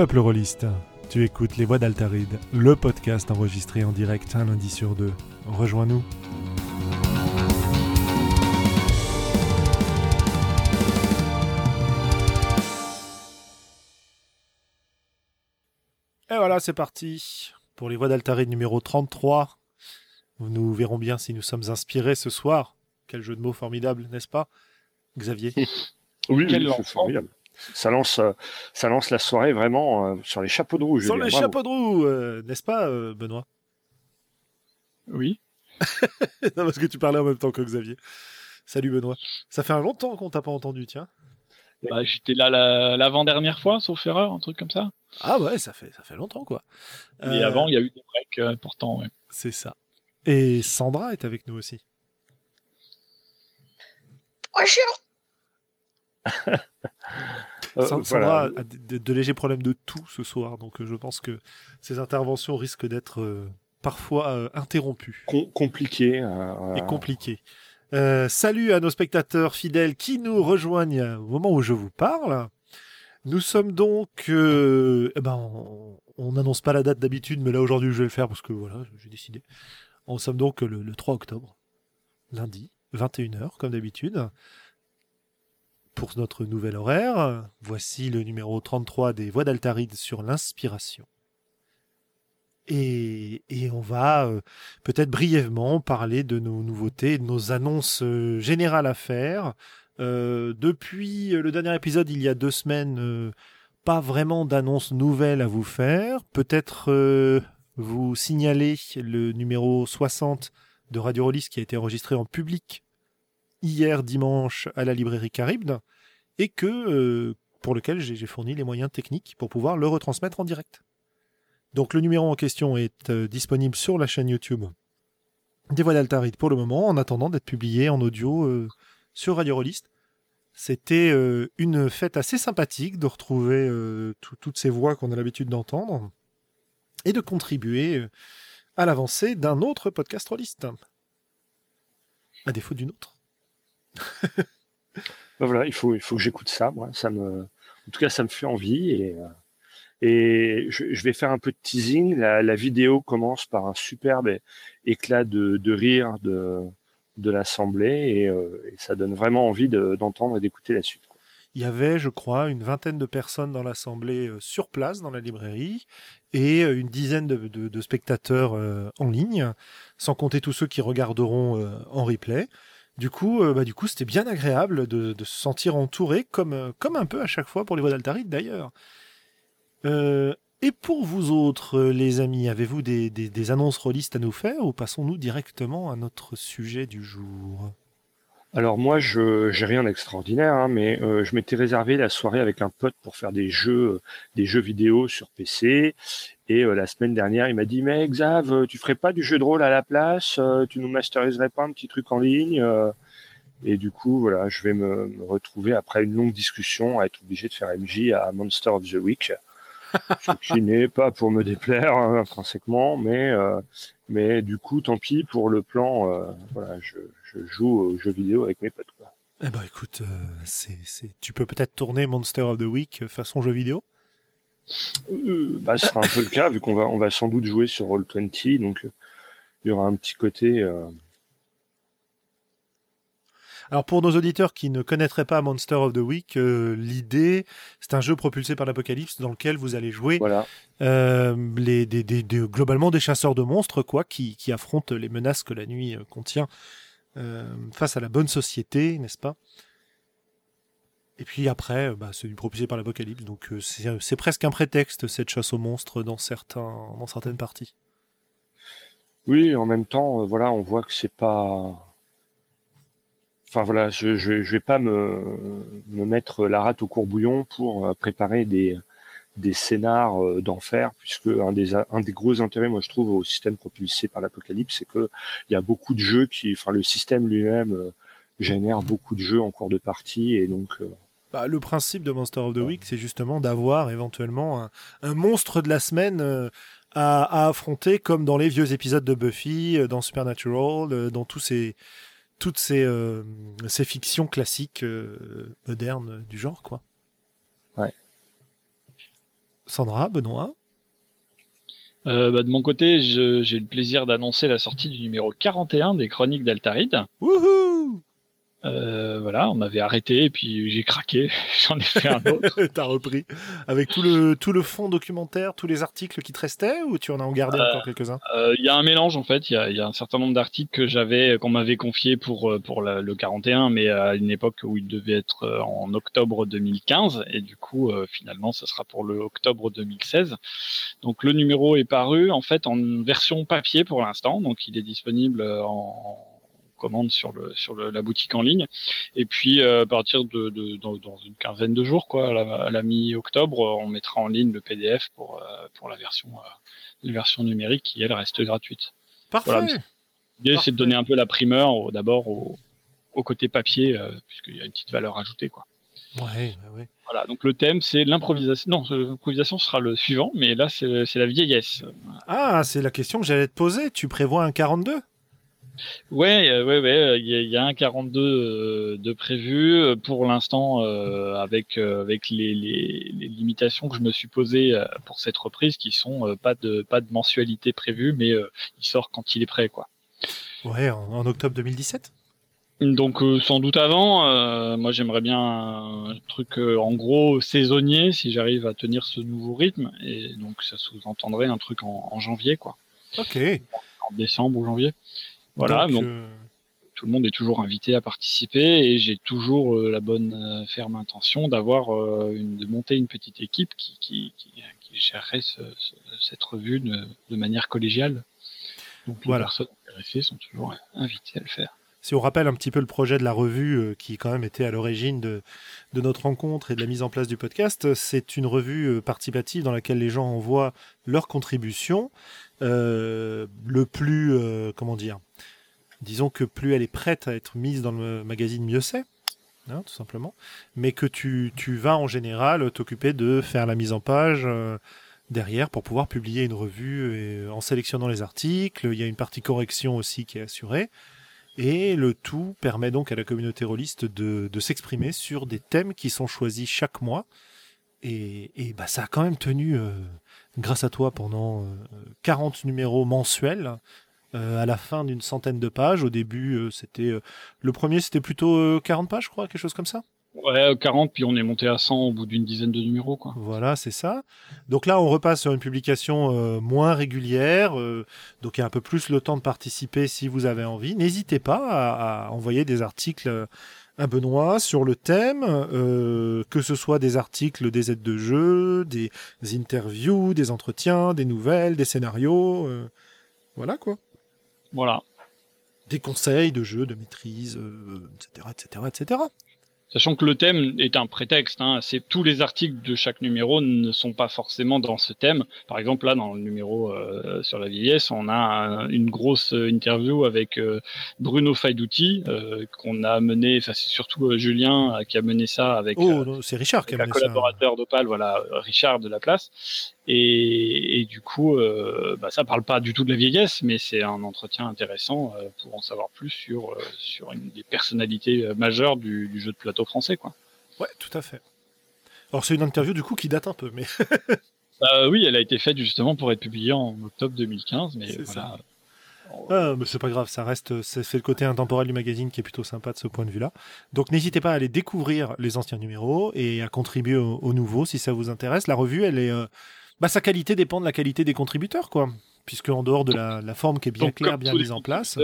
Peuple rôliste, tu écoutes Les Voix d'Altaride, le podcast enregistré en direct un lundi sur deux. Rejoins-nous. Et voilà, c'est parti pour Les Voix d'Altaride numéro 33. Nous verrons bien si nous sommes inspirés ce soir. Quel jeu de mots formidable, n'est-ce pas, Xavier? Oui, c'est formidable. Ça lance, euh, ça lance la soirée vraiment euh, sur les chapeaux de roue. Sur les chapeaux de roue, euh, n'est-ce pas, Benoît? Oui. non, parce que tu parlais en même temps que Xavier. Salut Benoît. Ça fait un longtemps qu'on t'a pas entendu, tiens. Bah, J'étais là l'avant-dernière fois, sauf erreur, un truc comme ça. Ah ouais, ça fait, ça fait longtemps, quoi. Et avant, il y a eu des breaks importants, C'est ça. Et Sandra est avec nous aussi. Sandra a de, légers problèmes de tout ce soir, donc euh, je pense que ces interventions risquent d'être euh, parfois euh, interrompues. compliquées. Et compliquées. salut à nos spectateurs fidèles qui nous rejoignent au moment où je vous parle. Nous sommes donc, eh ben, on n'annonce pas la date d'habitude, mais là aujourd'hui je vais le faire parce que voilà, j'ai décidé. Nous sommes donc le, le 3 octobre, lundi, 21h comme d'habitude pour notre nouvel horaire. Voici le numéro 33 des Voix d'Altaride sur l'inspiration. Et, on va euh, peut-être brièvement parler de nos nouveautés, de nos annonces euh, générales à faire. Euh, depuis le dernier épisode, il y a deux semaines, pas vraiment d'annonces nouvelles à vous faire. Peut-être vous signaler le numéro 60 de Radio Rollis qui a été enregistré en public hier dimanche à la librairie Caribde et que euh, pour lequel j'ai fourni les moyens techniques pour pouvoir le retransmettre en direct. Donc le numéro en question est euh, disponible sur la chaîne YouTube des Voix d'Altaride pour le moment, en attendant d'être publié en audio euh, sur Radio Rollist. C'était une fête assez sympathique de retrouver toutes ces voix qu'on a l'habitude d'entendre et de contribuer à l'avancée d'un autre podcast rolliste. À défaut d'une autre. Ben voilà, il faut, il faut que j'écoute ça. Moi, ça me, en tout cas, ça me fait envie et, euh, et je, vais faire un peu de teasing. La, vidéo commence par un superbe éclat de, rire de, de l'assemblée et, euh, ça donne vraiment envie d'entendre et d'écouter la suite. Il y avait, je crois, une vingtaine de personnes dans l'assemblée euh, sur place dans la librairie et une dizaine de spectateurs en ligne, sans compter tous ceux qui regarderont en replay. Du coup, euh, bah, du coup, c'était bien agréable de, se sentir entouré, comme, euh, comme un peu à chaque fois pour les voix d'Altaride d'ailleurs. Euh, et pour vous autres, les amis, avez-vous des, des, annonces rôlistes à nous faire ou passons-nous directement à notre sujet du jour? Alors moi, je j'ai rien d'extraordinaire, hein, mais je m'étais réservé la soirée avec un pote pour faire des jeux, des jeux vidéo sur PC. Et la semaine dernière, il m'a dit mais Xav, tu ferais pas du jeu de rôle à la place Tu nous masteriserais pas un petit truc en ligne Et du coup, voilà, je vais me, retrouver après une longue discussion à être obligé de faire MJ à Monster of the Week, ce qui n'est pas pour me déplaire hein, intrinsèquement, mais mais du coup, tant pis pour le plan. voilà, je je joue aux jeux vidéo avec mes potes. Quoi. Eh ben écoute, euh, c'est, tu peux peut-être tourner Monster of the Week façon jeu vidéo euh, bah, Ce sera un peu le cas, vu qu'on va, on va sans doute jouer sur Roll20, donc euh, il y aura un petit côté... Alors pour nos auditeurs qui ne connaîtraient pas Monster of the Week, l'idée, c'est un jeu propulsé par l'Apocalypse dans lequel vous allez jouer voilà. les, des, des, globalement des chasseurs de monstres quoi, qui, qui affrontent les menaces que la nuit contient euh, face à la bonne société, n'est-ce pas? Et puis après, euh, bah, c'est propulsé par l'apocalypse, donc euh, c'est presque un prétexte cette chasse aux monstres dans certains, dans certaines parties. Oui, en même temps, voilà, on voit que c'est pas. Enfin voilà, je, je, je vais pas me, me mettre la rate au courbouillon pour préparer des, des scénars euh, d'enfer, puisque un des, un des gros intérêts, moi je trouve, au système propulsé par l'apocalypse, c'est que il y a beaucoup de jeux qui, enfin le système lui-même euh, génère beaucoup de jeux en cours de partie, et donc. Euh, bah, le principe de Monster of the Week, c'est justement d'avoir éventuellement un, monstre de la semaine à, affronter, comme dans les vieux épisodes de Buffy, dans Supernatural, dans tous ces toutes ces, ces fictions classiques modernes du genre, quoi. Sandra, Benoît? Euh, bah, de mon côté, j'ai le plaisir d'annoncer la sortie du numéro 41 des Chroniques d'Altaride. Wouhou euh, voilà, on m'avait arrêté et puis j'ai craqué, j'en ai fait un autre. T'as repris avec tout le tout le fond documentaire, tous les articles qui te restaient ou tu en as gardé encore quelques-uns? euh, Il y a un mélange en fait. Il y a, y a, un certain nombre d'articles que j'avais, qu'on m'avait confié pour pour le 41, mais à une époque où il devait être en octobre 2015 et du coup finalement ça sera pour le octobre 2016. Donc le numéro est paru en fait en version papier pour l'instant, donc il est disponible en commande sur le sur la boutique en ligne. Et puis euh, à partir de, dans, une quinzaine de jours, quoi, à la, mi-octobre, on mettra en ligne le PDF pour euh, pour la version euh, la version numérique qui elle reste gratuite. Parfait. L'idée c'est de donner un peu la primeur d'abord au, au, côté papier puisqu'il y a une petite valeur ajoutée quoi. Ouais, ouais. Voilà, donc le thème c'est l'improvisation. Non, l'improvisation sera le suivant, mais là c'est la vieillesse. Ah, c'est la question que j'allais te poser. Tu prévois un 42 Ouais, euh, ouais, ouais. Il y, a un 42 euh, de prévu pour l'instant euh, avec avec les, les, les, limitations que je me suis posées pour cette reprise, qui sont pas de pas de mensualité prévue, mais il sort quand il est prêt, quoi. Ouais, en, octobre 2017. Donc sans doute avant. moi, j'aimerais bien un truc en gros saisonnier si j'arrive à tenir ce nouveau rythme, et donc ça sous-entendrait un truc en, en janvier, quoi. Ok. En décembre ou janvier. Voilà, donc, euh, tout le monde est toujours invité à participer et j'ai toujours euh, la bonne euh, ferme intention d'avoir de monter une petite équipe qui, qui, qui, gérerait cette revue de, manière collégiale. Donc les personnes intéressées sont toujours invitées à le faire. Si on rappelle un petit peu le projet de la revue qui quand même était à l'origine de, de, notre rencontre et de la mise en place du podcast, c'est une revue participative dans laquelle les gens envoient leurs contributions. Le plus, comment dire, disons que plus elle est prête à être mise dans le magazine, mieux c'est. Hein, tout simplement. Mais que tu, vas en général t'occuper de faire la mise en page euh, derrière pour pouvoir publier une revue en sélectionnant les articles. Il y a une partie correction aussi qui est assurée. Et le tout permet donc à la communauté rôliste de, s'exprimer sur des thèmes qui sont choisis chaque mois. Et, et bah, ça a quand même tenu, euh, grâce à toi, pendant 40 euh, numéros mensuels. Euh, à la fin d'une centaine de pages. Au début, euh, c'était euh, le premier, c'était plutôt 40 pages, je crois, quelque chose comme ça. Ouais, 40, puis on est monté à 100 au bout d'une dizaine de numéros. Quoi. Voilà, c'est ça. Donc là, on repasse sur une publication moins régulière, donc il y a un peu plus le temps de participer si vous avez envie. N'hésitez pas à, envoyer des articles à Benoît sur le thème, que ce soit des articles des aides de jeu, des interviews, des entretiens, des nouvelles, des scénarios. voilà quoi. Voilà. Des conseils de jeu, de maîtrise, etc., etc., etc. Sachant que le thème est un prétexte, hein. c'est tous les articles de chaque numéro ne sont pas forcément dans ce thème. Par exemple, là, dans le numéro euh, sur la vieillesse, on a une grosse interview avec euh, Bruno Faidouti euh, qu'on a mené. Enfin, c'est surtout Julien qui a mené ça avec. Oh, c'est Richard qui a mené ça. collaborateur d'Opal, voilà, Richard de la place. Et, du coup, euh, bah, ça parle pas du tout de la vieillesse, mais c'est un entretien intéressant euh, pour en savoir plus sur, euh, sur une des personnalités euh, majeures du, jeu de plateau français. Quoi. Ouais, tout à fait. Alors c'est une interview du coup qui date un peu, mais... Bah oui, elle a été faite justement pour être publiée en octobre 2015, mais voilà. Ah, mais c'est pas grave, ça reste, c'est le côté intemporel du magazine qui est plutôt sympa de ce point de vue-là. Donc n'hésitez pas à aller découvrir les anciens numéros et à contribuer aux nouveaux si ça vous intéresse. La revue, elle est, bah, sa qualité dépend de la qualité des contributeurs, quoi. Puisque en dehors de la, forme qui est bien claire, bien mise en place.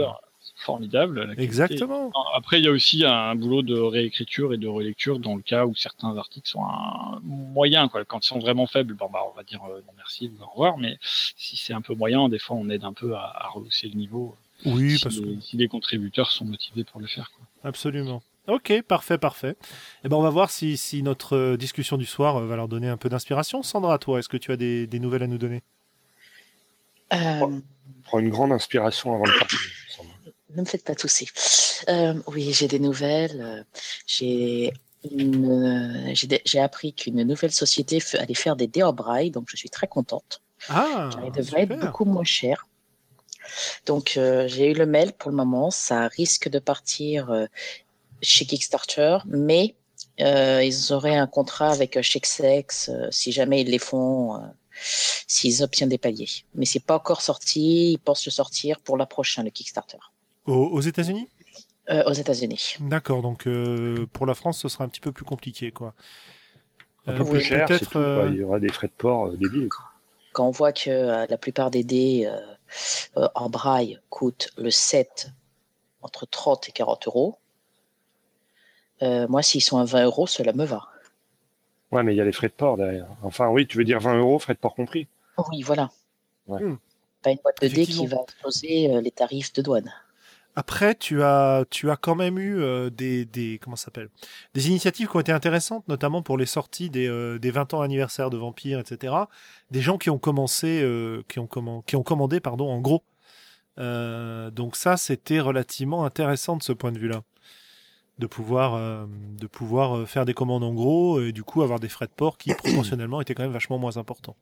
Formidable. Exactement. Après, il y a aussi un boulot de réécriture et de relecture dans le cas où certains articles sont un moyen, quoi. Quand ils sont vraiment faibles, bon, bah, on va dire euh, non merci, au revoir. Mais si c'est un peu moyen, des fois, on aide un peu à, à rehausser le niveau. Oui, si parce les, si les contributeurs sont motivés pour le faire. Quoi. Absolument. Ok, parfait, parfait. Eh ben, on va voir si, si notre euh, discussion du soir euh, va leur donner un peu d'inspiration. Sandra, toi, est-ce que tu as des, des, nouvelles à nous donner? Euh... Prends une grande inspiration avant de partir. Ne me faites pas tousser. Euh, oui, j'ai des nouvelles. J'ai une... j'ai appris qu'une nouvelle société allait faire des dés braille, donc je suis très contente. Ah, Ça devrait être beaucoup moins cher. Donc, j'ai eu le mail pour le moment. Ça risque de partir chez Kickstarter, mais euh, ils auraient un contrat avec Chexex euh, si jamais ils les font, euh, s'ils obtiennent des paliers. Mais c'est pas encore sorti. Ils pensent le sortir pour la prochaine, le Kickstarter, Aux, aux États-Unis? Euh, aux États-Unis. D'accord, donc euh, pour la France, ce sera un petit peu plus compliqué, quoi. Un Euh, peu plus cher, tout. quoi. euh, Il y aura des frais de port euh, débiles. Quand on voit que euh, la plupart des dés euh, euh, en braille coûtent le 7 entre 30 et 40 euros, euh, moi, s'ils sont à 20 euros, cela me va. Ouais, mais il y a les frais de port derrière. Enfin, oui, tu veux dire 20 euros, frais de port compris. Oui, voilà. Ouais. Hmm. Pas une boîte de dés qui va exploser euh, les tarifs de douane. Après, tu as, tu as quand même eu euh, des, des, comment s'appelle, des initiatives qui ont été intéressantes, notamment pour les sorties des, euh, des 20 ans anniversaire de Vampire, etc. Des gens qui ont commencé, euh, qui ont commen- qui ont commandé, pardon, en gros. Euh, donc ça, c'était relativement intéressant de ce point de vue-là, de pouvoir, euh, de pouvoir euh, faire des commandes en gros et du coup avoir des frais de port qui proportionnellement étaient quand même vachement moins importants.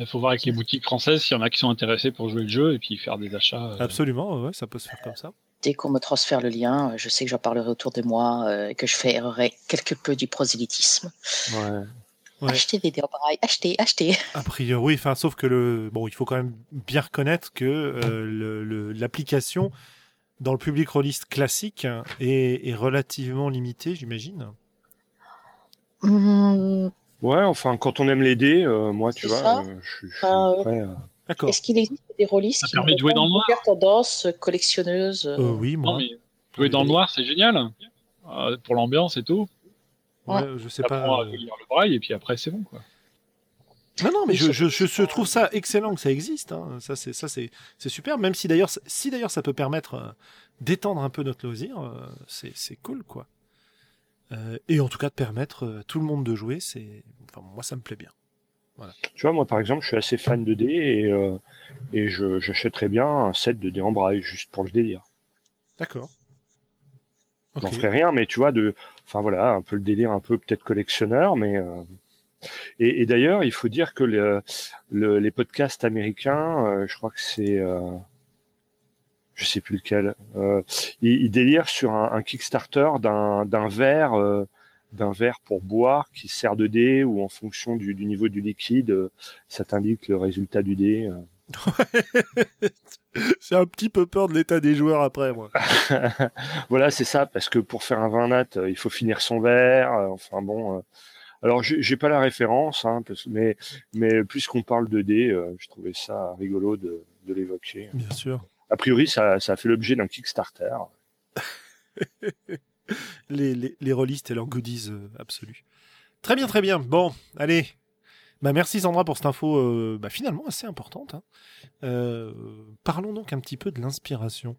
Il faut voir avec les boutiques françaises s'il y en a qui sont intéressés pour jouer le jeu et puis faire des achats. euh, Absolument, ouais, ça peut se faire comme ça. Dès qu'on me transfère le lien, je sais que j'en parlerai autour de moi euh, et que je ferai quelque peu du prosélytisme. Ouais. Ouais. Achetez des braille, achetez, achetez. A priori, enfin, sauf que le, bon, il faut quand même bien reconnaître que euh, le- le- l'application dans le public rôliste classique est, est relativement limitée, j'imagine. Hum, Ouais, enfin, quand on aime les dés, euh, moi, tu vois, euh, je suis Ah, prêt à- D'accord. Est-ce qu'il existe des rôlistes Ça qui permet de jouer dans le noir. Tendance collectionneuse. euh, Euh, oui, moi. Non, mais jouer dans le noir, c'est génial. Euh, pour l'ambiance et tout. Ouais, je sais pas. à lire le braille et puis après, c'est bon, quoi. Non, non, mais je, je, je, je trouve ça excellent que ça existe. hein. Ça, c'est, ça, c'est, c'est super. Même si d'ailleurs, si d'ailleurs ça peut permettre euh, d'étendre un peu notre loisir, euh, c'est, c'est cool, quoi. Euh, et en tout cas de permettre euh, à tout le monde de jouer, c'est, enfin, moi, ça me plaît bien. Tu vois, moi, par exemple, je suis assez fan de dés et, euh, et je, j'achèterais bien un set de dés en braille, juste pour le délire. D'accord. J'en ferais rien, mais tu vois, de, enfin voilà, un peu le délire, un peu peut-être collectionneur, mais. euh, Et, et d'ailleurs, il faut dire que le, le- les podcasts américains, euh, je crois que c'est, euh, je sais plus lequel, euh, ils, ils délirent sur un, un Kickstarter d'un, d'un verre, euh, d'un verre pour boire qui sert de dé ou en fonction du, du niveau du liquide, ça t'indique le résultat du dé. J'ai un petit peu peur de l'état des joueurs après, moi. voilà, c'est ça, parce que pour faire un vin nat, il faut finir son verre. enfin bon. Alors, j'ai j'ai pas la référence, hein, parce- mais, mais puisqu'on parle de dés, euh, je trouvais ça rigolo de, de l'évoquer. Bien sûr. A priori, ça, ça a fait l'objet d'un Kickstarter. Les, les, les rôlistes et leurs goodies euh, absolus. Très bien, très bien. Bon, allez. Bah, merci Sandra pour cette info euh, bah, finalement assez importante. hein. Euh, parlons donc un petit peu de l'inspiration.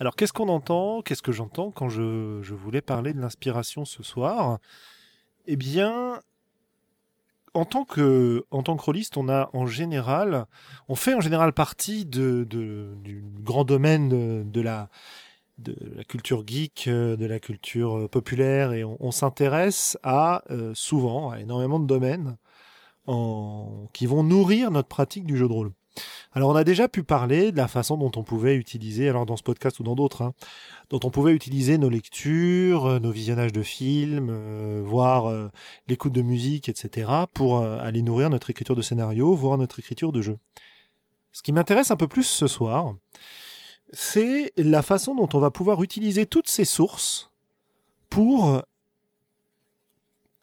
Alors, qu'est-ce qu'on entend Qu'est-ce que j'entends quand je, je voulais parler de l'inspiration ce soir? Eh bien, en tant que en rôliste, on a en général, on fait en général partie de, du grand domaine de, la de la culture geek, euh, de la culture euh, populaire, et on, s'intéresse à euh, souvent à énormément de domaines qui vont nourrir notre pratique du jeu de rôle. Alors on a déjà pu parler de la façon dont on pouvait utiliser, alors dans ce podcast ou dans d'autres, hein, dont on pouvait utiliser nos lectures, euh, nos visionnages de films, euh, voire euh, l'écoute de musique, etc., pour aller nourrir notre écriture de scénario, voire notre écriture de jeu. Ce qui m'intéresse un peu plus ce soir, c'est la façon dont on va pouvoir utiliser toutes ces sources pour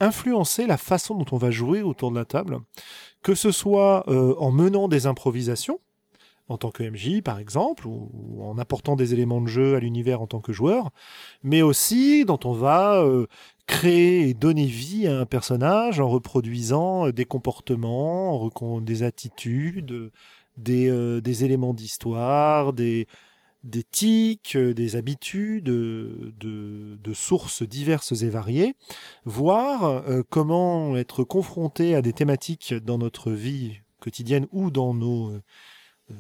influencer la façon dont on va jouer autour de la table, que ce soit euh, en menant des improvisations, en tant que MJ par exemple, ou, en apportant des éléments de jeu à l'univers en tant que joueur, mais aussi dont on va euh, créer et donner vie à un personnage en reproduisant euh, des comportements, des attitudes, des, des éléments d'histoire, des, des tics, euh, des habitudes, euh, de, sources diverses et variées, voir euh, comment être confronté à des thématiques dans notre vie quotidienne ou dans, nos,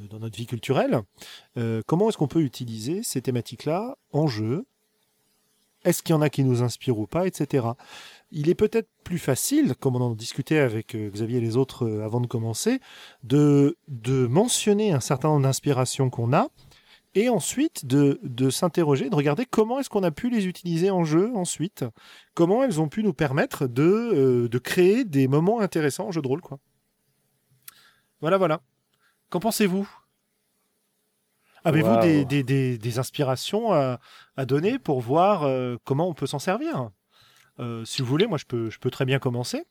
dans notre vie culturelle. Comment est-ce qu'on peut utiliser ces thématiques-là en jeu? Est-ce qu'il y en a qui nous inspirent ou pas, etc. Il est peut-être plus facile, comme on en discutait avec Xavier et les autres avant de commencer, de, de mentionner un certain nombre d'inspirations qu'on a et ensuite de, de s'interroger, de regarder comment est-ce qu'on a pu les utiliser en jeu ensuite, comment elles ont pu nous permettre de, euh, de créer des moments intéressants en jeu de rôle. Quoi. Voilà, voilà. Qu'en pensez-vous? Avez-vous des, des, des inspirations à, à donner pour voir euh, comment on peut s'en servir? Euh, Si vous voulez, moi je peux, je peux très bien commencer.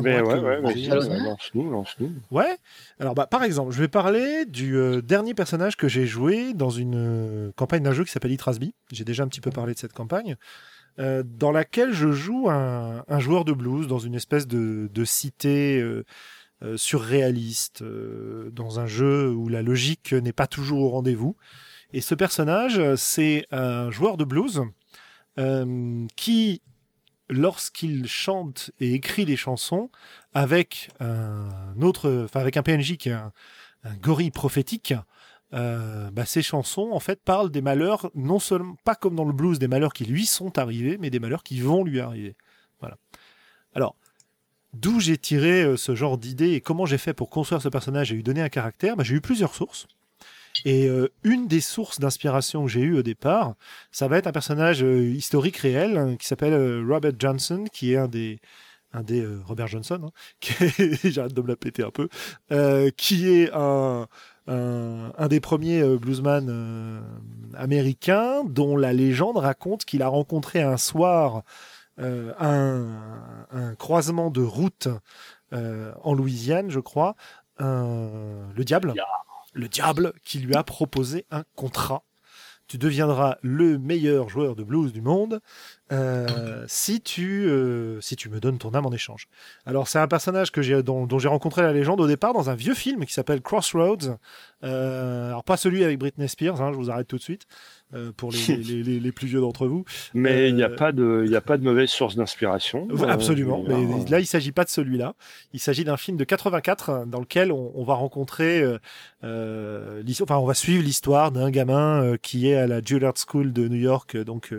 Mais ouais, que ouais, vous vas-y, ayez- allons-y. lance-nous, lance-nous. Ouais. Alors, bah, par exemple, je vais parler du euh, dernier personnage que j'ai joué dans une euh, campagne d'un jeu qui s'appelle Itrasby. J'ai déjà un petit peu parlé de cette campagne, euh, dans laquelle je joue un, un joueur de blues dans une espèce de, de cité euh, euh, surréaliste, euh, dans un jeu où la logique n'est pas toujours au rendez-vous. Et ce personnage, c'est un joueur de blues euh, qui, lorsqu'il chante et écrit des chansons, avec un autre, enfin avec un PNJ qui est un, gorille prophétique, euh, bah, ces chansons en fait parlent des malheurs, non seulement pas comme dans le blues des malheurs qui lui sont arrivés, mais des malheurs qui vont lui arriver. Voilà. Alors, d'où j'ai tiré euh, ce genre d'idée et comment j'ai fait pour construire ce personnage et lui donner un caractère, bah, j'ai eu plusieurs sources. Et euh, une des sources d'inspiration que j'ai eues au départ, ça va être un personnage euh, historique réel hein, qui s'appelle euh, Robert Johnson, qui est un des un des euh, Robert Johnson, hein, j'arrête de me la péter un peu, qui est un, un, un des premiers bluesman américains dont la légende raconte qu'il a rencontré un soir un, un croisement de route en Louisiane, je crois, le diable, le diable qui lui a proposé un contrat. Tu deviendras le meilleur joueur de blues du monde euh, si tu euh, si tu me donnes ton âme en échange. Alors c'est un personnage que j'ai dont, j'ai rencontré la légende au départ dans un vieux film qui s'appelle Crossroads. Euh, alors pas celui avec Britney Spears, hein, je vous arrête tout de suite euh, pour les, les, les- les plus vieux d'entre vous. Mais il n'y a Euh, pas de, y a pas de mauvaise source d'inspiration. Euh, Absolument. Mais dire, là, il s'agit pas de celui-là. Il s'agit d'un film de 84 euh, dans lequel on, on va rencontrer, enfin, on va suivre l'histoire d'un gamin qui est à la Juilliard School de New York, donc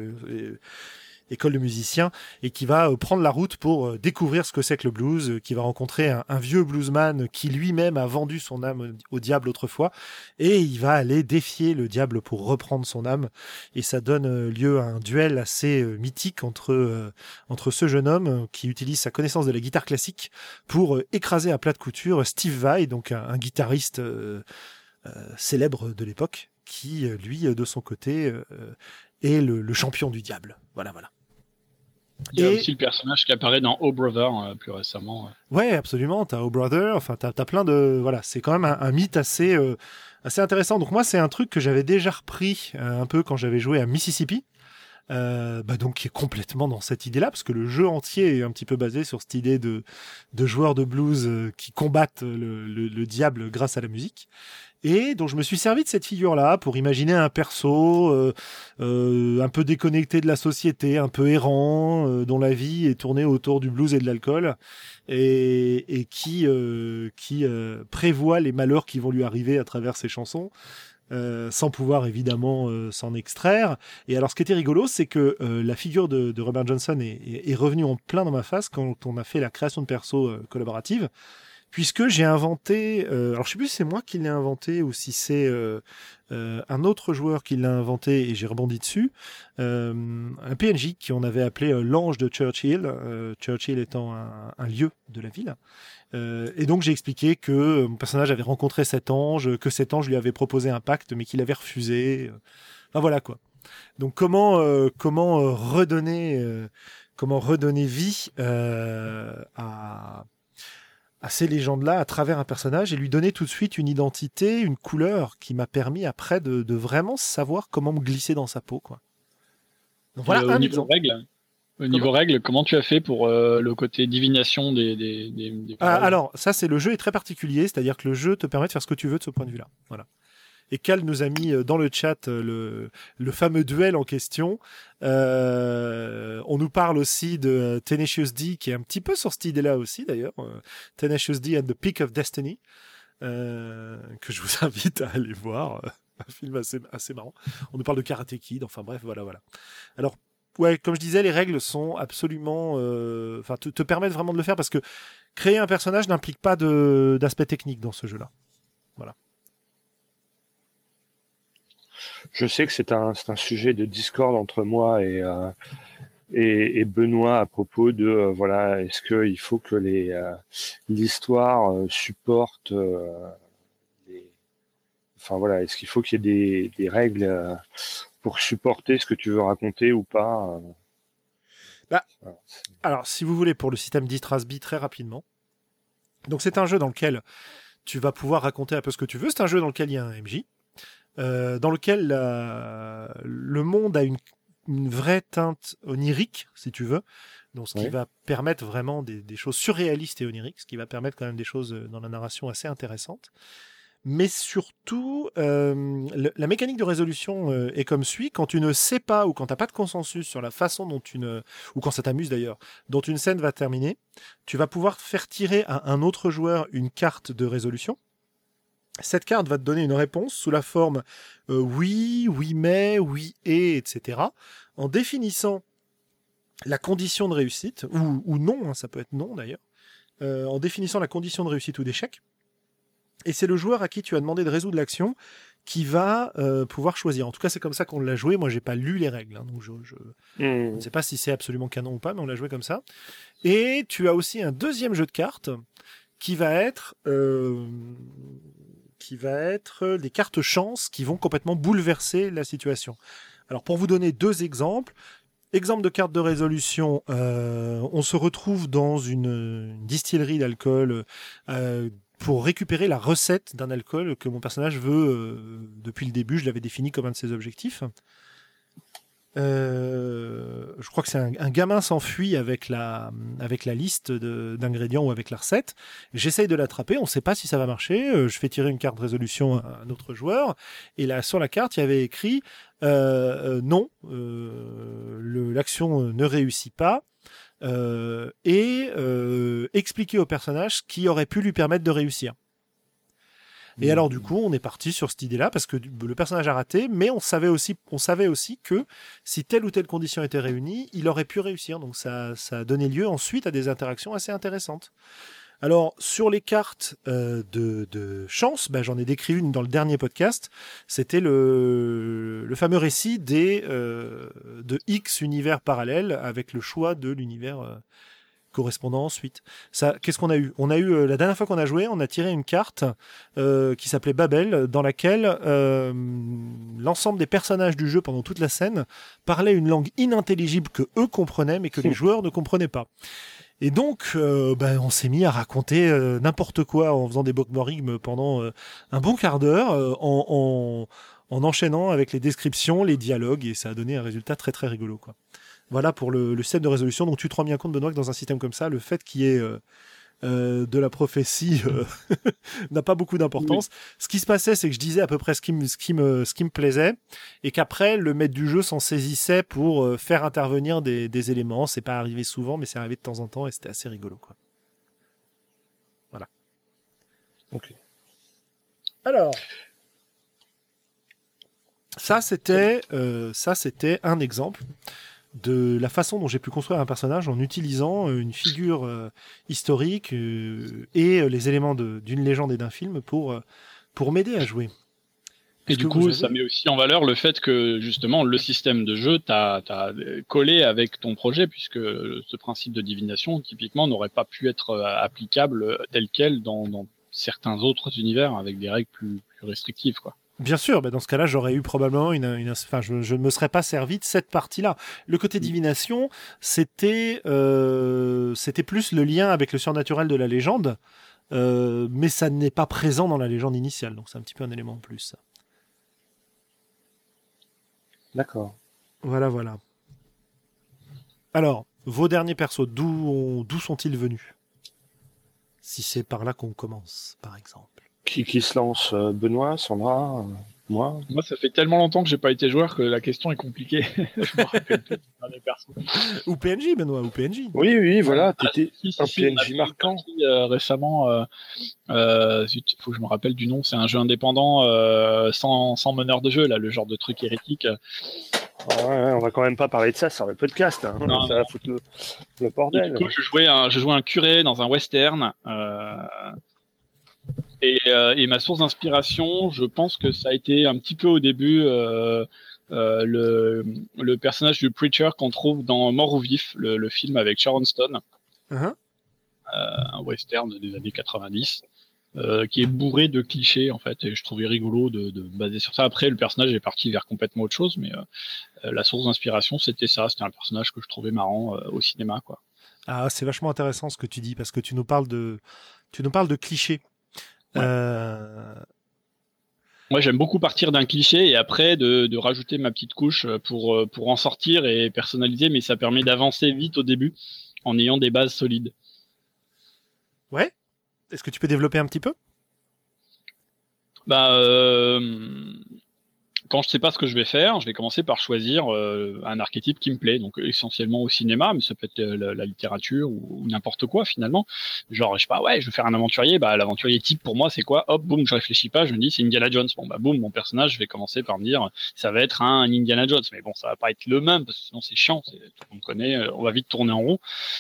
école de musiciens, et qui va euh, prendre la route pour euh, découvrir ce que c'est que le blues, euh, qui va rencontrer un, vieux bluesman qui lui-même a vendu son âme au diable autrefois, et il va aller défier le diable pour reprendre son âme, et ça donne lieu à un duel assez mythique entre entre ce jeune homme qui utilise sa connaissance de la guitare classique pour écraser à plat de couture Steve Vai, donc un, guitariste célèbre de l'époque, qui lui, de son côté, est le champion du diable. Voilà, voilà. Il y a Et- aussi le personnage qui apparaît dans Oh Brother euh, plus récemment. ouais. Ouais, absolument. T'as Oh Brother. Enfin, t'as as plein de voilà. C'est quand même un, un mythe assez euh, assez intéressant. Donc moi, c'est un truc que j'avais déjà repris euh, un peu quand j'avais joué à Mississippi. Euh, bah donc qui est complètement dans cette idée-là, parce que le jeu entier est un petit peu basé sur cette idée de, de joueurs de blues euh, qui combattent le, le, le diable grâce à la musique. Et donc je me suis servi de cette figure-là pour imaginer un perso euh, euh, un peu déconnecté de la société, un peu errant, euh, dont la vie est tournée autour du blues et de l'alcool, et, et qui, euh, qui euh, prévoit les malheurs qui vont lui arriver à travers ses chansons. euh, sans pouvoir évidemment euh, s'en extraire. Et alors, ce qui était rigolo, c'est que euh, la figure de, de Robert Johnson est, est, revenue en plein dans ma face quand on a fait la création de perso collaborative, puisque j'ai inventé. euh, alors, je sais plus si c'est moi qui l'ai inventé ou si c'est euh, euh, un autre joueur qui l'a inventé et j'ai rebondi dessus. Euh, un PNJ qu'on avait appelé l'ange de Churchill, Churchill étant un, un lieu de la ville. Et donc j'ai expliqué que mon personnage avait rencontré cet ange, que cet ange lui avait proposé un pacte, mais qu'il avait refusé. Enfin voilà quoi. Donc comment comment redonner comment redonner vie à à ces légendes-là à travers un personnage et lui donner tout de suite une identité, une couleur qui m'a permis après de, de vraiment savoir comment me glisser dans sa peau quoi. Donc voilà euh, un au niveau exemple. règle, au niveau règle, comment tu as fait pour euh, le côté divination des des, des, des Ah, alors, ça, c'est le jeu est très particulier, c'est-à-dire que le jeu te permet de faire ce que tu veux de ce point de vue-là. Voilà. Et Cal nous a mis euh, dans le chat euh, le, fameux duel en question. Euh, on nous parle aussi de Tenacious D, qui est un petit peu sur cette idée-là aussi, d'ailleurs. Tenacious D and the Peak of Destiny, que je vous invite à aller voir. un film assez, marrant. On nous parle de Karate Kid, enfin bref, voilà, voilà. Alors, ouais, comme je disais, les règles sont absolument... Enfin, te, te permettent vraiment de le faire parce que créer un personnage n'implique pas d'aspect technique dans ce jeu-là. Je sais que c'est un, un sujet de discorde entre moi et, euh, et, et, Benoît à propos de euh, voilà, est-ce qu'il faut que les euh, l'histoire supporte les... enfin voilà, est-ce qu'il faut qu'il y ait des, des règles pour supporter ce que tu veux raconter ou pas bah, alors, si vous voulez, pour le système d'Istrasby, très rapidement. Donc, c'est un jeu dans lequel tu vas pouvoir raconter un peu ce que tu veux. C'est un jeu dans lequel il y a un MJ, euh, dans lequel le monde a une, vraie teinte onirique, si tu veux. Donc, ce qui va permettre vraiment des, des, choses surréalistes et oniriques, ce qui va permettre quand même des choses dans la narration assez intéressantes mais surtout, euh, la mécanique de résolution euh, est comme suit. Quand tu ne sais pas ou quand tu n'as pas de consensus sur la façon dont une, ou quand ça t'amuse d'ailleurs, dont une scène va terminer, tu vas pouvoir faire tirer à un autre joueur une carte de résolution. Cette carte va te donner une réponse sous la forme euh, oui, oui mais, oui et, etc. En définissant la condition de réussite, ou, ou non, hein, ça peut être non d'ailleurs, en définissant la condition de réussite ou d'échec. Et c'est le joueur à qui tu as demandé de résoudre l'action qui va euh, pouvoir choisir. En tout cas, c'est comme ça qu'on l'a joué. Moi, j'ai pas lu les règles, hein, donc je, hmm. ne sais pas si c'est absolument canon ou pas, mais on l'a joué comme ça. Et tu as aussi un deuxième jeu de cartes qui va être euh, qui va être des cartes chance qui vont complètement bouleverser la situation. Alors, pour vous donner deux exemples. Exemple de carte de résolution, euh, on se retrouve dans une, distillerie d'alcool pour récupérer la recette d'un alcool que mon personnage veut euh, depuis le début. Je l'avais défini comme un de ses objectifs. Euh, je crois que c'est un, gamin s'enfuit avec la, avec la liste d'ingrédients ou avec la recette. J'essaye de l'attraper, on ne sait pas si ça va marcher. Euh, je fais tirer une carte résolution à un autre joueur. Et là, sur la carte, il y avait écrit non, l'action ne réussit pas. Euh, et euh, expliquer au personnage ce qui aurait pu lui permettre de réussir. Et mmh. alors du coup, on est parti sur cette idée-là parce que le personnage a raté, mais on savait aussi, on savait aussi que si telle ou telle condition était réunie, il aurait pu réussir. Donc ça, ça a donné lieu ensuite à des interactions assez intéressantes. Alors, sur les cartes euh, de, chance, ben, j'en ai décrit une dans le dernier podcast. C'était le, le fameux récit des, euh, de X univers parallèles avec le choix de l'univers euh, correspondant ensuite. Ça, qu'est-ce qu'on a eu? On a eu la dernière fois qu'on a joué, on a tiré une carte qui s'appelait Babel, dans laquelle l'ensemble des personnages du jeu pendant toute la scène parlaient une langue inintelligible que eux comprenaient, mais que les joueurs ne comprenaient pas. Et donc, euh, ben, on s'est mis à raconter euh, n'importe quoi en faisant des bookmorigmes pendant euh, un bon quart d'heure, en, en, enchaînant avec les descriptions, les dialogues, et ça a donné un résultat très très rigolo. Quoi. Voilà pour le, le système de résolution. Donc tu te rends bien compte, Benoît, que dans un système comme ça, le fait qu'il y ait euh, de la prophétie euh, n'a pas beaucoup d'importance. Ce qui se passait, c'est que je disais à peu près ce qui me, ce qui me, ce qui me plaisait, et qu'après, le maître du jeu s'en saisissait pour euh, faire intervenir des, des éléments. C'est pas arrivé souvent, mais c'est arrivé de temps en temps, et c'était assez rigolo, quoi. Voilà. Ok. Alors, ça c'était, ça c'était un exemple de la façon dont j'ai pu construire un personnage en utilisant euh, une figure euh, historique euh, et les éléments d'une légende et d'un film pour, pour m'aider à jouer. Et du coup, ça met aussi en valeur le fait que justement le système de jeu t'a collé avec ton projet, puisque ce principe de divination, typiquement, n'aurait pas pu être applicable tel quel dans, dans, certains autres univers avec des règles plus, plus restrictives. Quoi. Bien sûr, bah, dans ce cas-là, j'aurais eu probablement une, une enfin, je, ne me serais pas servi de cette partie-là. Le côté mm. divination, c'était, euh, c'était plus le lien avec le surnaturel de la légende, euh, mais ça n'est pas présent dans la légende initiale, donc c'est un petit peu un élément en plus. D'accord. Voilà, voilà. Alors, vos derniers persos, d'où d'où sont-ils venus? Si c'est par là qu'on commence, par exemple. Qui, qui se lance euh, Benoît, Sandra euh, moi? Moi, ça fait tellement longtemps que j'ai pas été joueur que la question est compliquée. je me rappelle plus Ou PNJ, Benoît, ou PNJ. Oui, oui, voilà, ah, tu étais un PNJ marquant. Euh, récemment, euh, il faut que je me rappelle du nom, c'est un jeu indépendant sans, sans meneur de jeu, là, le genre de truc hérétique. Ah ouais, on va quand même pas parler de ça sur le podcast. Hein. ça va foutre le, bordel. du coup, je jouais, un, je jouais un curé dans un western. Euh, Et, euh, et, ma source d'inspiration, je pense que ça a été un petit peu au début euh, euh, le, le, personnage du Preacher qu'on trouve dans Mort ou Vif, le, le, film avec Sharon Stone, uh-huh. un western des années 90. Euh, qui est bourré de clichés en fait et je trouvais rigolo de, de baser sur ça après le personnage est parti vers complètement autre chose mais euh, la source d'inspiration c'était ça c'était un personnage que je trouvais marrant au cinéma quoi ah c'est vachement intéressant ce que tu dis parce que tu nous parles de tu nous parles de clichés euh... Moi, j'aime beaucoup partir d'un cliché et après de, de, rajouter ma petite couche pour, pour en sortir et personnaliser, mais ça permet d'avancer vite au début en ayant des bases solides. Ouais. Est-ce que tu peux développer un petit peu? Bah, euh, quand je sais pas ce que je vais faire, je vais commencer par choisir euh, un archétype qui me plaît, donc essentiellement au cinéma, mais ça peut être euh, la, littérature ou, n'importe quoi finalement. Genre, je sais pas, ouais, je veux faire un aventurier, bah l'aventurier type pour moi c'est quoi? Hop, boum, je réfléchis pas, je me dis c'est Indiana Jones. Bon bah boum, mon personnage, je vais commencer par me dire ça va être un, Indiana Jones, mais bon, ça va pas être le même parce que sinon c'est chiant, tout le monde connaît, euh, on va vite tourner en rond.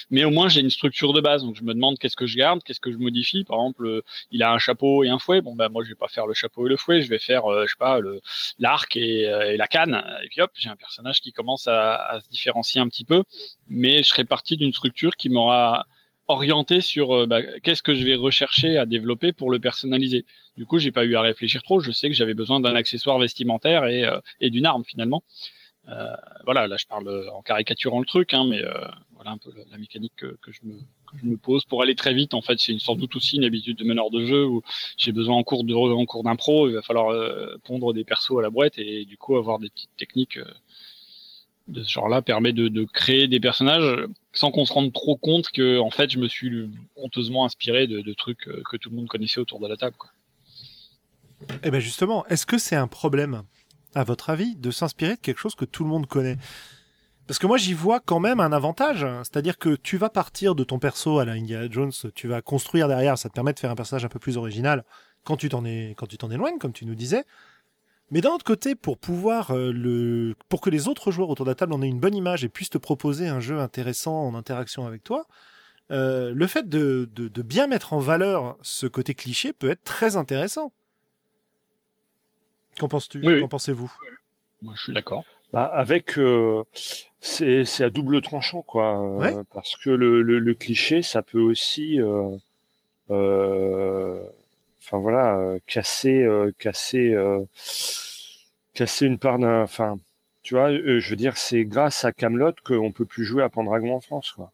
Mais au moins j'ai une structure de base, donc je me demande qu'est-ce que je garde, qu'est-ce que je modifie. Par exemple, il a un chapeau et un fouet, bon bah moi je vais pas faire le chapeau et le fouet, je vais faire, je sais pas, le l'art euh, et, la canne. Et puis hop, j'ai un personnage qui commence à, se différencier un petit peu, mais je serai parti d'une structure qui m'aura orienté sur euh, bah, qu'est-ce que je vais rechercher à développer pour le personnaliser. Du coup, j'ai pas eu à réfléchir trop. Je sais que j'avais besoin d'un accessoire vestimentaire et, euh, et d'une arme finalement. Voilà, là je parle en caricaturant le truc, hein, mais voilà un peu la, mécanique que, je me, pose pour aller très vite. En fait, c'est sans doute aussi une habitude de meneur de jeu où j'ai besoin en cours de en cours d'impro, il va falloir euh, pondre des persos à la boîte et du coup avoir des petites techniques euh, de ce genre-là permet de, créer des personnages sans qu'on se rende trop compte que en fait je me suis honteusement inspiré de, trucs euh, que tout le monde connaissait autour de la table. Quoi. Eh ben justement, est-ce que c'est un problème, à votre avis, de s'inspirer de quelque chose que tout le monde connaît? Parce que moi, j'y vois quand même un avantage. C'est-à-dire que tu vas partir de ton perso à la Indiana Jones, tu vas construire derrière, ça te permet de faire un personnage un peu plus original quand tu t'en es, quand tu t'en éloignes, comme tu nous disais. Mais d'un autre côté, pour pouvoir euh, le, pour que les autres joueurs autour de la table en aient une bonne image et puissent te proposer un jeu intéressant en interaction avec toi, euh, le fait de, bien mettre en valeur ce côté cliché peut être très intéressant. Qu'en penses-tu Qu'en pensez-vous? Moi, je suis d'accord. Bah, avec euh, c'est à double tranchant quoi euh, parce que le, le, le, cliché ça peut aussi euh, euh enfin voilà casser casser casser une part d'un enfin tu vois je veux dire c'est grâce à Camelot qu'on peut plus jouer à Pendragon en France quoi.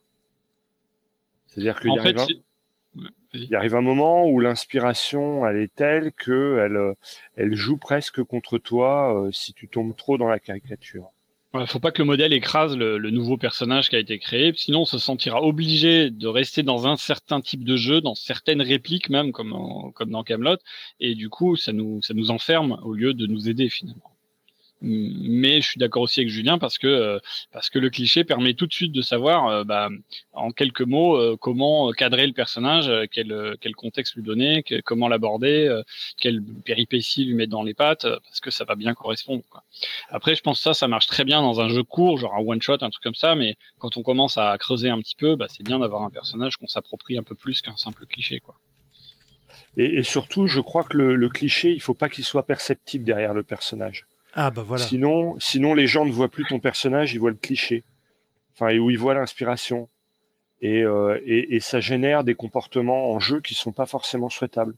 C'est à dire qu'il y arrive il arrive un moment où l'inspiration, elle est telle que elle, elle joue presque contre toi euh, si tu tombes trop dans la caricature. Il ne faut pas que le modèle écrase le, nouveau personnage qui a été créé, sinon on se sentira obligé de rester dans un certain type de jeu, dans certaines répliques même, comme, comme dans Camelot, et du coup ça nous, ça nous enferme au lieu de nous aider finalement mais je suis d'accord aussi avec Julien parce que euh, parce que le cliché permet tout de suite de savoir euh, bah, en quelques mots euh, comment cadrer le personnage, quel quel contexte lui donner, comment l'aborder, quelle péripétie lui mettre dans les pattes parce que ça va bien correspondre. Quoi. Après, je pense que ça ça marche très bien dans un jeu court, genre un one shot, un truc comme ça, mais quand on commence à creuser un petit peu, bah, c'est bien d'avoir un personnage qu'on s'approprie un peu plus qu'un simple cliché, quoi. Et, et, surtout, je crois que le, le cliché, il faut pas qu'il soit perceptible derrière le personnage. Ah bah voilà. Sinon, sinon les gens ne voient plus ton personnage, ils voient le cliché. Enfin, où ils voient l'inspiration. Et, euh, et, et, ça génère des comportements en jeu qui sont pas forcément souhaitables.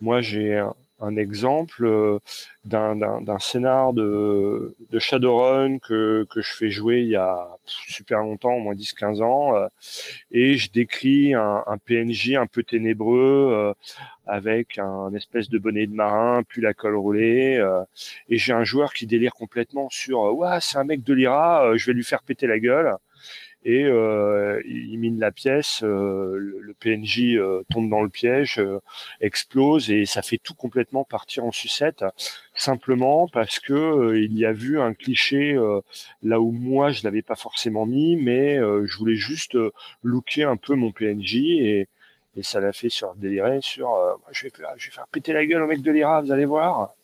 Moi, j'ai exemple euh, d'un scénar de, Shadowrun que, que je fais jouer il y a super longtemps, au moins 10-15 ans, euh, et je décris un, un, PNJ un peu ténébreux euh, avec un espèce de bonnet de marin, puis la colle roulée, et j'ai un joueur qui délire complètement sur « ouais, c'est un mec de l'IRA, je vais lui faire péter la gueule » et euh, il mine la pièce, euh, le, PNJ euh, tombe dans le piège, explose et ça fait tout complètement partir en sucette, simplement parce que il y a vu un cliché là où moi je l'avais pas forcément mis, mais je voulais juste looker un peu mon PNJ et et ça l'a fait sur délirer sur je, vais, je vais faire péter la gueule au mec de l'IRA, vous allez voir.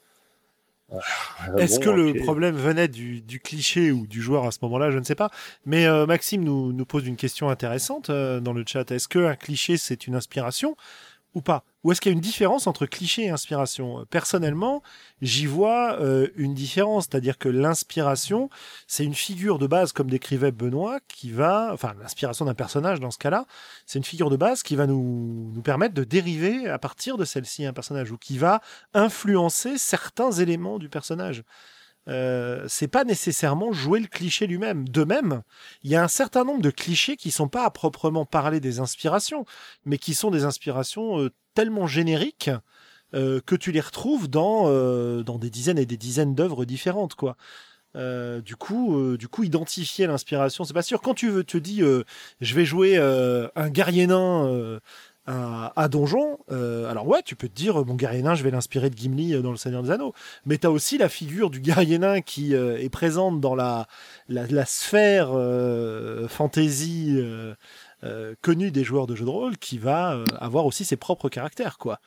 Est-ce que le problème venait du, du, cliché ou du joueur à ce moment-là Je ne sais pas. Mais euh, Maxime nous, nous, pose une question intéressante euh, dans le chat. Est-ce qu'un cliché, c'est une inspiration? Ou pas. Ou est-ce qu'il y a une différence entre cliché et inspiration? Personnellement, j'y vois euh, une différence, c'est-à-dire que l'inspiration, c'est une figure de base, comme décrivait Benoît, qui va, enfin l'inspiration d'un personnage dans ce cas-là, c'est une figure de base qui va nous, nous permettre de dériver à partir de celle-ci un personnage, ou qui va influencer certains éléments du personnage. Euh, c'est pas nécessairement jouer le cliché lui-même. De même, il y a un certain nombre de clichés qui sont pas à proprement parler des inspirations, mais qui sont des inspirations euh, tellement génériques euh, que tu les retrouves dans, dans des dizaines et des dizaines d'œuvres différentes, quoi. du coup, du coup, identifier l'inspiration, c'est pas sûr. Quand tu veux, te dis, je vais jouer un guerrier nain à, Donjon, euh, alors ouais, tu peux te dire, mon guerrier nain, je vais l'inspirer de Gimli euh, dans Le Seigneur des Anneaux. Mais tu as aussi la figure du guerrier nain qui euh, est présente dans la, la, sphère fantasy connue des joueurs de jeux de rôle qui va avoir aussi ses propres caractères, quoi.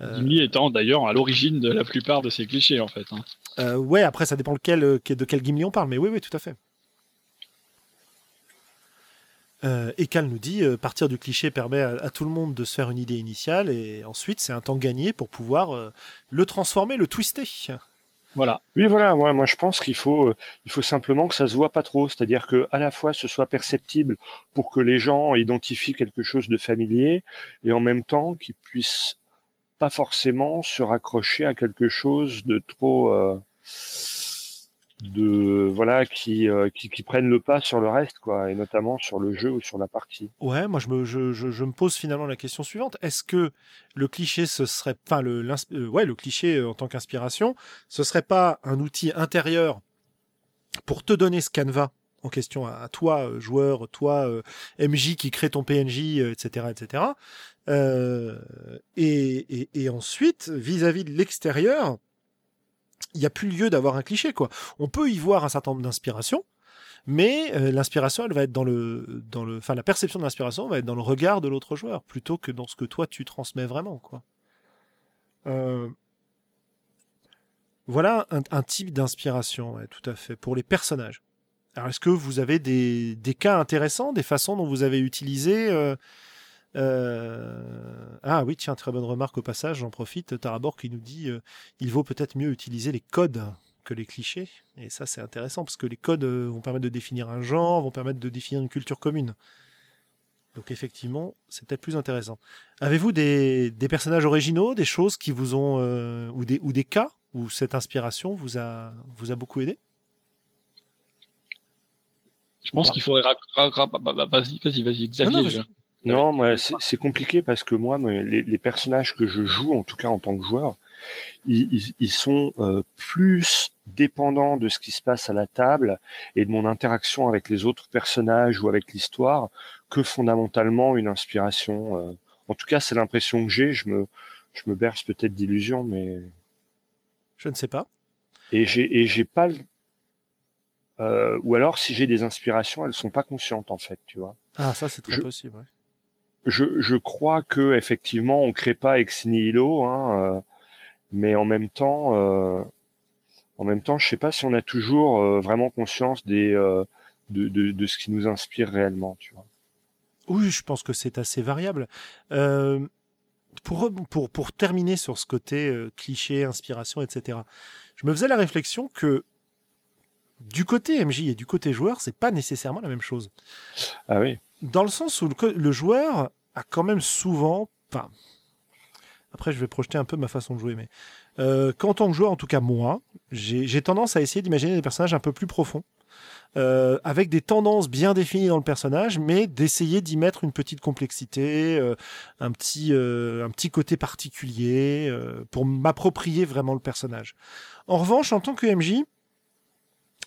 Gimli étant d'ailleurs à l'origine de la plupart de ces clichés, en fait. Hein. ouais, après, ça dépend lequel, de quel Gimli on parle, mais oui, oui, tout à fait. Euh, et Cal nous dit euh, partir du cliché permet à, tout le monde de se faire une idée initiale et ensuite c'est un temps gagné pour pouvoir euh, le transformer, le twister. Voilà. Oui, voilà. Moi, moi je pense qu'il faut, il faut simplement que ça se voit pas trop, c'est-à-dire que à la fois ce soit perceptible pour que les gens identifient quelque chose de familier et en même temps qu'ils puissent pas forcément se raccrocher à quelque chose de trop de voilà qui, euh, qui, qui prennent le pas sur le reste quoi et notamment sur le jeu ou sur la partie. Ouais, moi je me je, je, me pose finalement la question suivante est-ce que le cliché ce serait enfin le euh, ouais le cliché euh, en tant qu'inspiration ce serait pas un outil intérieur pour te donner ce canevas en question à, toi joueur toi MJ qui crée ton PNJ etc etc et, et, et ensuite vis-à-vis -vis de l'extérieur il n'y a plus lieu d'avoir un cliché quoi. On peut y voir un certain nombre d'inspirations, mais euh, l'inspiration elle va être dans le dans le enfin la perception de l'inspiration va être dans le regard de l'autre joueur plutôt que dans ce que toi tu transmets vraiment quoi. Euh, voilà un, type d'inspiration, tout à fait, pour les personnages. Alors, est-ce que vous avez des, cas intéressants, des façons dont vous avez utilisé euh, euh, ah oui, tiens, très bonne remarque au passage, j'en profite. Tarabor qui nous dit euh, il vaut peut-être mieux utiliser les codes que les clichés. Et ça, c'est intéressant parce que les codes euh, vont permettre de définir un genre, vont permettre de définir une culture commune. Donc effectivement, c'est peut-être plus intéressant. Avez-vous des, personnages originaux, des choses qui vous ont ou des ou des cas où cette inspiration vous a vous a beaucoup aidé Je pense qu'il faudrait vas-y vas-y vas-y Xavier. Non, moi, c'est compliqué parce que moi, les, personnages que je joue, en tout cas en tant que joueur, ils, sont euh, plus dépendants de ce qui se passe à la table et de mon interaction avec les autres personnages ou avec l'histoire que fondamentalement une inspiration. Euh. En tout cas, c'est l'impression que j'ai. Je me, je me berce peut-être d'illusions, mais je ne sais pas. Et j'ai et j'ai pas. Euh, ou alors, si j'ai des inspirations, elles sont pas conscientes en fait, tu vois. Ah, ça c'est très possible. Ouais je, je crois que effectivement on crée pas ex nihilo, hein, euh, mais en même temps, euh, en même temps, je sais pas si on a toujours euh, vraiment conscience des de, de, de, ce qui nous inspire réellement, tu vois. Oui, je pense que c'est assez variable. pour, pour, pour terminer sur ce côté cliché, inspiration, etc., je me faisais la réflexion que du côté MJ et du côté joueur, c'est pas nécessairement la même chose. Ah oui. Dans le sens où le, le joueur a quand même souvent, enfin, après je vais projeter un peu ma façon de jouer, mais euh, qu'en tant que joueur, en tout cas moi, j'ai tendance à essayer d'imaginer des personnages un peu plus profonds. Euh, avec des tendances bien définies dans le personnage, mais d'essayer d'y mettre une petite complexité, euh, un petit euh, un petit côté particulier pour m'approprier vraiment le personnage. En revanche, en tant que MJ,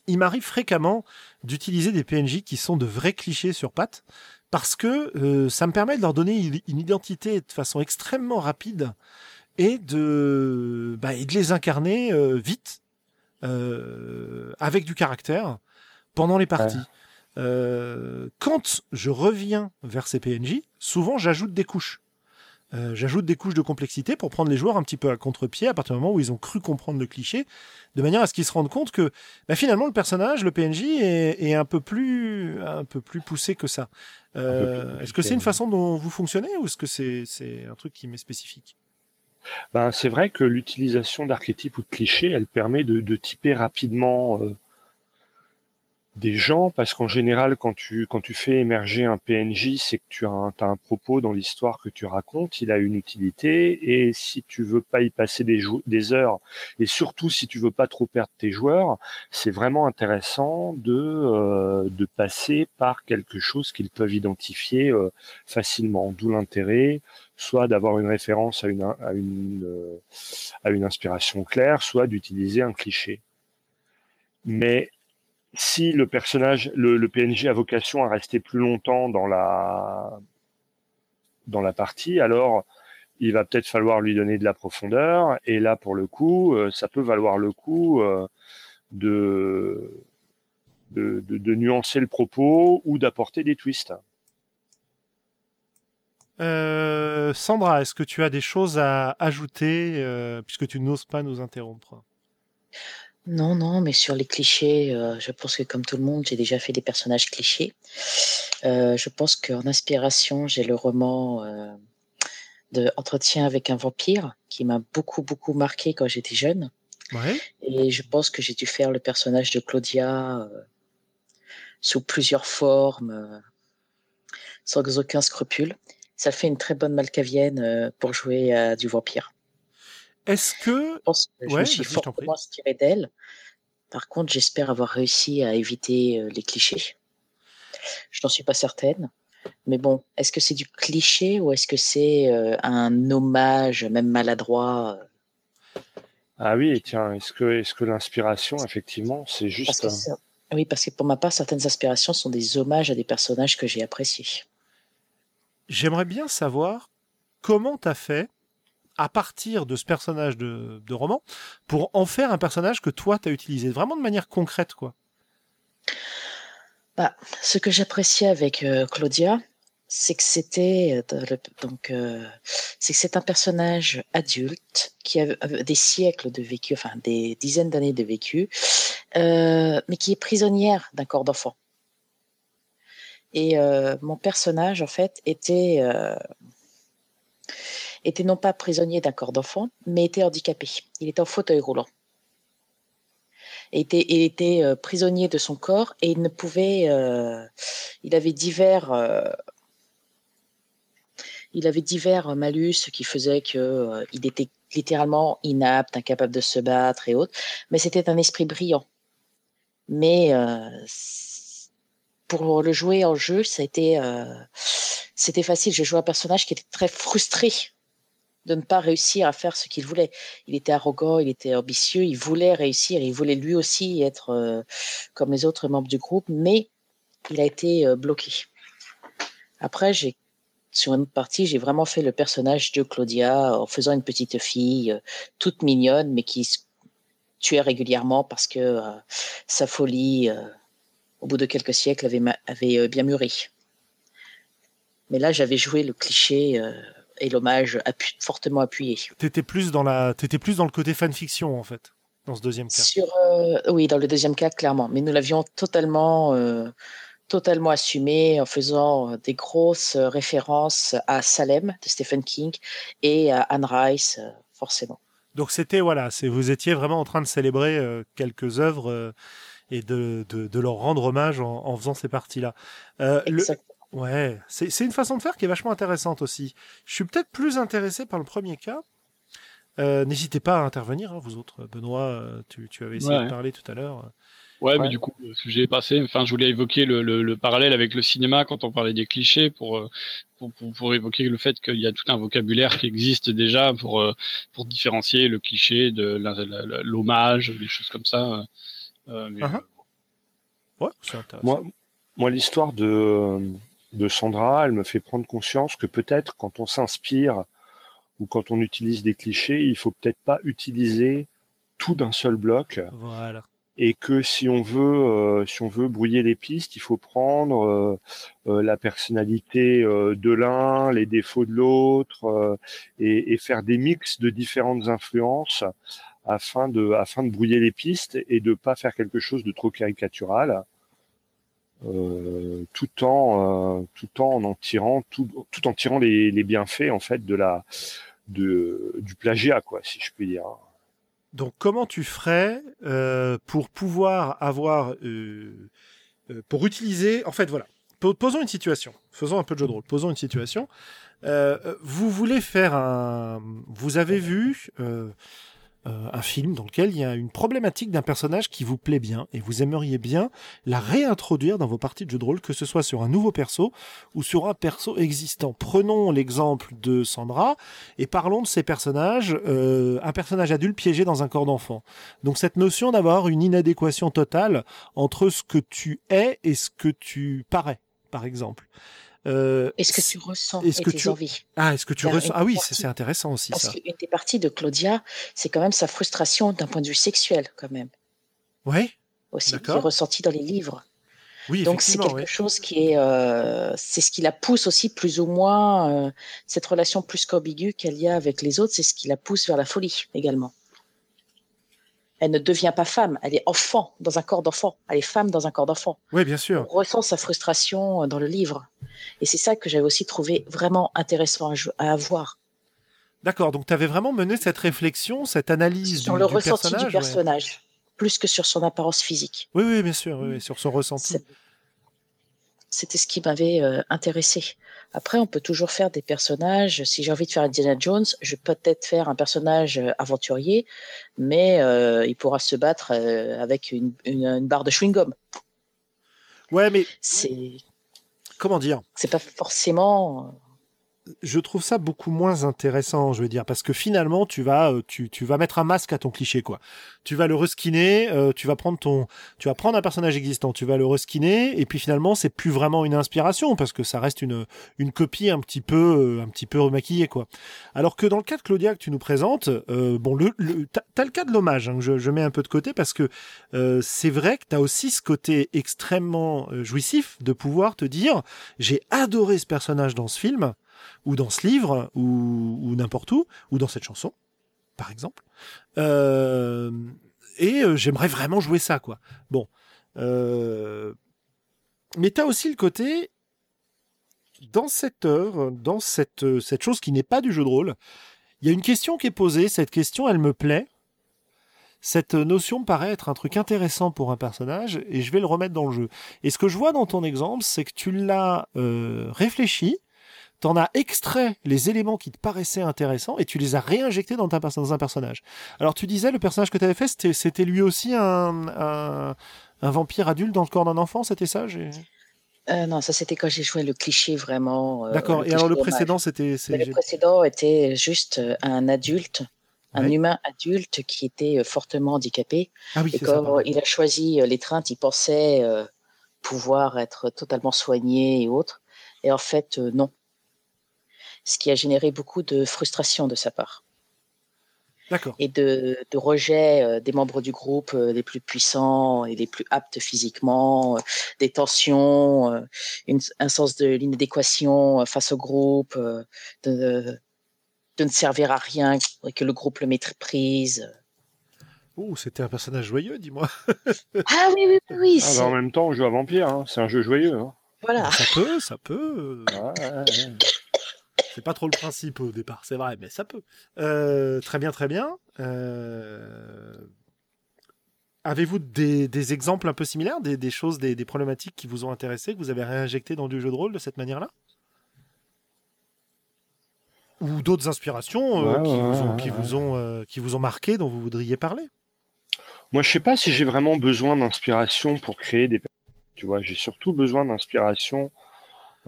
il m'arrive fréquemment d'utiliser des PNJ qui sont de vrais clichés sur pattes, parce que euh, ça me permet de leur donner une identité de façon extrêmement rapide et de, bah, et de les incarner euh, vite, euh, avec du caractère, pendant les parties. quand je reviens vers ces PNJ, souvent j'ajoute des couches. Euh, j'ajoute des couches de complexité pour prendre les joueurs un petit peu à contre-pied à partir du moment où ils ont cru comprendre le cliché, de manière à ce qu'ils se rendent compte que bah, finalement le personnage, le PNJ, est, un peu plus un peu plus poussé que ça. Euh, est-ce que c'est une façon dont vous fonctionnez ou est-ce que c'est un truc qui m'est spécifique? Ben, c'est vrai que l'utilisation d'archétypes ou de clichés, elle permet de, de typer rapidement euh, des gens parce qu'en général quand tu quand tu fais émerger un PNJ c'est que tu as un, un propos dans l'histoire que tu racontes il a une utilité et si tu veux pas y passer des, des heures et surtout si tu veux pas trop perdre tes joueurs c'est vraiment intéressant de euh, de passer par quelque chose qu'ils peuvent identifier euh, facilement. D'où l'intérêt soit d'avoir une référence à une à une euh, à une inspiration claire soit d'utiliser un cliché. Mais si le personnage, le, PNJ a vocation à rester plus longtemps dans la dans la partie, alors il va peut-être falloir lui donner de la profondeur. Et là, pour le coup, euh, ça peut valoir le coup euh, de, nuancer le propos ou d'apporter des twists. Euh, Sandra, est-ce que tu as des choses à ajouter puisque tu n'oses pas nous interrompre? Non, non, mais sur les clichés, euh, je pense que comme tout le monde, j'ai déjà fait des personnages clichés. Euh, je pense qu'en inspiration, j'ai le roman euh, de Entretien avec un vampire qui m'a beaucoup, beaucoup marqué quand j'étais jeune. Ouais. Et je pense que j'ai dû faire le personnage de Claudia sous plusieurs formes, sans aucun scrupule. Ça fait une très bonne malcavienne pour jouer à du vampire. Est-ce que. Je pense que je me suis fortement inspiré d'elle. Par contre, j'espère avoir réussi à éviter euh, les clichés. Je n'en suis pas certaine. Mais bon, est-ce que c'est du cliché ou est-ce que c'est euh, un hommage, même maladroit euh? Ah oui, tiens, est-ce que, est que l'inspiration, effectivement, c'est juste. Oui, parce que pour ma part, certaines inspirations sont des hommages à des personnages que j'ai appréciés. J'aimerais bien savoir comment tu as fait à partir de ce personnage de, roman pour en faire un personnage que toi tu as utilisé vraiment de manière concrète quoi. Bah, ce que j'appréciais avec euh, Claudia c'est que c'était euh, donc euh, c'est que c'est un personnage adulte qui a des siècles de vécu enfin des dizaines d'années de vécu mais qui est prisonnière d'un corps d'enfant. Et mon personnage en fait était était non pas prisonnier d'un corps d'enfant, mais était handicapé. Il était en fauteuil roulant. Il était, euh, prisonnier de son corps et il ne pouvait. Euh, il avait divers. Euh, il avait divers malus qui faisaient que il était littéralement inapte, incapable de se battre et autres. Mais c'était un esprit brillant. Mais pour le jouer en jeu, c'était c'était facile. Je jouais un personnage qui était très frustré de ne pas réussir à faire ce qu'il voulait. Il était arrogant, il était ambitieux, il voulait réussir, il voulait lui aussi être euh, comme les autres membres du groupe, mais il a été euh, bloqué. Après, j'ai sur une partie, j'ai vraiment fait le personnage de Claudia en faisant une petite fille euh, toute mignonne, mais qui se tuait régulièrement parce que sa folie, au bout de quelques siècles, avait bien mûri. Mais là, j'avais joué le cliché et l'hommage fortement appuyé. T'étais plus dans la, étais plus dans le côté fanfiction en fait, dans ce deuxième cas. Sur, euh, oui, dans le deuxième cas clairement, mais nous l'avions totalement, euh, totalement assumé en faisant des grosses références à Salem de Stephen King et à Anne Rice, forcément. Donc c'était voilà, vous étiez vraiment en train de célébrer euh, quelques œuvres et de, de, de, leur rendre hommage en, en faisant ces parties-là. Exactement. Ouais, c'est une façon de faire qui est vachement intéressante aussi. Je suis peut-être plus intéressé par le premier cas. Euh, n'hésitez pas à intervenir, hein, vous autres. Benoît, euh, tu, tu avais essayé de parler tout à l'heure. Ouais, mais du coup, le sujet est passé. Enfin, je voulais évoquer le, le, parallèle avec le cinéma quand on parlait des clichés pour, euh, pour, pour, évoquer le fait qu'il y a tout un vocabulaire qui existe déjà pour, pour différencier le cliché de l'hommage, des choses comme ça. Uh-huh. Ouais, c'est intéressant. Moi, moi l'histoire de de Sandra, elle me fait prendre conscience que peut-être quand on s'inspire ou quand on utilise des clichés, il faut peut-être pas utiliser tout d'un seul bloc. Voilà. et que si on veut, si on veut brouiller les pistes, il faut prendre la personnalité de l'un, les défauts de l'autre, et, et, faire des mix de différentes influences afin de, afin de brouiller les pistes et de pas faire quelque chose de trop caricatural. Euh, tout en euh, tout en en tirant tout, tout en tirant les, les, bienfaits en fait de la de du plagiat quoi si je puis dire. Donc comment tu ferais euh, pour pouvoir avoir pour utiliser en fait voilà posons une situation faisons un peu de jeu de rôle posons une situation vous voulez faire un vous avez vu euh, un film dans lequel il y a une problématique d'un personnage qui vous plaît bien et vous aimeriez bien la réintroduire dans vos parties de jeu de rôle, que ce soit sur un nouveau perso ou sur un perso existant. Prenons l'exemple de Sandra et parlons de ces personnages, euh, un personnage adulte piégé dans un corps d'enfant. Donc cette notion d'avoir une inadéquation totale entre ce que tu es et ce que tu parais, par exemple. Euh, est-ce que tu ressens est-ce que tes tu... envies Ah, est-ce que tu ressens Ah oui, c'est intéressant aussi Parce ça. qu'une des parties de Claudia, c'est quand même sa frustration d'un point de vue sexuel, quand même. Oui. Aussi, qui est ressenti dans les livres. Oui, Donc c'est quelque chose qui est, euh, c'est ce qui la pousse aussi plus ou moins euh, cette relation plus qu'ambiguë qu'elle y a avec les autres, c'est ce qui la pousse vers la folie également elle ne devient pas femme, elle est enfant dans un corps d'enfant, elle est femme dans un corps d'enfant. Oui, bien sûr. On ressent sa frustration euh, dans le livre. Et c'est ça que j'avais aussi trouvé vraiment intéressant à, avoir. D'accord, donc tu avais vraiment mené cette réflexion, cette analyse sur le ressenti du personnage, plus que sur son apparence physique. Oui, oui, bien sûr, oui, sur son ressenti. C'était ce qui m'avait euh, intéressé. Après, on peut toujours faire des personnages. Si j'ai envie de faire Indiana Jones, je peux peut-être faire un personnage euh, aventurier, mais euh, il pourra se battre avec une, une, barre de chewing-gum. Ouais, mais c'est comment dire? C'est pas forcément je trouve ça beaucoup moins intéressant, je veux dire, parce que finalement, tu vas, euh, tu, tu vas mettre un masque à ton cliché, quoi. Tu vas le reskiner, euh, tu vas prendre ton, tu vas prendre un personnage existant, tu vas le reskiner, et puis finalement, c'est plus vraiment une inspiration, parce que ça reste une, une copie un petit peu, euh, un petit peu remaquillée, quoi. Alors que dans le cas de Claudia que tu nous présentes, bon, le, le t'as le cas de l'hommage, hein, que je, je, mets un peu de côté, parce que c'est vrai que t'as aussi ce côté extrêmement jouissif de pouvoir te dire, j'ai adoré ce personnage dans ce film ou dans ce livre, ou, n'importe où, ou dans cette chanson, par exemple. Euh, et euh, j'aimerais vraiment jouer ça, quoi. Bon. Euh, mais tu as aussi le côté, dans cette œuvre, dans cette, cette chose qui n'est pas du jeu de rôle, il y a une question qui est posée, cette question, elle me plaît. Cette notion paraît être un truc intéressant pour un personnage et je vais le remettre dans le jeu. Et ce que je vois dans ton exemple, c'est que tu l'as réfléchi, t'en as extrait les éléments qui te paraissaient intéressants et tu les as réinjectés dans, ta, dans un personnage. Alors tu disais, le personnage que tu avais fait, c'était lui aussi un, un, vampire adulte dans le corps d'un enfant, c'était ça? Euh, non, ça c'était quand j'ai joué le cliché vraiment. Euh, D'accord. Et alors le précédent c'était. Le précédent était juste euh, un adulte, un humain adulte qui était fortement handicapé. Ah oui, et quand il a choisi l'étreinte, il pensait pouvoir être totalement soigné et autres. Et en fait, non ce qui a généré beaucoup de frustration de sa part. Et de, rejet euh, des membres du groupe euh, les plus puissants et les plus aptes physiquement, euh, des tensions, un sens de l'inadéquation face au groupe, de, de, ne servir à rien, que le groupe le méprise. Oh, c'était un personnage joyeux, dis-moi. ah oui, oui, oui. Ah, bah, en même temps, on joue à Vampire, hein. c'est un jeu joyeux. Hein. Voilà. Ça peut, ça peut. C'est pas trop le principe au départ, c'est vrai, mais ça peut. Euh, très bien, très bien. Euh, avez-vous des, exemples un peu similaires, des, choses, des, problématiques qui vous ont intéressé, que vous avez réinjecté dans du jeu de rôle de cette manière-là? Ou d'autres inspirations euh, qui, vous ont, qui, vous ont, qui vous ont marqué, dont vous voudriez parler? Moi, je sais pas si j'ai vraiment besoin d'inspiration pour créer des. Tu vois, j'ai surtout besoin d'inspiration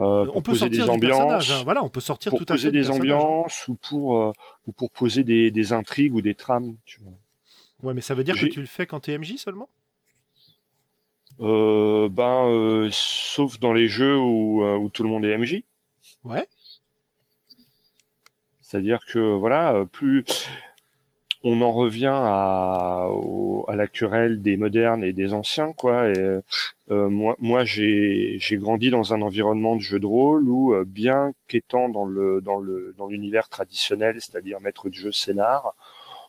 euh, on peut poser des ambiances. Hein. Voilà, on peut sortir pour tout à poser des ambiances ou pour euh, ou pour poser des, intrigues ou des trames. Tu vois. Ouais, mais ça veut dire que tu le fais quand tu es MJ seulement? Euh, Ben, sauf dans les jeux où, où, tout le monde est MJ. Ouais. C'est-à-dire que voilà, plus on en revient à, à l'actuel des modernes et des anciens, quoi. Euh, moi, moi j'ai, grandi dans un environnement de jeu de rôle où, euh, bien qu'étant dans le dans le dans l'univers traditionnel, c'est-à-dire maître de jeu scénar,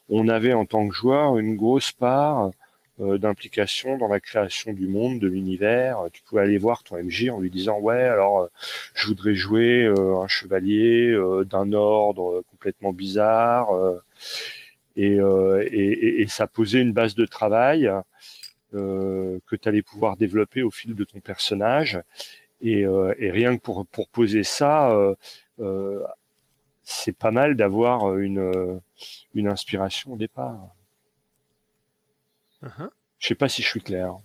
on avait en tant que joueur une grosse part euh, d'implication dans la création du monde, de l'univers. Tu pouvais aller voir ton MJ en lui disant ouais alors je voudrais jouer un chevalier d'un ordre complètement bizarre euh, et, et, ça posait une base de travail euh, que tu allais pouvoir développer au fil de ton personnage. Et, euh, et rien que pour, pour poser ça, c'est pas mal d'avoir une, une inspiration au départ. Uh-huh. Je sais pas si je suis clair.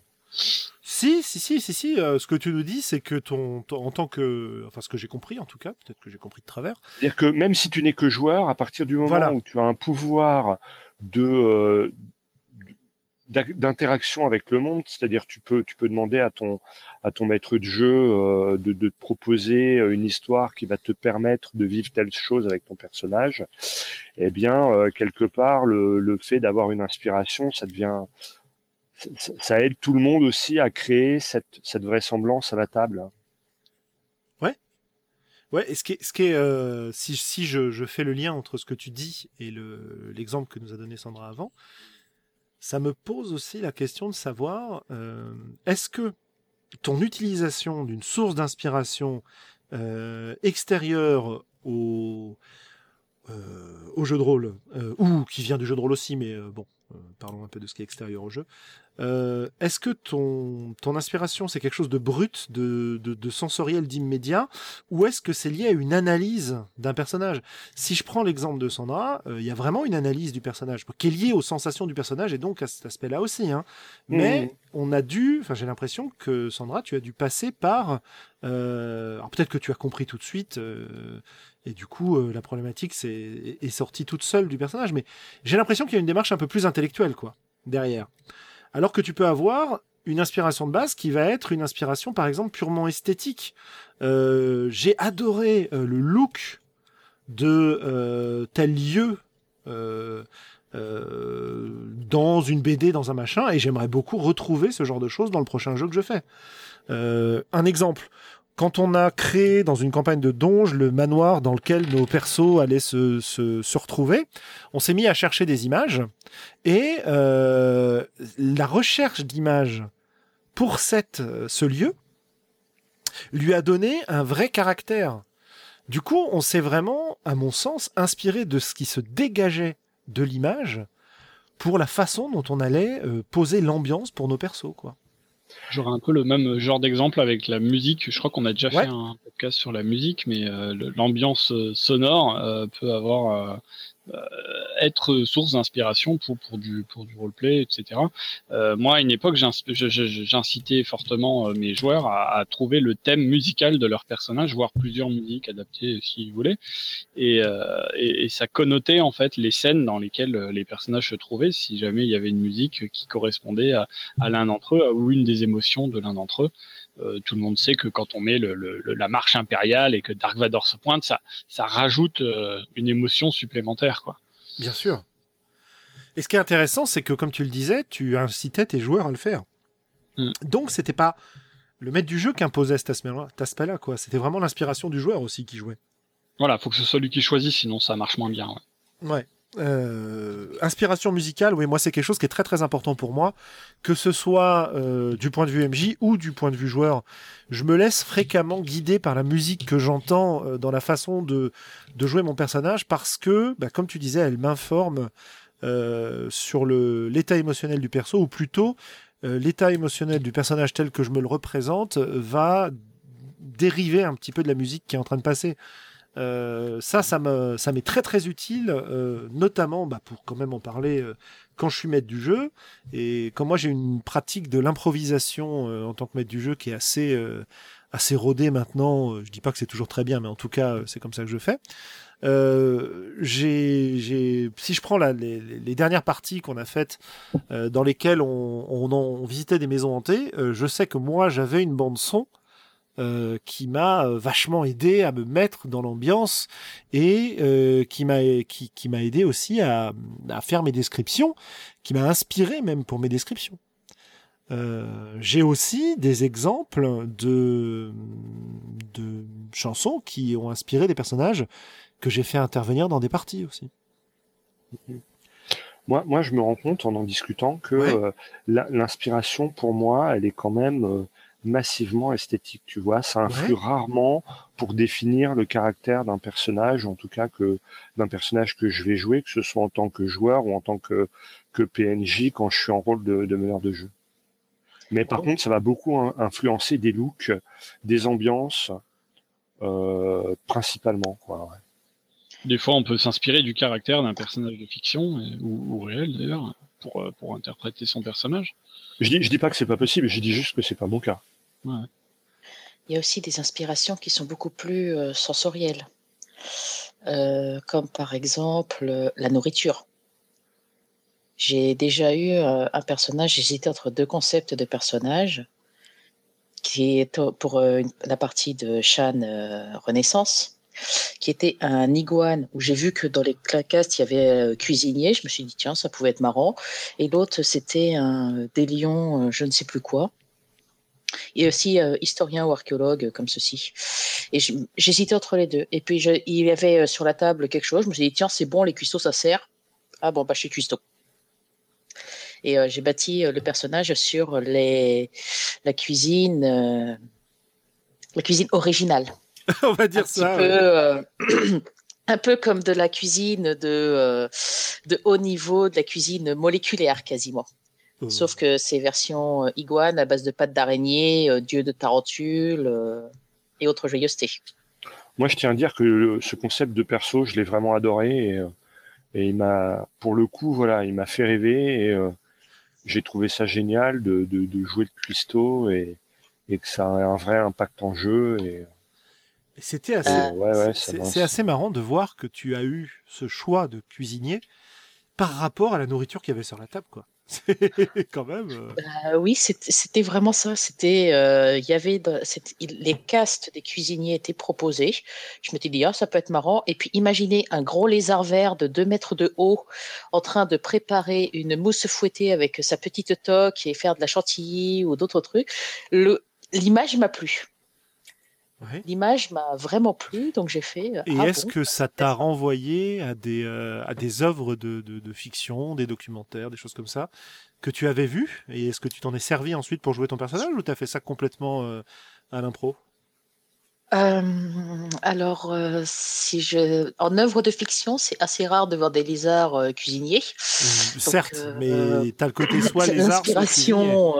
Si, si, si, si, si. Euh, ce que tu nous dis, c'est que ton, en tant que, enfin, ce que j'ai compris, en tout cas, peut-être que j'ai compris de travers. C'est-à-dire que même si tu n'es que joueur, à partir du moment où tu as un pouvoir de euh, d'interaction avec le monde, c'est-à-dire tu peux tu peux demander à ton à ton maître de jeu euh, de, de te proposer une histoire qui va te permettre de vivre telle chose avec ton personnage. Eh bien, quelque part, le, le fait d'avoir une inspiration, ça devient ça, aide tout le monde aussi à créer cette, vraisemblance à la table. Ouais. Ouais, et ce qui ce qui euh, si, si je, je, fais le lien entre ce que tu dis et l'exemple que nous a donné Sandra avant, ça me pose aussi la question de savoir euh, est-ce que ton utilisation d'une source d'inspiration euh, extérieure au, au jeu de rôle, ou qui vient du jeu de rôle aussi, mais bon, parlons un peu de ce qui est extérieur au jeu, euh, est-ce que ton, ton inspiration, c'est quelque chose de brut, de, de, sensoriel, d'immédiat, ou est-ce que c'est lié à une analyse d'un personnage? Si je prends l'exemple de Sandra, euh, il y a vraiment une analyse du personnage, qui est liée aux sensations du personnage et donc à cet aspect-là aussi. Hein. Mais mmh. on a dû, enfin j'ai l'impression que Sandra, tu as dû passer par... Euh, alors peut-être que tu as compris tout de suite, et du coup la problématique est, sortie toute seule du personnage, mais j'ai l'impression qu'il y a une démarche un peu plus intellectuelle, quoi, derrière. Alors que tu peux avoir une inspiration de base qui va être une inspiration, par exemple, purement esthétique. Euh, j'ai adoré euh, le look de euh, tel lieu dans une BD, dans un machin, et j'aimerais beaucoup retrouver ce genre de choses dans le prochain jeu que je fais. un exemple, quand on a créé dans une campagne de Donge le manoir dans lequel nos persos allaient se, se, retrouver, on s'est mis à chercher des images et euh, la recherche d'images pour cette, ce lieu lui a donné un vrai caractère. Du coup, on s'est vraiment, à mon sens, inspiré de ce qui se dégageait de l'image pour la façon dont on allait euh, poser l'ambiance pour nos persos, quoi. J'aurais un peu le même genre d'exemple avec la musique. Je crois qu'on a déjà fait un podcast sur la musique, mais euh, l'ambiance euh, sonore euh, peut avoir être source d'inspiration pour, pour du, pour du roleplay, etc. Euh, moi, à une époque, j'incitais fortement euh, mes joueurs à, à, trouver le thème musical de leur personnage, voire plusieurs musiques adaptées s'ils voulaient. Et, et, et, ça connotait en fait les scènes dans lesquelles les personnages se trouvaient, si jamais il y avait une musique qui correspondait à, à l'un d'entre eux ou une des émotions de l'un d'entre eux. Euh, tout le monde sait que quand on met le, le, la marche impériale et que Dark Vador se pointe, ça, ça rajoute euh, une émotion supplémentaire, quoi. Bien sûr. Et ce qui est intéressant, c'est que comme tu le disais, tu incitais tes joueurs à le faire. Mm. Donc c'était pas le maître du jeu qui imposait cet aspect-là, quoi. C'était vraiment l'inspiration du joueur aussi qui jouait. Voilà, faut que ce soit lui qui choisisse, sinon ça marche moins bien. Ouais. ouais. Euh, inspiration musicale, oui, moi c'est quelque chose qui est très très important pour moi, que ce soit euh, du point de vue MJ ou du point de vue joueur. Je me laisse fréquemment guider par la musique que j'entends euh, dans la façon de, de jouer mon personnage parce que, bah, comme tu disais, elle m'informe sur l'état émotionnel du perso, ou plutôt l'état émotionnel du personnage tel que je me le représente va dériver un petit peu de la musique qui est en train de passer. Euh, ça, ça me, ça m'est très très utile, euh, notamment bah, pour quand même en parler euh, quand je suis maître du jeu et quand moi j'ai une pratique de l'improvisation en tant que maître du jeu qui est assez assez rodée maintenant. je dis pas que c'est toujours très bien, mais en tout cas c'est comme ça que je fais. j'ai, j'ai, si je prends la, les, les, dernières parties qu'on a faites dans lesquelles on, on, on, visitait des maisons hantées, je sais que moi j'avais une bande son euh, qui m'a vachement aidé à me mettre dans l'ambiance et qui m'a qui, qui m'a aidé aussi à, à faire mes descriptions, qui m'a inspiré même pour mes descriptions. J'ai aussi des exemples de de chansons qui ont inspiré des personnages que j'ai fait intervenir dans des parties aussi. Moi, moi, je me rends compte en en discutant que euh, l'inspiration pour moi, elle est quand même euh, massivement esthétique. Tu vois, ça influe rarement pour définir le caractère d'un personnage, en tout cas que d'un personnage que je vais jouer, que ce soit en tant que joueur ou en tant que que PNJ quand je suis en rôle de, de meneur de jeu. Mais par contre, ça va beaucoup influencer des looks, des ambiances, euh, principalement. Quoi, des fois, on peut s'inspirer du caractère d'un personnage de fiction, ou, réel d'ailleurs, pour, euh, pour interpréter son personnage. Je dis, je dis pas que c'est pas possible, je dis juste que c'est pas mon cas. Il y a aussi des inspirations qui sont beaucoup plus euh, sensorielles, euh, comme par exemple la nourriture. J'ai déjà eu un personnage, j'hésitais entre deux concepts de personnages, qui est pour la partie de Shan Renaissance qui était un iguane où j'ai vu que dans les clacastes il y avait euh, cuisinier. Je me suis dit tiens ça pouvait être marrant. Et l'autre c'était un des lions, euh, je ne sais plus quoi. Et aussi euh, historien ou archéologue comme ceci. Et j'hésitais entre les deux. Et puis il y avait sur la table quelque chose. Je me suis dit tiens c'est bon les cuistots ça sert. Ah bon bah je suis cuistot. Et j'ai bâti le personnage sur les la cuisine la cuisine originale. on va dire ça. Euh, un peu comme de la cuisine de, euh, de haut niveau, de la cuisine moléculaire quasiment. Oh. Sauf que c'est version euh, iguane à base de pâte d'araignée, dieu de tarentule et autres joyeusetés. Moi, je tiens à dire que ce concept de perso, je l'ai vraiment adoré et, il m'a, pour le coup, voilà, il m'a fait rêver et j'ai trouvé ça génial de, de, jouer le Christo et, et que ça a un vrai impact en jeu et c'était assez, euh, c'est assez marrant de voir que tu as eu ce choix de cuisinier par rapport à la nourriture qu'il y avait sur la table, quoi. Quand même. Euh. Bah oui, c'était vraiment ça. C'était, euh, il y avait les castes des cuisiniers étaient proposés. Je m'étais dit ah ça peut être marrant. Et puis imaginez un gros lézard vert de 2 mètres de haut en train de préparer une mousse fouettée avec sa petite toque et faire de la chantilly ou d'autres trucs. L'image m'a plu. L'image m'a vraiment plu, donc j'ai fait. Euh, Et ah est-ce que ça t'a renvoyé à des, euh, à des œuvres de, de, fiction, des documentaires, des choses comme ça, que tu avais vues Et est-ce que tu t'en es servi ensuite pour jouer ton personnage ou t'as fait ça complètement euh, à l'impro? Euh, alors, euh, si je, en œuvre de fiction, c'est assez rare de voir des lézards euh, cuisiniers. Mmh, certes, mais t'as le côté soit lézard, l'inspiration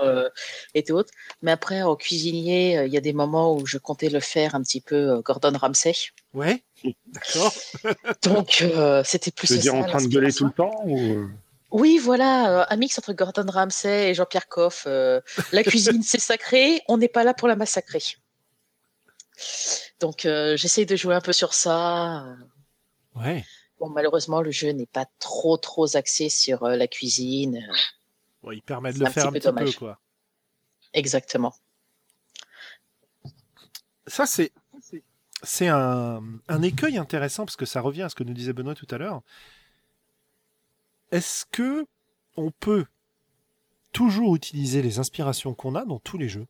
et tout. Mais après, en cuisinier, il y a des moments où je comptais le faire un petit peu Gordon Ramsay. Ouais, d'accord. Donc, c'était plus. Tu veux dire en train de gueuler tout le temps ou... Oui, voilà, un mix entre Gordon Ramsay et Jean-Pierre Coff. la cuisine, c'est sacré, on n'est pas là pour la massacrer. Donc euh, j'essaie de jouer un peu sur ça. Ouais. Bon, malheureusement, le jeu n'est pas trop trop axé sur euh, la cuisine. il permet de le faire un petit peu, quoi. Exactement. Ça, c'est c'est un, un, écueil intéressant parce que ça revient à ce que nous disait Benoît tout à l'heure. Est-ce que on peut toujours utiliser les inspirations qu'on a dans tous les jeux?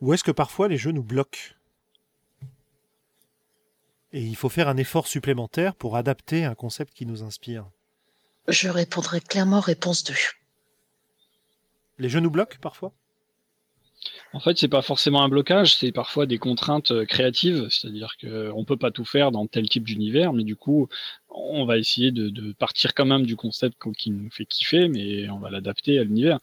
Ou est-ce que parfois les jeux nous bloquent? Et il faut faire un effort supplémentaire pour adapter un concept qui nous inspire. Je répondrai clairement réponse 2. Les jeux nous bloquent parfois? En fait, c'est pas forcément un blocage, c'est parfois des contraintes euh, créatives, c'est-à-dire qu'on peut pas tout faire dans tel type d'univers, mais du coup, on va essayer de, partir quand même du concept qui nous fait kiffer, mais on va l'adapter à l'univers.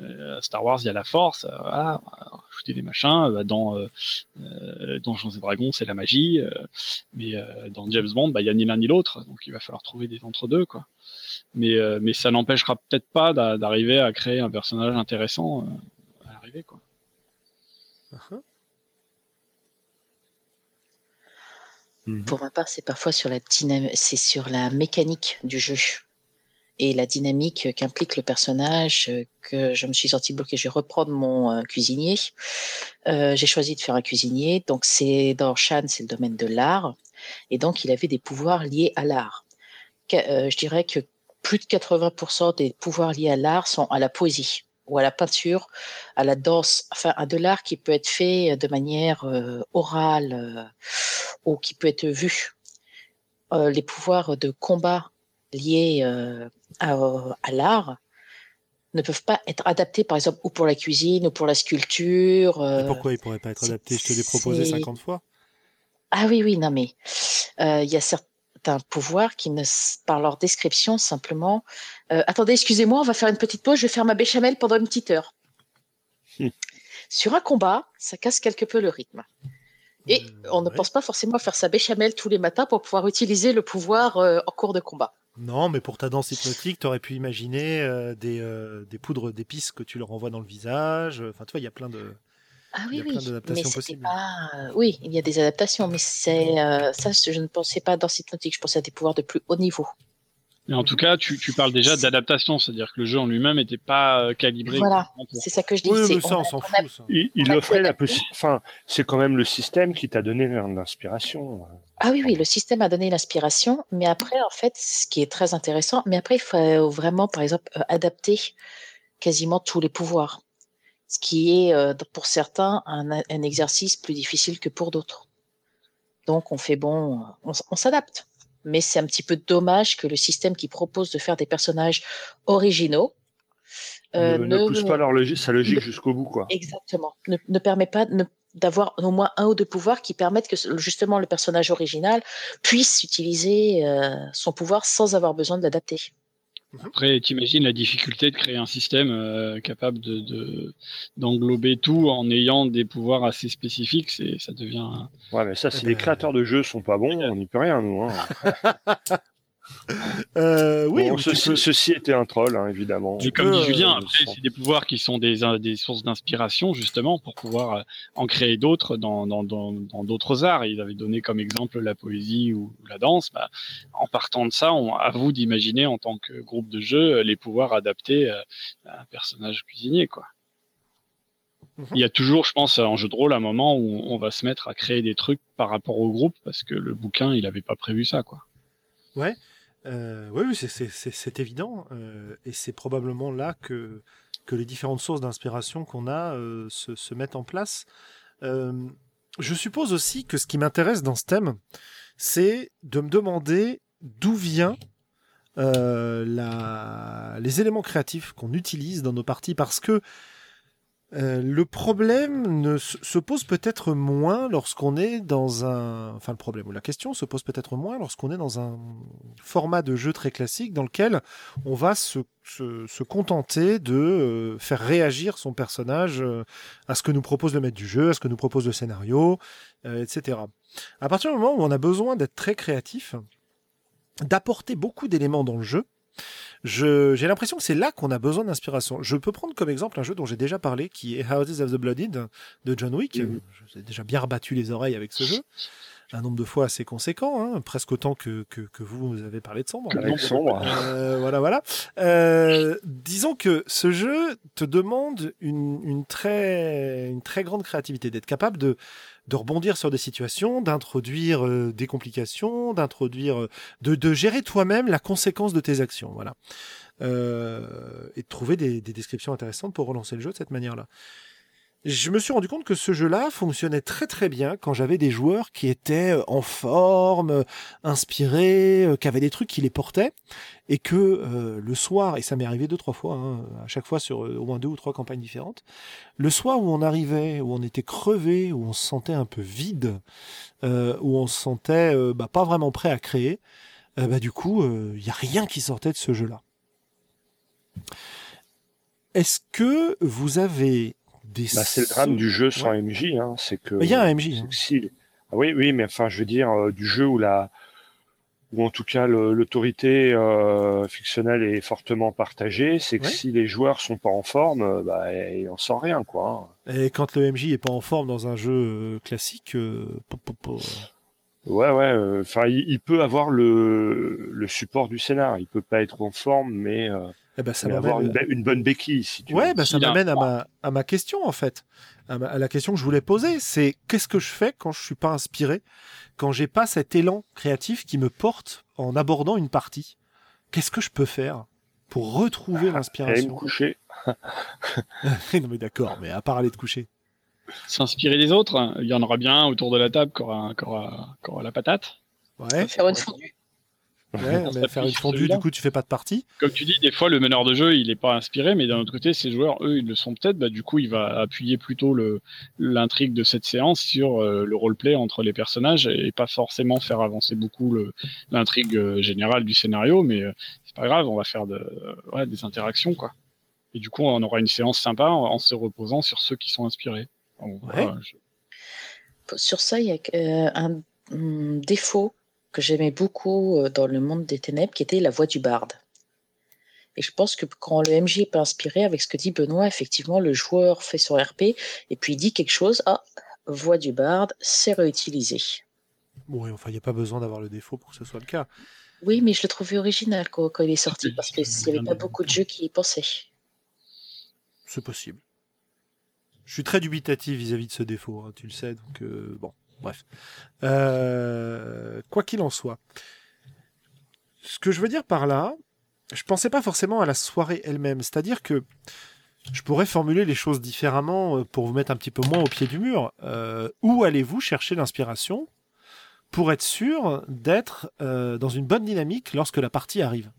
Euh, Star Wars, il y a la Force, euh, des machins. Bah, dans euh, Donjons et Dragons, c'est la magie, mais dans James Bond, bah, il y a ni l'un ni l'autre, donc il va falloir trouver des entre-deux, quoi. Mais, mais ça n'empêchera peut-être pas d'arriver à créer un personnage intéressant Quoi. Uh-huh. Mhm. Pour ma part, c'est parfois sur la c'est sur la mécanique du jeu. et la dynamique qu'implique le personnage que je me suis sorti bloqué. Je vais reprendre mon cuisinier. j'ai choisi de faire un cuisinier. Donc c'est dans Shan, c'est le domaine de l'art. Et donc il avait des pouvoirs liés à l'art. je dirais que plus de 80% des pouvoirs liés à l'art sont à la poésie ou à la peinture, à la danse, enfin à de l'art qui peut être fait de manière orale ou qui peut être vu. les pouvoirs de combat liés euh, à, l'art ne peuvent pas être adaptés, par exemple, ou pour la cuisine, ou pour la sculpture. Euh, pourquoi ils pourraient pas être adaptés? Je te l'ai proposé 50 fois. Ah oui, oui, non, mais euh, il y a certains pouvoirs qui, ne, par leur description, simplement. attendez, excusez-moi, on va faire une petite pause. Je vais faire ma béchamel pendant une petite heure. Hmm. Sur un combat, ça casse quelque peu le rythme. Et on ne pense pas forcément à faire sa béchamel tous les matins pour pouvoir utiliser le pouvoir en cours de combat. Non, mais pour ta danse hypnotique, tu aurais pu imaginer euh, des, euh, des, poudres d'épices que tu leur envoies dans le visage. Enfin, tu vois, il y a plein de. Ah oui, oui. d'adaptations possibles. Euh, oui, il y a des adaptations, mais c'est ça, je ne pensais pas à danse hypnotique. Je pensais à des pouvoirs de plus haut niveau. Mais en tout cas, tu, tu parles déjà d'adaptation, c'est-à-dire que le jeu en lui-même n'était pas calibré. Voilà, c'est ça que je dis. Oui, mais ça, on s'en fout. Ça. Il, il offrait la possibilité. Enfin, c'est quand même le système qui t'a donné l'inspiration. Ah oui, oui, le système a donné l'inspiration, mais après, en fait, ce qui est très intéressant, mais après, il faut vraiment, par exemple, euh, adapter quasiment tous les pouvoirs, ce qui est, euh, pour certains, un, exercice plus difficile que pour d'autres. Donc, on fait bon, on, s'adapte. Mais c'est un petit peu dommage que le système qui propose de faire des personnages originaux euh, ne, pousse pas leur logique, sa logique jusqu'au bout, quoi. Exactement. Ne, ne permet pas, d'avoir au moins un ou deux pouvoirs qui permettent que justement le personnage original puisse utiliser euh, son pouvoir sans avoir besoin de l'adapter. Mhm. Après, t'imagines la difficulté de créer un système euh, capable de d'englober tout en ayant des pouvoirs assez spécifiques, c'est ça devient. Ouais, mais ça, si les créateurs de jeux sont pas bons, on n'y peut rien, nous. Hein. Euh, oui, ceci était un troll, hein, évidemment. comme dit Julien, après, c'est des pouvoirs qui sont des, des sources d'inspiration, justement, pour pouvoir euh, en créer d'autres dans d'autres dans, arts. Il avait donné comme exemple la poésie ou, la danse. Bah, en partant de ça, on, à vous d'imaginer, en tant que groupe de jeu, les pouvoirs adaptés à un personnage cuisinier, quoi. Mhm. Il y a toujours, je pense, en jeu de rôle, un moment où on va se mettre à créer des trucs par rapport au groupe, parce que le bouquin, il n'avait pas prévu ça, quoi. Ouais. Euh, oui, c'est évident. Euh, et c'est probablement là que, les différentes sources d'inspiration qu'on a euh, se, se, mettent en place. je suppose aussi que ce qui m'intéresse dans ce thème, c'est de me demander d'où vient la, les éléments créatifs qu'on utilise dans nos parties. Parce que euh, le problème ne se pose peut-être moins lorsqu'on est dans un, enfin le problème ou la question se pose peut-être moins lorsqu'on est dans un format de jeu très classique dans lequel on va se, se, contenter de euh, faire réagir son personnage euh, à ce que nous propose le maître du jeu, à ce que nous propose le scénario, etc. À partir du moment où on a besoin d'être très créatif, d'apporter beaucoup d'éléments dans le jeu, j'ai l'impression que c'est là qu'on a besoin d'inspiration. Je peux prendre comme exemple un jeu dont j'ai déjà parlé, qui est Houses of the Blooded de John Wick. Mhm. J'ai déjà bien rebattu les oreilles avec ce jeu. Un nombre de fois assez conséquent, hein, presque autant que, que, que, vous, vous avez parlé de Sombre. Sombre. Euh, voilà, voilà. Euh, disons que ce jeu te demande une, une, très, une très grande créativité, d'être capable de, de rebondir sur des situations, d'introduire euh, des complications, d'introduire, euh, de, de, gérer toi-même la conséquence de tes actions, voilà, euh, et de trouver des, des, descriptions intéressantes pour relancer le jeu de cette manière-là je me suis rendu compte que ce jeu-là fonctionnait très très bien quand j'avais des joueurs qui étaient euh, en forme, euh, inspirés, euh, qui avaient des trucs qui les portaient, et que le soir, et ça m'est arrivé deux trois fois, hein, à chaque fois sur au moins deux ou trois campagnes différentes, le soir où on arrivait, où on était crevé, où on se sentait un peu vide, où on se sentait bah, pas vraiment prêt à créer, bah du coup, il y a rien qui sortait de ce jeu-là. Est-ce que vous avez bah, c'est le drame du jeu sans MJ, hein, c'est que. Il y a un MJ. Hein. Ah oui, oui, mais enfin, je veux dire, euh, du jeu où la, ou en tout cas l'autorité euh, fictionnelle est fortement partagée, c'est que si les joueurs sont pas en forme, euh, bah, il en sort rien, quoi. Et quand le MJ est pas en forme dans un jeu classique, Ouais, ouais. Enfin, il, peut avoir le, le support du scénar. Il peut pas être en forme, mais, eh ben, ça mais avoir une, une, bonne béquille. Si tu ouais, veux. Bah, ça m'amène à ma, à ma question en fait, à, à la question que je voulais poser. C'est qu'est-ce que je fais quand je suis pas inspiré, quand j'ai pas cet élan créatif qui me porte en abordant une partie? Qu'est-ce que je peux faire pour retrouver Aller l'inspiration? me coucher. Non mais d'accord, mais à part aller te coucher. S'inspirer des autres, il y en aura bien autour de la table qui aura, aura la patate. Ouais, Faire une fondue. Ouais On mais faire une sur fondue, du coup tu fais pas de partie. Comme tu dis, des fois le meneur de jeu il est pas inspiré, mais d'un autre côté, ces joueurs, eux, ils le sont peut-être. Bah, du coup, il va appuyer plutôt le l'intrigue de cette séance sur euh, le roleplay entre les personnages et pas forcément faire avancer beaucoup le- l'intrigue euh, générale du scénario. Mais euh, c'est pas grave, on va faire de, euh, ouais, des interactions quoi. Et du coup, on aura une séance sympa en, en se reposant sur ceux qui sont inspirés. Je- Sur ça, il y a euh, un défaut que j'aimais beaucoup euh, dans le monde des ténèbres, qui était la voix du barde. Et je pense que quand le MJ est pas inspiré avec ce que dit Benoît, effectivement, le joueur fait son RP et puis il dit quelque chose, ah, voix du barde, c'est réutilisé. Bon, enfin, il n'y a pas besoin d'avoir le défaut pour que ce soit le cas. Oui, mais je le trouvais original quand, quand il est sorti, parce qu'il n'y avait pas beaucoup de jeux qui y pensaient. C'est possible. Je suis très dubitatif vis-à-vis de ce défaut, hein, tu le sais, donc euh, bon, bref. Euh, quoi qu'il en soit, ce que je veux dire par là, je pensais pas forcément à la soirée elle-même, c'est-à-dire que je pourrais formuler les choses différemment euh, pour vous mettre un petit peu moins au pied du mur. Euh, où allez-vous chercher l'inspiration pour être sûr d'être dans une bonne dynamique lorsque la partie arrive?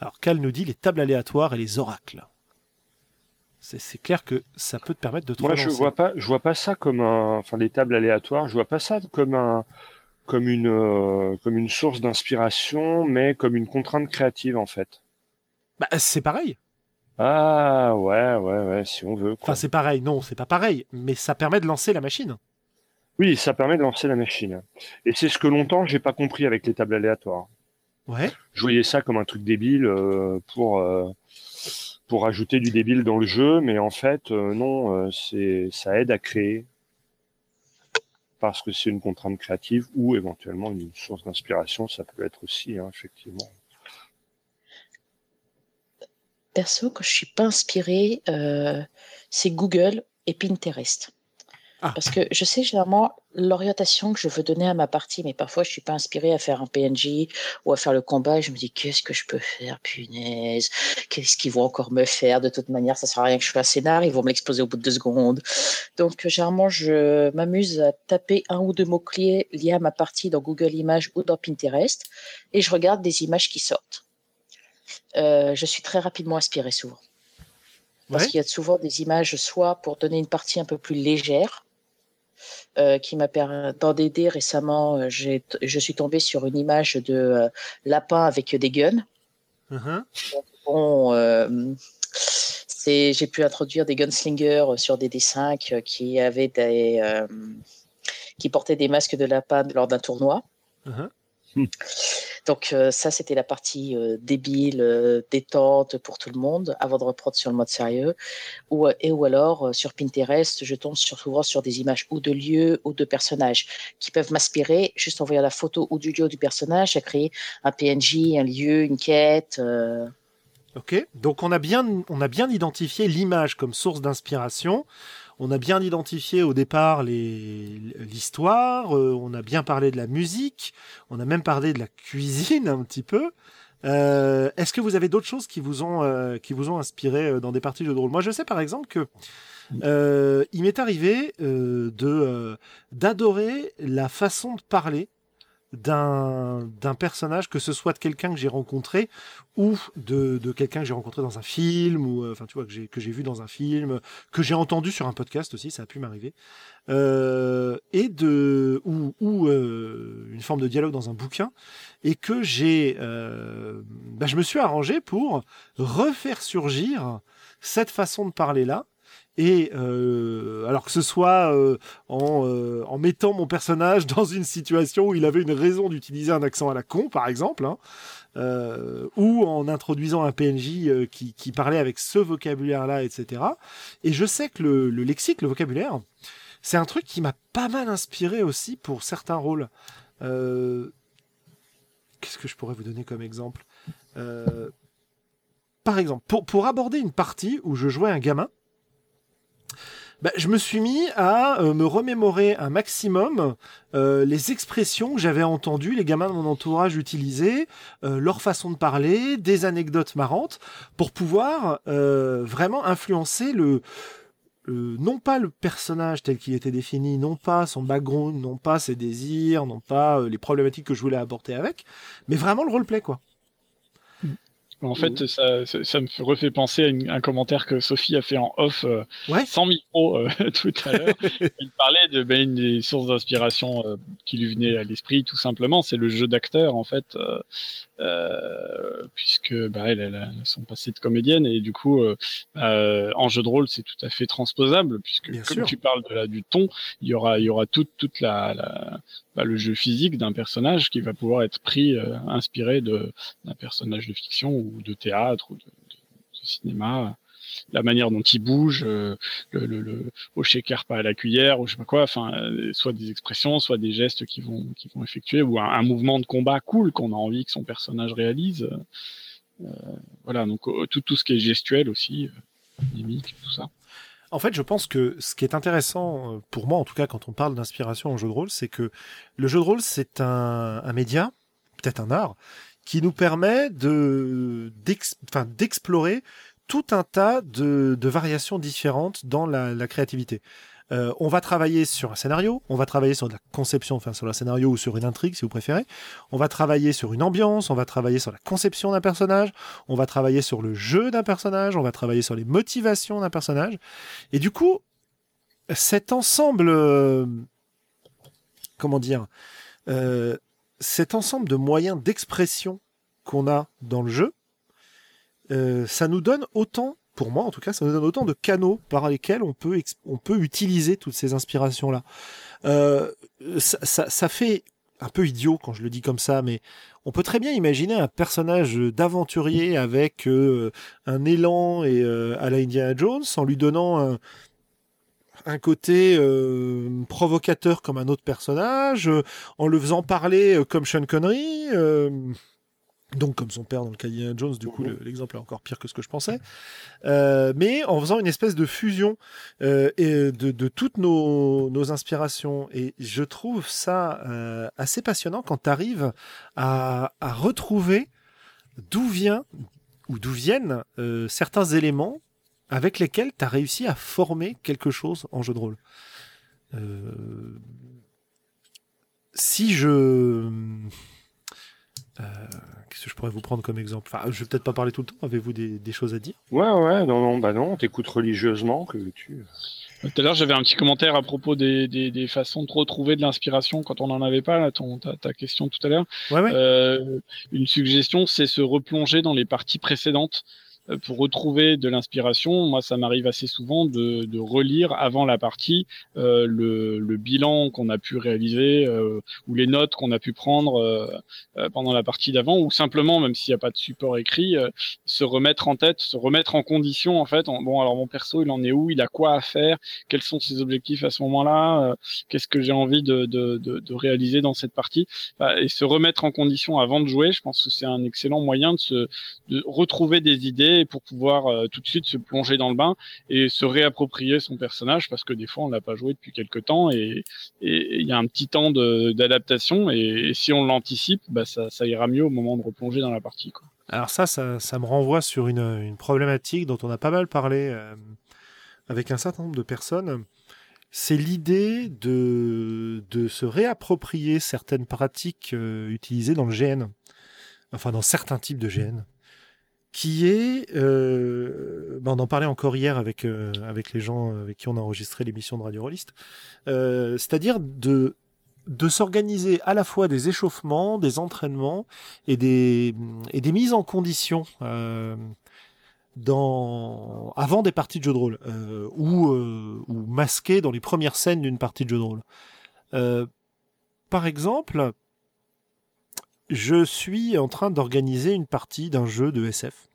Alors, Cal nous dit les tables aléatoires et les oracles. C'est clair que ça peut te permettre de te Moi, je vois pas, je vois pas ça comme un, enfin, des tables aléatoires. Je vois pas ça comme un, comme une, euh, comme une source d'inspiration, mais comme une contrainte créative en fait. Bah, c'est pareil. Ah ouais, ouais, ouais, si on veut. Quoi. Enfin, c'est pareil. Non, c'est pas pareil. Mais ça permet de lancer la machine. Oui, ça permet de lancer la machine. Et c'est ce que longtemps j'ai pas compris avec les tables aléatoires. Ouais. Je voyais ça comme un truc débile euh, pour euh, pour ajouter du débile dans le jeu, mais en fait euh, non, euh, c'est ça aide à créer parce que c'est une contrainte créative ou éventuellement une source d'inspiration, ça peut être aussi hein, effectivement. Perso, quand je suis pas inspirée, euh, c'est Google et Pinterest. Ah. Parce que je sais généralement l'orientation que je veux donner à ma partie, mais parfois je suis pas inspirée à faire un PNJ ou à faire le combat et je me dis qu'est-ce que je peux faire, punaise, qu'est-ce qu'ils vont encore me faire? De toute manière, ça sert à rien que je fasse un scénar, ils vont me l'exposer au bout de deux secondes. Donc euh, généralement, je m'amuse à taper un ou deux mots-clés liés à ma partie dans Google Images ou dans Pinterest et je regarde des images qui sortent. Euh, je suis très rapidement inspirée souvent. Parce Ouais. qu'il y a souvent des images, soit pour donner une partie un peu plus légère, euh, qui m'a permis dans DD récemment, euh, je suis tombée sur une image de euh, lapin avec des guns. Bon, euh, j'ai pu introduire des gunslingers sur DD5 euh, qui avaient des, euh, qui portaient des masques de lapin lors d'un tournoi. Mhm. Donc euh, ça, c'était la partie euh, débile, euh, détente pour tout le monde, avant de reprendre sur le mode sérieux. Ou, et ou alors, sur Pinterest, je tombe sur, souvent sur des images ou de lieux ou de personnages qui peuvent m'inspirer, juste en voyant la photo ou du lieu ou du personnage, à créer un PNJ, un lieu, une quête. Ok. Donc on a bien, on a bien identifié l'image comme source d'inspiration. On a bien identifié au départ l'histoire. euh, on a bien parlé de la musique. On a même parlé de la cuisine un petit peu. Euh, Est-ce que vous avez d'autres choses qui vous ont euh, qui vous ont inspiré euh, dans des parties de jeux de rôle Moi, je sais par exemple que euh, il m'est arrivé euh, de d'adorer la façon de parler d'un personnage, que ce soit de quelqu'un que j'ai rencontré ou de, de quelqu'un que j'ai rencontré dans un film ou euh, enfin tu vois que j'ai vu dans un film, que j'ai entendu sur un podcast aussi, ça a pu m'arriver, euh, et de ou, ou euh, une forme de dialogue dans un bouquin. Et que j'ai bah, je me suis arrangé pour refaire surgir cette façon de parler là et euh, alors que ce soit euh, en, euh, en mettant mon personnage dans une situation où il avait une raison d'utiliser un accent à la con, par exemple, hein, ou en introduisant un PNJ qui, parlait avec ce vocabulaire-là, etc. Et je sais que le, le lexique, le vocabulaire, c'est un truc qui m'a pas mal inspiré aussi pour certains rôles. Qu'est-ce que je pourrais vous donner comme exemple? Par exemple, pour aborder une partie où je jouais un gamin, bah, je me suis mis à euh, me remémorer un maximum euh, les expressions que j'avais entendues les gamins de mon entourage utiliser, euh, leur façon de parler, des anecdotes marrantes, pour pouvoir vraiment influencer le, non pas le personnage tel qu'il était défini, non pas son background, non pas ses désirs, non pas les problématiques que je voulais apporter avec, mais vraiment le roleplay quoi. En fait, ça, ça, me refait penser à un commentaire que Sophie a fait en off, euh, sans micro, euh, tout à l'heure. Elle parlait de ben, une des sources d'inspiration euh, qui lui venait à l'esprit, tout simplement, c'est le jeu d'acteur, en fait, puisque bah, elle, elle, a son passé de comédienne et du coup, en jeu de rôle, c'est tout à fait transposable, puisque comme tu parles de la, du ton, il y aura, il y aura toute, toute la, la bah, le jeu physique d'un personnage qui va pouvoir être pris, inspiré de d'un personnage de fiction ou de théâtre ou de, cinéma la manière dont il bouge, euh, le, le, le, au shaker pas à la cuillère, ou je sais pas quoi, enfin, euh, soit des expressions, soit des gestes qui vont, qui vont effectuer, ou un, mouvement de combat cool qu'on a envie que son personnage réalise. Euh, voilà, donc tout, tout ce qui est gestuel aussi, mimique, tout ça. En fait, je pense que ce qui est intéressant, pour moi en tout cas, quand on parle d'inspiration en jeu de rôle, c'est que le jeu de rôle, c'est un média, peut-être un art, qui nous permet de d'explorer tout un tas de, de variations différentes dans la, créativité. Euh, on va travailler sur un scénario, on va travailler sur la conception, enfin sur un scénario ou sur une intrigue si vous préférez. On va travailler sur une ambiance, on va travailler sur la conception d'un personnage, on va travailler sur le jeu d'un personnage, on va travailler sur les motivations d'un personnage. Et du coup, cet ensemble, euh, comment dire, euh, cet ensemble de moyens d'expression qu'on a dans le jeu, euh, ça nous donne autant, pour moi en tout cas, ça nous donne autant de canaux par lesquels on peut, utiliser toutes ces inspirations-là. Euh, ça, ça, fait un peu idiot quand je le dis comme ça, mais on peut très bien imaginer un personnage d'aventurier avec euh, un élan et à la Indiana Jones en lui donnant un, un côté euh, provocateur comme un autre personnage, euh, en le faisant parler euh, comme Sean Connery, donc comme son père dans le cas Jones, du coup mhm. l'exemple est encore pire que ce que je pensais, mais en faisant une espèce de fusion et de, toutes nos, nos, inspirations. Et je trouve ça assez passionnant quand tu arrives à, à retrouver d'où vient ou d'où viennent certains éléments avec lesquels tu as réussi à former quelque chose en jeu de rôle. Euh, si je... Euh, qu'est-ce que je pourrais vous prendre comme exemple? Enfin, Je vais peut-être pas parler tout le temps. Avez-vous des, choses à dire? Ouais, ouais, non, non, bah non, t'écoutes religieusement que tu. Tout à l'heure, j'avais un petit commentaire à propos des, des, façons de retrouver de l'inspiration quand on n'en avait pas, là, ton, ta, ta, question tout à l'heure. Ouais, ouais. Euh, une suggestion, c'est se replonger dans les parties précédentes. Euh, pour retrouver de l'inspiration, moi, ça m'arrive assez souvent de, de, relire avant la partie euh, le, le, bilan qu'on a pu réaliser euh, ou les notes qu'on a pu prendre euh, euh, pendant la partie d'avant, ou simplement, même s'il n'y a pas de support écrit, se remettre en tête, se remettre en condition, en fait. bon, alors mon perso, il en est où Il a quoi à faire Quels sont ses objectifs à ce moment-là Qu'est-ce que j'ai envie de, de, de, réaliser dans cette partie Et se remettre en condition avant de jouer, je pense que c'est un excellent moyen de se retrouver des idées pour pouvoir euh, tout de suite se plonger dans le bain et se réapproprier son personnage parce que des fois on l'a pas joué depuis quelque temps et il y a un petit temps d'adaptation et, si on l'anticipe, bah ça, ira mieux au moment de replonger dans la partie. Alors ça, ça, me renvoie sur une, problématique dont on a pas mal parlé euh, avec un certain nombre de personnes. C'est l'idée de, de se réapproprier certaines pratiques euh, utilisées dans le GN, enfin dans certains types de GN qui est, euh, ben on en parlait encore hier avec euh, avec les gens avec qui on a enregistré l'émission de Radio Rolliste, euh, c'est-à-dire de de s'organiser à la fois des échauffements, des entraînements et des et des mises en condition euh, dans avant des parties de jeu de rôle euh, ou ou masquées dans les premières scènes d'une partie de jeu de rôle. par exemple, je suis en train d'organiser une partie d'un jeu de SF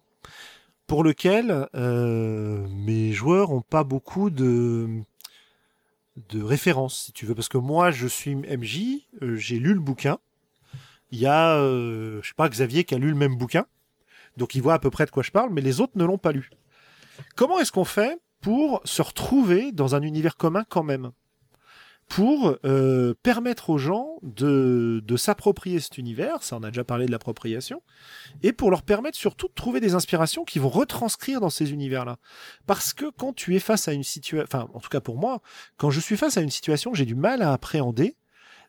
pour lequel euh, mes joueurs ont pas beaucoup de de référence, si tu veux, parce que moi, je suis MJ, euh, j'ai lu le bouquin. Il y a, euh, je sais pas, Xavier qui a lu le même bouquin, donc il voit à peu près de quoi je parle, mais les autres ne l'ont pas lu. Comment est-ce qu'on fait pour se retrouver dans un univers commun quand même? Pour euh, permettre aux gens de, de s'approprier cet univers, ça on a déjà parlé de l'appropriation, et pour leur permettre surtout de trouver des inspirations qui vont retranscrire dans ces univers-là. Parce que quand tu es face à une situation, enfin en tout cas pour moi, quand je suis face à une situation que j'ai du mal à appréhender,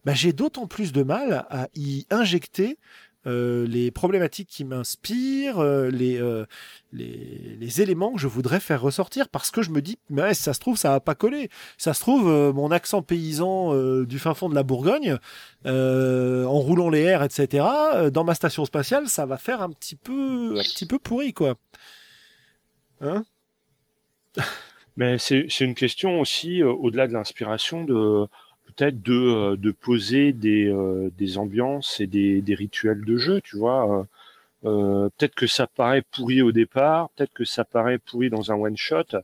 bah, j'ai d'autant plus de mal à y injecter euh, les problématiques qui m'inspirent, euh, les, euh, les, les éléments que je voudrais faire ressortir parce que je me dis mais ça se trouve ça va pas coller. Ça se trouve mon accent paysan du fin fond de la Bourgogne en roulant les airs etc dans ma station spatiale ça va faire un petit peu un petit peu pourri quoi. Hein? Mais c'est une question aussi au-delà de l'inspiration de peut-être de, euh, de poser des, euh, des ambiances et des, des rituels de jeu, tu vois. Euh, peut-être que ça paraît pourri au départ, peut-être que ça paraît pourri dans un one shot,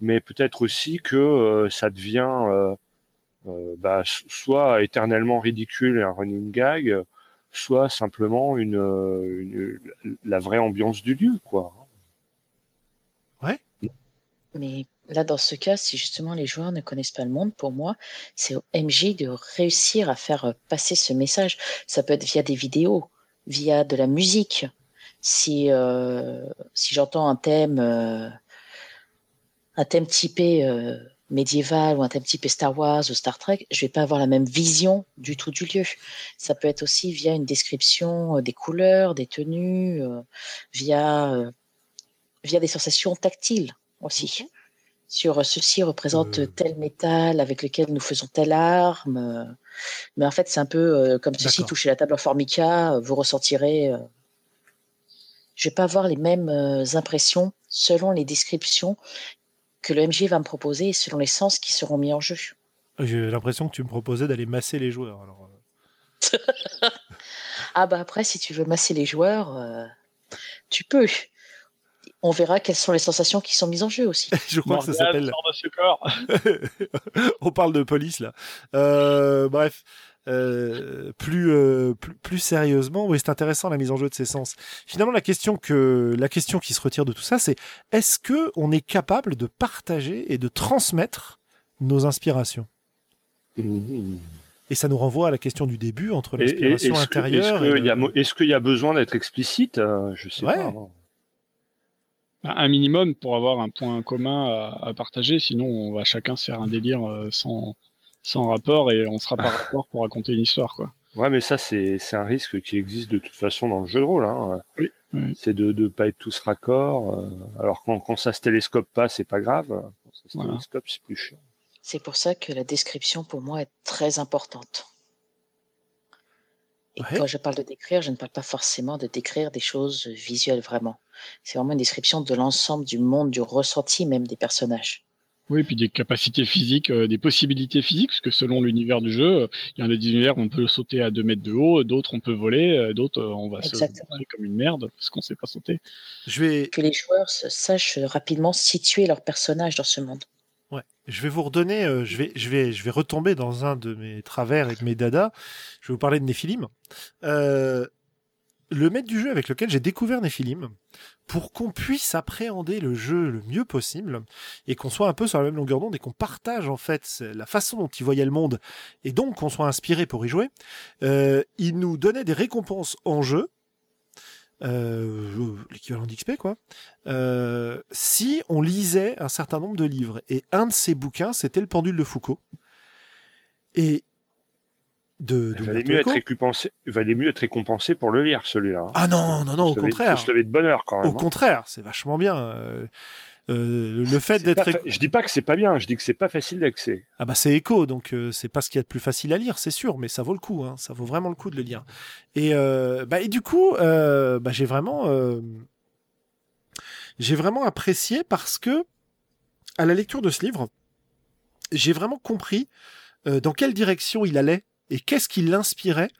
mais peut-être aussi que ça devient bah, soit éternellement ridicule et un running gag, soit simplement une, une, la vraie ambiance du lieu, quoi. Ouais. Mais Là, dans ce cas, si justement les joueurs ne connaissent pas le monde, pour moi, c'est au MJ de réussir à faire euh, passer ce message. Ça peut être via des vidéos, via de la musique. Si, euh, si j'entends un thème, euh, un thème typé euh, médiéval ou un thème typé Star Wars ou Star Trek, je vais pas avoir la même vision du tout du lieu. Ça peut être aussi via une description des couleurs, des tenues, via, via des sensations tactiles aussi sur ceci représente euh. tel métal avec lequel nous faisons telle arme. Mais en fait, c'est un peu euh, comme ceci toucher la table en formica, vous ressentirez. Euh, je vais pas avoir les mêmes impressions selon les descriptions que le MJ va me proposer et selon les sens qui seront mis en jeu. J'ai l'impression que tu me proposais d'aller masser les joueurs. Alors... ah bah après, si tu veux masser les joueurs, tu peux on verra quelles sont les sensations qui sont mises en jeu aussi. Je crois que ça s'appelle. on parle de police là. Euh, bref. Euh, plus, euh, plus, plus sérieusement, oui, c'est intéressant la mise en jeu de ces sens. Finalement, la question que la question qui se retire de tout ça, c'est est-ce que on est capable de partager et de transmettre nos inspirations? Mmh. Et ça nous renvoie à la question du début entre l'inspiration intérieure. Est-ce qu'il y, a besoin d'être explicite? Je sais pas. Hein un minimum pour avoir un point commun à, à, partager, sinon on va chacun se faire un délire euh, sans, sans rapport et on sera pas rapport pour raconter une histoire. Quoi. Ouais, mais ça, c'est un risque qui existe de toute façon dans le jeu de rôle. Hein. Oui, C'est de ne pas être tous raccords. Euh, alors quand, quand ça se télescope pas, c'est pas grave. Quand ça se télescope, c'est plus chiant. C'est pour ça que la description, pour moi, est très importante. Et quand je parle de décrire, je ne parle pas forcément de décrire des choses visuelles vraiment. C'est vraiment une description de l'ensemble du monde, du ressenti même des personnages. Oui, et puis des capacités physiques, euh, des possibilités physiques, parce que selon l'univers du jeu, euh, il y en a des univers où on peut sauter à 2 mètres de haut, d'autres on peut voler, euh, d'autres on va Exactement. se comme une merde parce qu'on sait pas sauter. Je vais... Que les joueurs sachent rapidement situer leur personnage dans ce monde. Ouais. Je vais vous redonner, euh, je, vais, je, vais, je vais retomber dans un de mes travers avec mes dadas. Je vais vous parler de Néphilim. Euh, le maître du jeu avec lequel j'ai découvert Néphilim, pour qu'on puisse appréhender le jeu le mieux possible et qu'on soit un peu sur la même longueur d'onde et qu'on partage en fait la façon dont il voyait le monde et donc qu'on soit inspiré pour y jouer, euh, il nous donnait des récompenses en jeu euh, l'équivalent d'XP quoi, euh, si on lisait un certain nombre de livres. Et un de ces bouquins, c'était Le Pendule de Foucault. Et de, valait mieux être récompensé, valait mieux être récompensé pour le lire, celui-là. Ah non, non, non, au contraire. Je de bonheur quand même. Au hein. contraire, c'est vachement bien. Euh, le fait d'être. Je dis pas que c'est pas bien, je dis que c'est pas facile d'accès. Ah bah c'est écho, donc euh, c'est pas ce qu'il y a de plus facile à lire, c'est sûr, mais ça vaut le coup, hein, ça vaut vraiment le coup de le lire. Et euh, bah et du coup, euh, bah, j'ai vraiment, j'ai vraiment apprécié parce que à la lecture de ce livre, j'ai vraiment compris dans quelle direction il allait et qu'est-ce qui l'inspirait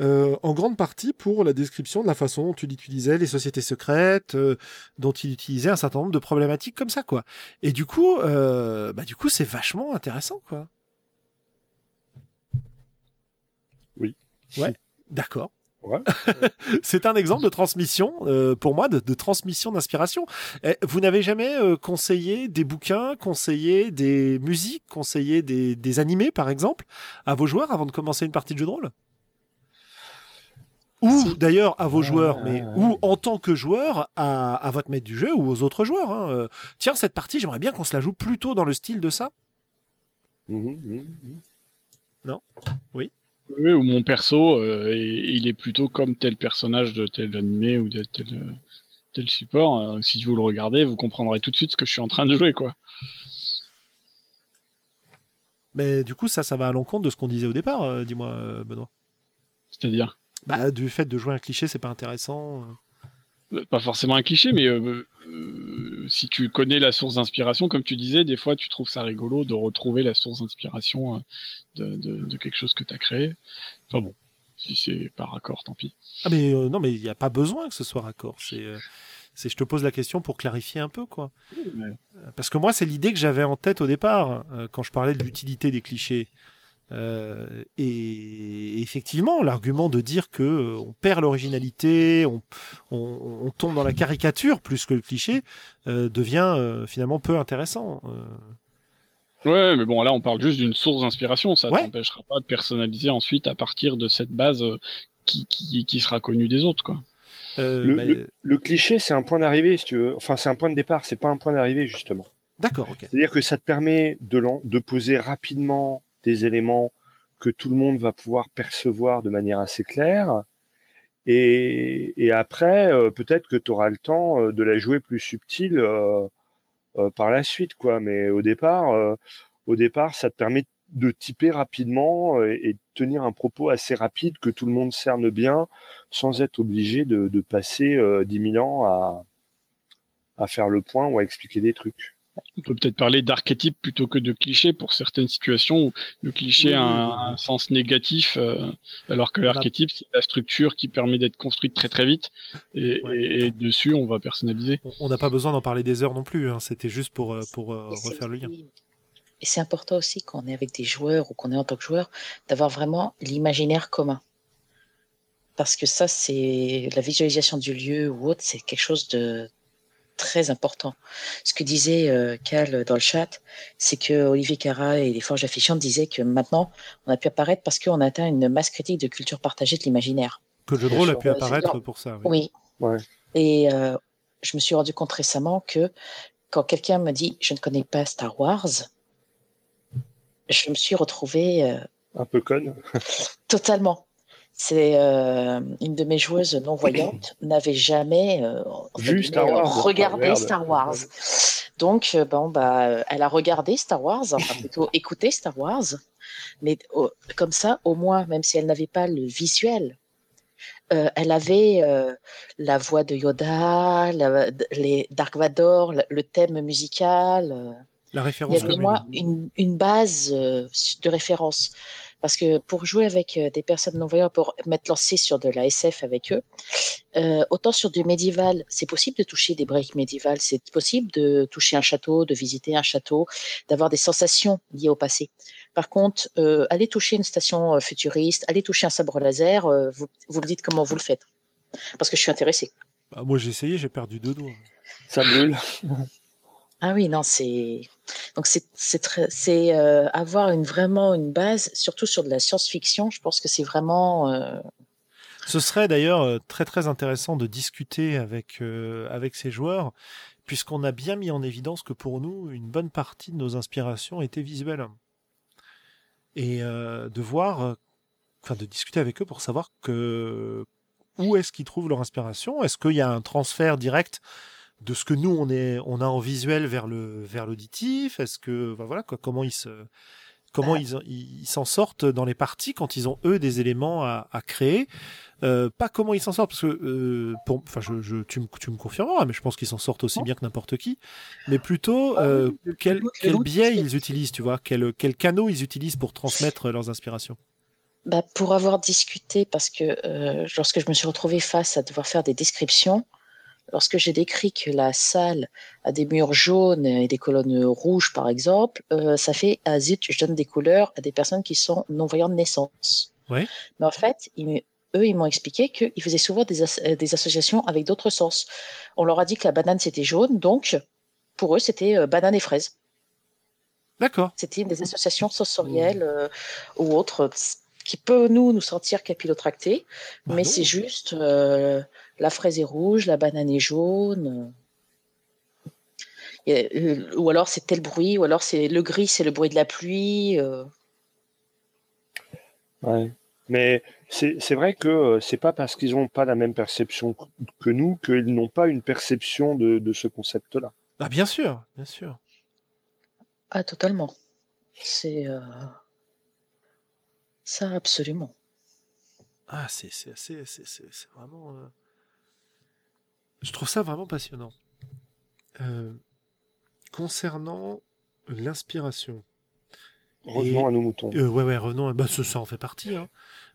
euh, en grande partie pour la description de la façon dont il utilisait les sociétés secrètes, euh, dont il utilisait un certain nombre de problématiques comme ça, quoi. Et du coup, euh, bah du coup, c'est vachement intéressant, quoi. Oui. Ouais. D'accord. Ouais. c'est un exemple de transmission, euh, pour moi, de, transmission d'inspiration. Eh, vous n'avez jamais euh, conseillé des bouquins, conseillé des musiques, conseillé des, des animés, par exemple, à vos joueurs avant de commencer une partie de jeu de rôle? Ou Si. d'ailleurs à vos joueurs, mais ah, ou en tant que joueur à, à votre maître du jeu ou aux autres joueurs. hein. Euh, Tiens, cette partie, j'aimerais bien qu'on se la joue plutôt dans le style de ça. Mhm, mhm, mhm. Oui, ou mon perso, euh, et- il est plutôt comme tel personnage de tel animé ou de tel, euh, tel support. Euh, si vous le regardez, vous comprendrez tout de suite ce que je suis en train de jouer, quoi. Mais du coup, ça, ça va à l'encontre de ce qu'on disait au départ, euh, dis-moi, Benoît. C'est-à-dire, Bah, du fait de jouer un cliché, c'est pas intéressant. euh. pas forcément un cliché, mais euh, euh, si tu connais la source d'inspiration, comme tu disais, des fois tu trouves ça rigolo de retrouver la source d'inspiration de, de, de quelque chose que tu as créé. Enfin bon, si c'est par accord, tant pis. Ah mais euh, non, mais il n'y a pas besoin que ce soit raccord. C'est, c'est, je te pose la question pour clarifier un peu, quoi. Parce que moi, c'est l'idée que j'avais en tête au départ quand je parlais de l'utilité des clichés. Euh, et effectivement, l'argument de dire que euh, on perd l'originalité, on, on, on tombe dans la caricature plus que le cliché, euh, devient euh, finalement peu intéressant. Euh, Ouais, mais bon, là on parle juste d'une source d'inspiration, ça Ouais. t'empêchera pas de personnaliser ensuite à partir de cette base qui, qui, qui sera connue des autres, quoi. euh, Le- cliché, c'est un point d'arrivée, si tu veux. Enfin, c'est un point de départ, c'est pas un point d'arrivée, justement. D'accord, ok. C'est-à-dire que ça te permet de poser rapidement des éléments que tout le monde va pouvoir percevoir de manière assez claire. Et, et après, euh, peut-être que tu auras le temps euh, de la jouer plus subtile euh, par la suite, quoi. Mais au départ, au départ, ça te permet de typer rapidement et de tenir un propos assez rapide que tout le monde cerne bien, sans être obligé de, passer euh, 10 000 ans à faire le point ou à expliquer des trucs. On peut peut-être parler d'archétype plutôt que de cliché pour certaines situations où le cliché Oui, a un, oui. un sens négatif, euh, alors que l'archétype, c'est la structure qui permet d'être construite très très vite. Et, Ouais. et- et dessus, on va personnaliser. On- n'a pas besoin d'en parler des heures non plus. hein. C'était juste pour, euh, pour euh, refaire le lien. Et c'est important aussi quand on est avec des joueurs ou qu'on est en tant que joueur d'avoir vraiment l'imaginaire commun. Parce que ça, c'est la visualisation du lieu ou autre, c'est quelque chose de très important. Ce que disait euh, Cal dans le chat, c'est que Olivier Cara et les Forges Affichantes disaient que maintenant, on a pu apparaître parce qu'on a atteint une masse critique de culture partagée de l'imaginaire. Que le jeu de rôle a pu apparaître pour ça. oui. Oui. Ouais. Et euh, je me suis rendu compte récemment que quand quelqu'un me dit je ne connais pas Star Wars, je me suis retrouvée euh, Un peu conne. totalement. C'est euh, une de mes joueuses non voyantes n'avait jamais euh, Vu guillemets, Star Wars. regardé Ah. Star Wars. Donc euh, bon bah elle a regardé Star Wars, enfin plutôt écouté Star Wars, mais oh, comme ça au moins même si elle n'avait pas le visuel, euh, elle avait euh, la voix de Yoda, la- les Dark Vador, le, le thème musical. euh, La il y référence avait moi une, une base euh, de référence. Parce que pour jouer avec euh, des personnes non-voyantes, pour m'être lancé sur de la SF avec eux, euh, autant sur du médiéval, c'est possible de toucher des breaks médiévales, c'est possible de toucher un château, de visiter un château, d'avoir des sensations liées au passé. Par contre, euh, aller toucher une station euh, futuriste, aller toucher un sabre laser, euh, vous, vous me dites comment vous le faites. Parce que je suis intéressée. Bah, moi, j'ai essayé, j'ai perdu deux doigts. Ça brûle. Ah oui, non, c'est donc c'est c'est euh, avoir une vraiment une base, surtout sur de la science-fiction. Je pense que c'est vraiment euh, Ce serait d'ailleurs euh, très très intéressant de discuter avec, avec ces joueurs, puisqu'on a bien mis en évidence que pour nous, une bonne partie de nos inspirations étaient visuelles. Et de voir, enfin de discuter avec eux pour savoir que où est-ce qu'ils trouvent leur inspiration? Est-ce qu'il y a un transfert direct de ce que nous on est on a en visuel vers le vers l'auditif? Est-ce que enfin, voilà quoi, comment ils se comment Bah. ils s'en sortent dans les parties quand ils ont eux des éléments à, à créer? Euh, pas comment ils s'en sortent parce que euh, pour enfin je, je tu me tu me confirmeras mais je pense qu'ils s'en sortent aussi bien que n'importe qui. Mais plutôt Ah euh, quel biais ils utilisent tu vois? Quel quel canaux ils utilisent pour transmettre leurs inspirations? Bah, pour avoir discuté parce que euh, lorsque je me suis retrouvée face à devoir faire des descriptions, lorsque j'ai décrit que la salle a des murs jaunes et des colonnes rouges par exemple, euh, ça fait ah zut, je donne des couleurs à des personnes qui sont non voyantes de naissance. Ouais. Mais en fait, ils- eux, ils m'ont expliqué qu'ils faisaient souvent des, as- euh, des associations avec d'autres sens. On leur a dit que la banane, c'était jaune, donc pour eux, c'était euh, banane et fraise. D'accord. C'était des associations sensorielles euh, ou autres qui peut nous nous sentir capillotractés, Bah mais c'est juste euh, la fraise est rouge, la banane est jaune. Et, euh, ou alors c'est tel bruit, ou alors c'est le gris, c'est le bruit de la pluie. euh. Ouais. Mais c'est c'est vrai que euh, c'est pas parce qu'ils n'ont pas la même perception que- que nous qu'ils n'ont pas une perception de, de ce concept-là. Ah, bien sûr, bien sûr. Ah, totalement. C'est euh, ça, absolument. Ah, c'est c'est assez- c'est c'est- c'est vraiment. euh, Je trouve ça vraiment passionnant. Euh, Concernant l'inspiration. Revenons à nos moutons. Euh, ouais, ouais, revenons. à- Bah, ça, ça en fait partie. hein.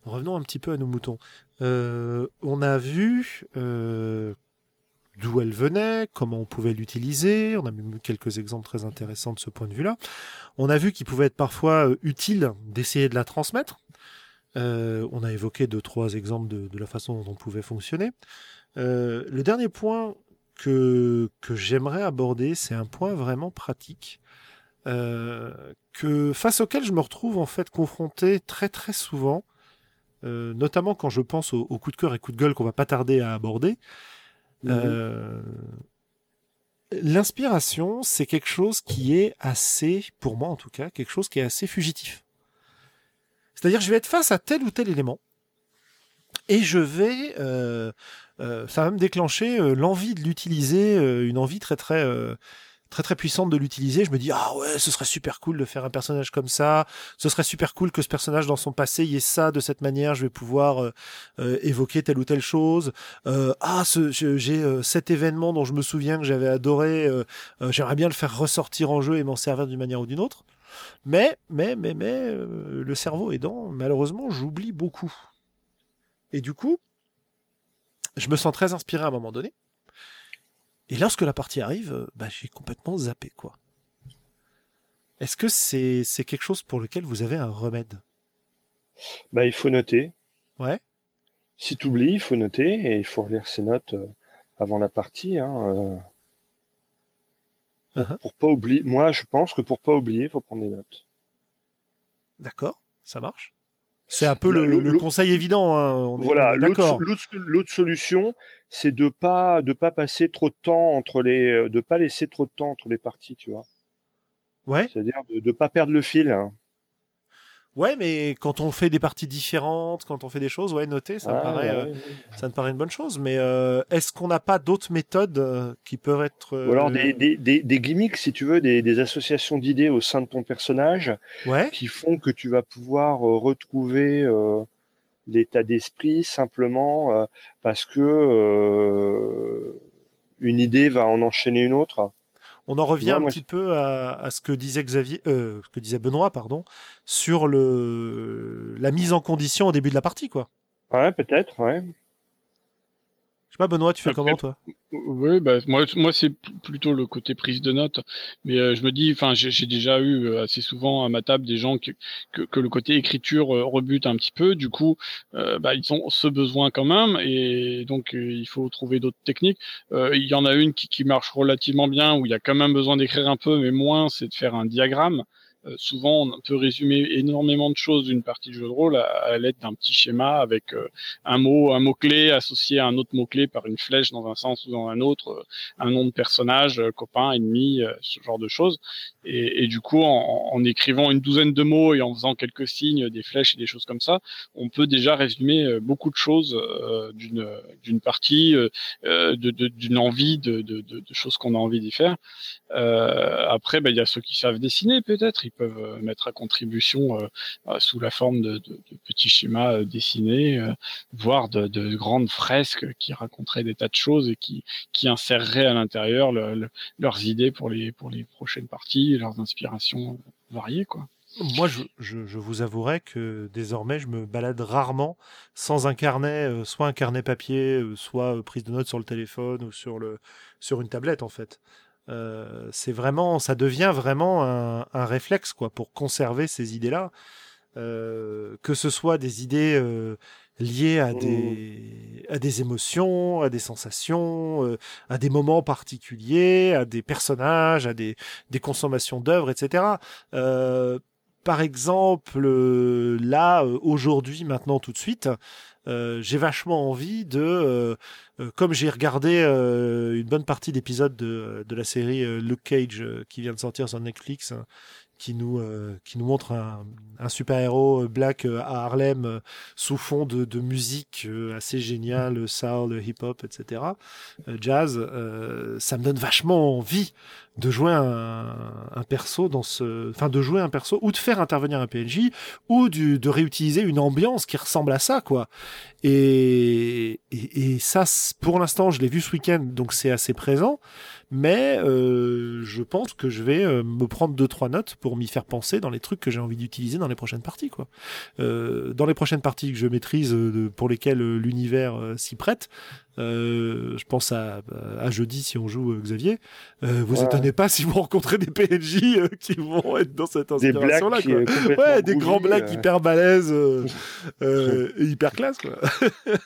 Revenons un petit peu à nos moutons. Euh, on a vu d'où elle venait, comment on pouvait l'utiliser. On a même quelques exemples très intéressants de ce point de vue-là. On a vu qu'il pouvait être parfois utile d'essayer de la transmettre. On a évoqué deux, trois exemples de, de la façon dont on pouvait fonctionner. Euh, le dernier point que, que j'aimerais aborder, c'est un point vraiment pratique. euh, que face auquel je me retrouve en fait confronté très très souvent, euh, notamment quand je pense aux, aux coups de cœur et coups de gueule qu'on va pas tarder à aborder. Mhm. L'inspiration, c'est quelque chose qui est assez, pour moi en tout cas, quelque chose qui est assez fugitif. C'est-à-dire, je vais être face à tel ou tel élément, et je vais, euh, euh, ça va me déclencher euh, l'envie de l'utiliser, euh, une envie très très euh, très très puissante de l'utiliser. Je me dis ah ouais, ce serait super cool de faire un personnage comme ça. Ce serait super cool que ce personnage dans son passé y ait ça de cette manière. Je vais pouvoir euh, euh, évoquer telle ou telle chose. Euh, ah, ce- j'ai cet événement dont je me souviens que j'avais adoré. J'aimerais bien le faire ressortir en jeu et m'en servir d'une manière ou d'une autre. Mais mais mais mais le cerveau aidant, malheureusement, j'oublie beaucoup. Et du coup, je me sens très inspiré à un moment donné. Et lorsque la partie arrive, euh, bah, j'ai complètement zappé, quoi. Est-ce que c'est quelque chose pour lequel vous avez un remède? Bah, il faut noter. Ouais. Si tu oublies, il faut noter et il faut relire ses notes euh, avant la partie. Hein, euh, Uh-huh. Pour pas oublier. Moi, je pense que pour pas oublier, il faut prendre des notes. D'accord, ça marche? C'est un peu le, Le- le le- conseil évident, hein, on Voilà. L'autre solution, c'est de pas de pas passer trop de temps entre les, de pas laisser trop de temps entre les parties, tu vois. Ouais, C'est-à-dire de, de pas perdre le fil. hein. Ouais, mais quand on fait des parties différentes, quand on fait des choses, ouais, noter, ça, me paraît, ouais, euh, ouais. ça me paraît une bonne chose. Mais euh, est-ce qu'on n'a pas d'autres méthodes euh, qui peuvent être... euh, Ou alors des, des, des, des gimmicks, si tu veux, des, des associations d'idées au sein de ton personnage Ouais, qui font que tu vas pouvoir retrouver euh, l'état d'esprit simplement euh, parce que euh, une idée va en enchaîner une autre? On en revient Ouais, un moi, petit peu à, à ce que disait Xavier, euh, ce que disait Benoît, pardon, sur le la mise en condition au début de la partie, quoi. Ouais, peut-être, ouais. Je sais pas, Benoît, tu fais Après- comment, toi? Oui, bah, moi, moi c'est plutôt le côté prise de notes. Mais euh, je me dis, enfin, j'ai j'ai déjà eu euh, assez souvent à ma table des gens qui- que, que le côté écriture euh, rebute un petit peu. Du coup, euh, bah, ils ont ce besoin quand même, et donc euh, il faut trouver d'autres techniques. Euh, il y en a une qui, qui marche relativement bien, où il y a quand même besoin d'écrire un peu, mais moins, c'est de faire un diagramme. Euh, souvent, on peut résumer énormément de choses d'une partie de jeu de rôle à, l'aide d'un petit schéma avec euh, un mot, un mot clé associé à un autre mot clé par une flèche dans un sens ou dans un autre, euh, un nom de personnage, euh, copain, ennemi, ce genre de choses. Et, et du coup, en, en écrivant une douzaine de mots et en faisant quelques signes, des flèches et des choses comme ça, on peut déjà résumer beaucoup de choses d'une d'une partie, euh, de- d'une envie, de, de, choses qu'on a envie d'y faire. Après, bah, il y a ceux qui savent dessiner peut-être, peuvent euh, mettre à contribution euh, euh, sous la forme de, petits schémas dessinés, voire de, de grandes fresques qui raconteraient des tas de choses et qui, qui inséreraient à l'intérieur le- le- leurs idées pour les, pour les prochaines parties, leurs inspirations variées. Quoi. Moi, je, je, vous avouerai que désormais, je me balade rarement sans un carnet, soit un carnet papier, soit prise de notes sur le téléphone ou sur, le, sur une tablette, en fait. Euh, c'est vraiment, ça devient vraiment un, un réflexe, quoi, pour conserver ces idées-là. euh, que ce soit des idées euh, liées à Mmh. des, à des émotions, à des sensations, euh, à des moments particuliers, à des personnages, à des, des consommations d'œuvres, etc. Euh, par exemple, là, aujourd'hui, maintenant, tout de suite, euh, j'ai vachement envie de, euh, euh, comme j'ai regardé euh, une bonne partie d'épisodes de, de la série Luke Cage qui vient de sortir sur Netflix, hein, qui nous euh, qui nous montre un, un super héros black euh, à Harlem euh, sous fond de, musique euh, assez géniale, soul, hip hop, etc. euh, jazz, euh, ça me donne vachement envie de jouer un, perso dans ce, enfin de jouer un perso ou de faire intervenir un PNJ ou du, de réutiliser une ambiance qui ressemble à ça quoi. Et, et, et ça, pour l'instant, je l'ai vu ce week-end, donc c'est assez présent. Mais euh, je pense que je vais euh, me prendre deux trois notes pour m'y faire penser dans les trucs que j'ai envie d'utiliser dans les prochaines parties quoi. Euh, dans les prochaines parties que je maîtrise, pour lesquelles l'univers s'y prête, euh, je pense à, à jeudi si on joue euh, Xavier. Euh, vous Ouais. étonnez pas si vous rencontrez des PNJ qui vont être dans cette Des blagues inspiration là qui, quoi. complètement Ouais, des grands blagues hyper balèzes et hyper classe quoi.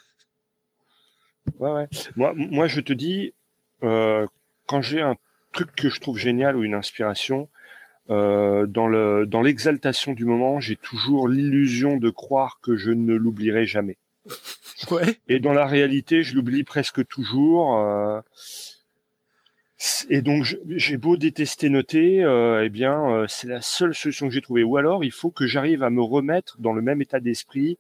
Ouais, ouais. Moi, moi, je te dis, quand j'ai un truc que je trouve génial ou une inspiration, euh, dans le dans l'exaltation du moment, j'ai toujours l'illusion de croire que je ne l'oublierai jamais. Ouais. Et dans la réalité, je l'oublie presque toujours. euh, et donc, j'ai beau détester noter, euh, eh bien, c'est la seule solution que j'ai trouvée. Ou alors, il faut que j'arrive à me remettre dans le même état d'esprit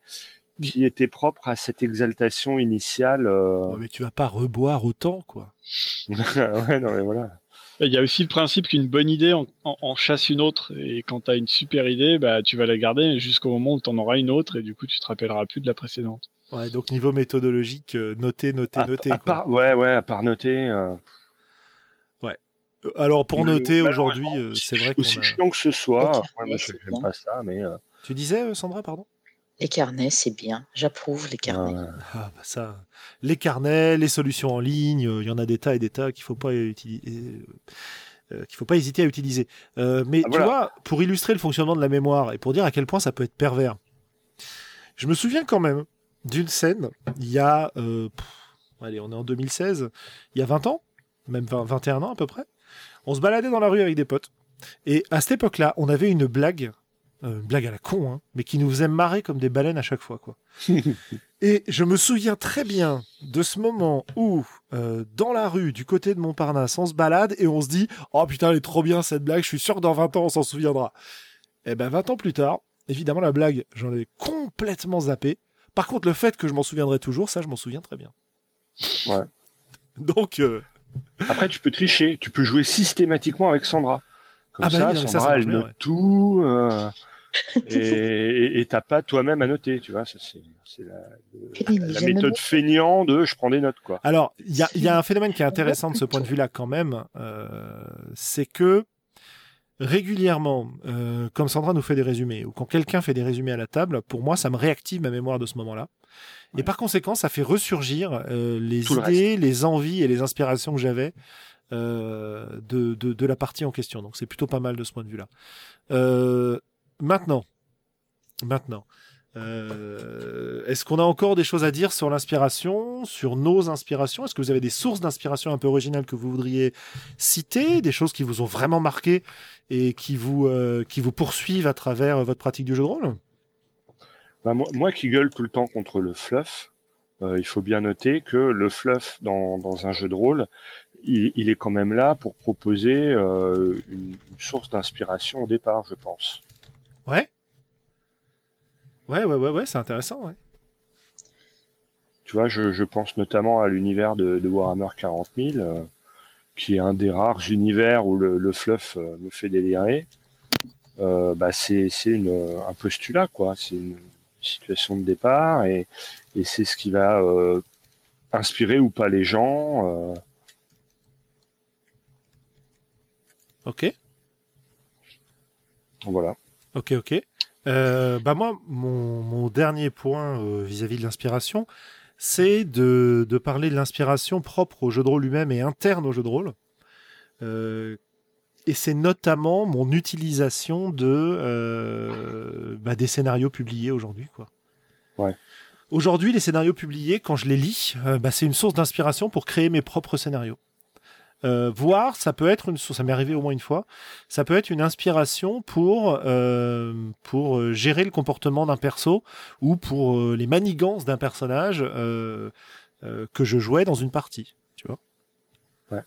qui était propre à cette exaltation initiale. euh. Ouais, mais tu vas pas reboire autant quoi. ouais, non, mais voilà. Il y a aussi le principe qu'une bonne idée en, en- en chasse une autre. Et quand tu as une super idée, bah, tu vas la garder jusqu'au moment où tu en auras une autre. Et du coup, tu te rappelleras plus de la précédente. Ouais, donc niveau méthodologique, euh, noter, noter, À, noter. à quoi. part, ouais, ouais, à part noter. euh, Euh, Alors pour noter aujourd'hui, euh, c'est vrai qu'on aussi a... chiant que ce soit, ouais, moi, je n'aime pas ça, mais euh, Tu disais Sandra, pardon? Les carnets, c'est bien. J'approuve les carnets. euh, Ah bah ça, les carnets, les solutions en ligne, euh, il y en a des tas et des tas qu'il faut pas utiliser. qu'il faut pas hésiter à utiliser. Euh, mais Ah, tu vois, pour illustrer le fonctionnement de la mémoire et pour dire à quel point ça peut être pervers, je me souviens quand même d'une scène, il y a, euh, pff, allez, on est en 2016, il y a 20 ans, même 20 21 ans à peu près, on se baladait dans la rue avec des potes. Et à cette époque-là, on avait une blague, euh, une blague à la con, hein, mais qui nous faisait marrer comme des baleines à chaque fois, quoi. Et je me souviens très bien de ce moment où, euh, dans la rue, du côté de Montparnasse, on se balade et on se dit Oh putain, elle est trop bien cette blague, je suis sûr que dans 20 ans, on s'en souviendra. Et ben 20 ans plus tard, évidemment, la blague, j'en ai complètement zappé. Par contre, le fait que je m'en souviendrai toujours, ça, je m'en souviens très bien. Ouais. Donc, euh, Après, tu peux tricher, tu peux jouer systématiquement avec Sandra. Comme Ah bah ça, oui, non, mais ça, Sandra, ça elle bien, note ouais. tout, euh, et t'as pas toi-même à noter, tu vois. Ça, c'est la, méthode feignant de je prends des notes, quoi. Alors, il y a, il y a un phénomène qui est intéressant de ce point de vue-là quand même, euh, c'est que régulièrement, euh, comme Sandra nous fait des résumés, ou quand quelqu'un fait des résumés à la table, pour moi, ça me réactive ma mémoire de ce moment-là. Et par conséquent, ça fait ressurgir euh, les Tout le idées, les envies et les inspirations que j'avais de, de, de la partie en question. Donc c'est plutôt pas mal de ce point de vue-là. Euh, maintenant, maintenant, euh, est-ce qu'on a encore des choses à dire sur l'inspiration, sur nos inspirations? Est-ce que vous avez des sources d'inspiration un peu originales que vous voudriez citer, des choses qui vous ont vraiment marqué et qui vous euh, qui vous poursuivent à travers votre pratique du jeu de rôle? Bah, moi, moi qui gueule tout le temps contre le fluff, euh, il faut bien noter que le fluff dans, dans un jeu de rôle, il, il est quand même là pour proposer euh, une, une source d'inspiration au départ, je pense. Ouais. Ouais, ouais, ouais, ouais, c'est intéressant, ouais. Tu vois, je, je pense notamment à l'univers de, de Warhammer 40 000, euh, qui est un des rares univers où le, le fluff euh, me fait délirer. Euh, bah c'est c'est une- un postulat, quoi. C'est une situation de départ et, et c'est ce qui va euh, inspirer ou pas les gens. euh. Ok. voilà. Ok, ok. Euh, bah moi, mon, mon dernier point euh, vis-à-vis de l'inspiration, c'est de, de parler de l'inspiration propre au jeu de rôle lui-même et interne au jeu de rôle. Euh, et c'est notamment mon utilisation de, bah, des scénarios publiés aujourd'hui, quoi. Ouais. Aujourd'hui, les scénarios publiés, quand je les lis, bah, c'est une source d'inspiration pour créer mes propres scénarios. Euh, voir, ça peut être une source, ça m'est arrivé au moins une fois, ça peut être une inspiration pour, euh, pour euh, gérer le comportement d'un perso ou pour euh, les manigances d'un personnage que je jouais dans une partie, tu vois. Ouais.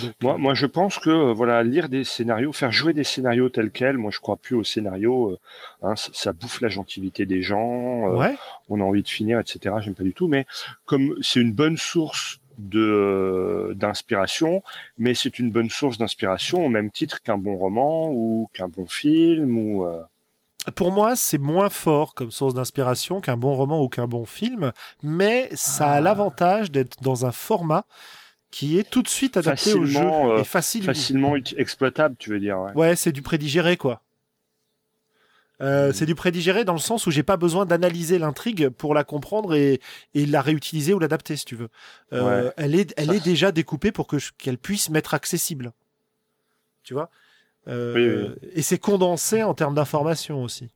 Donc, Moi, moi, je pense que voilà, lire des scénarios, faire jouer des scénarios tels quels, moi, je crois plus aux scénarios. hein, ça, ça bouffe la gentilité des gens. ouais, on a envie de finir, etc. J'aime pas du tout, mais comme c'est une bonne source d'inspiration, mais c'est une bonne source d'inspiration au même titre qu'un bon roman ou qu'un bon film ou euh, pour moi, c'est moins fort comme source d'inspiration qu'un bon roman ou qu'un bon film, mais ça a Ah. l'avantage d'être dans un format qui est tout de suite adapté au jeu Facilement, euh, et facile. facilement exploitable, tu veux dire. Ouais. Ouais, c'est du prédigéré, quoi. Euh, Mhm. C'est du prédigéré dans le sens où j'ai pas besoin d'analyser l'intrigue pour la comprendre et, et la réutiliser ou l'adapter, si tu veux. Euh, Ouais. Elle est, elle est déjà découpée pour que qu'elle puisse m'être accessible. Tu vois? Euh, Oui, oui. Et c'est condensé en termes d'information aussi.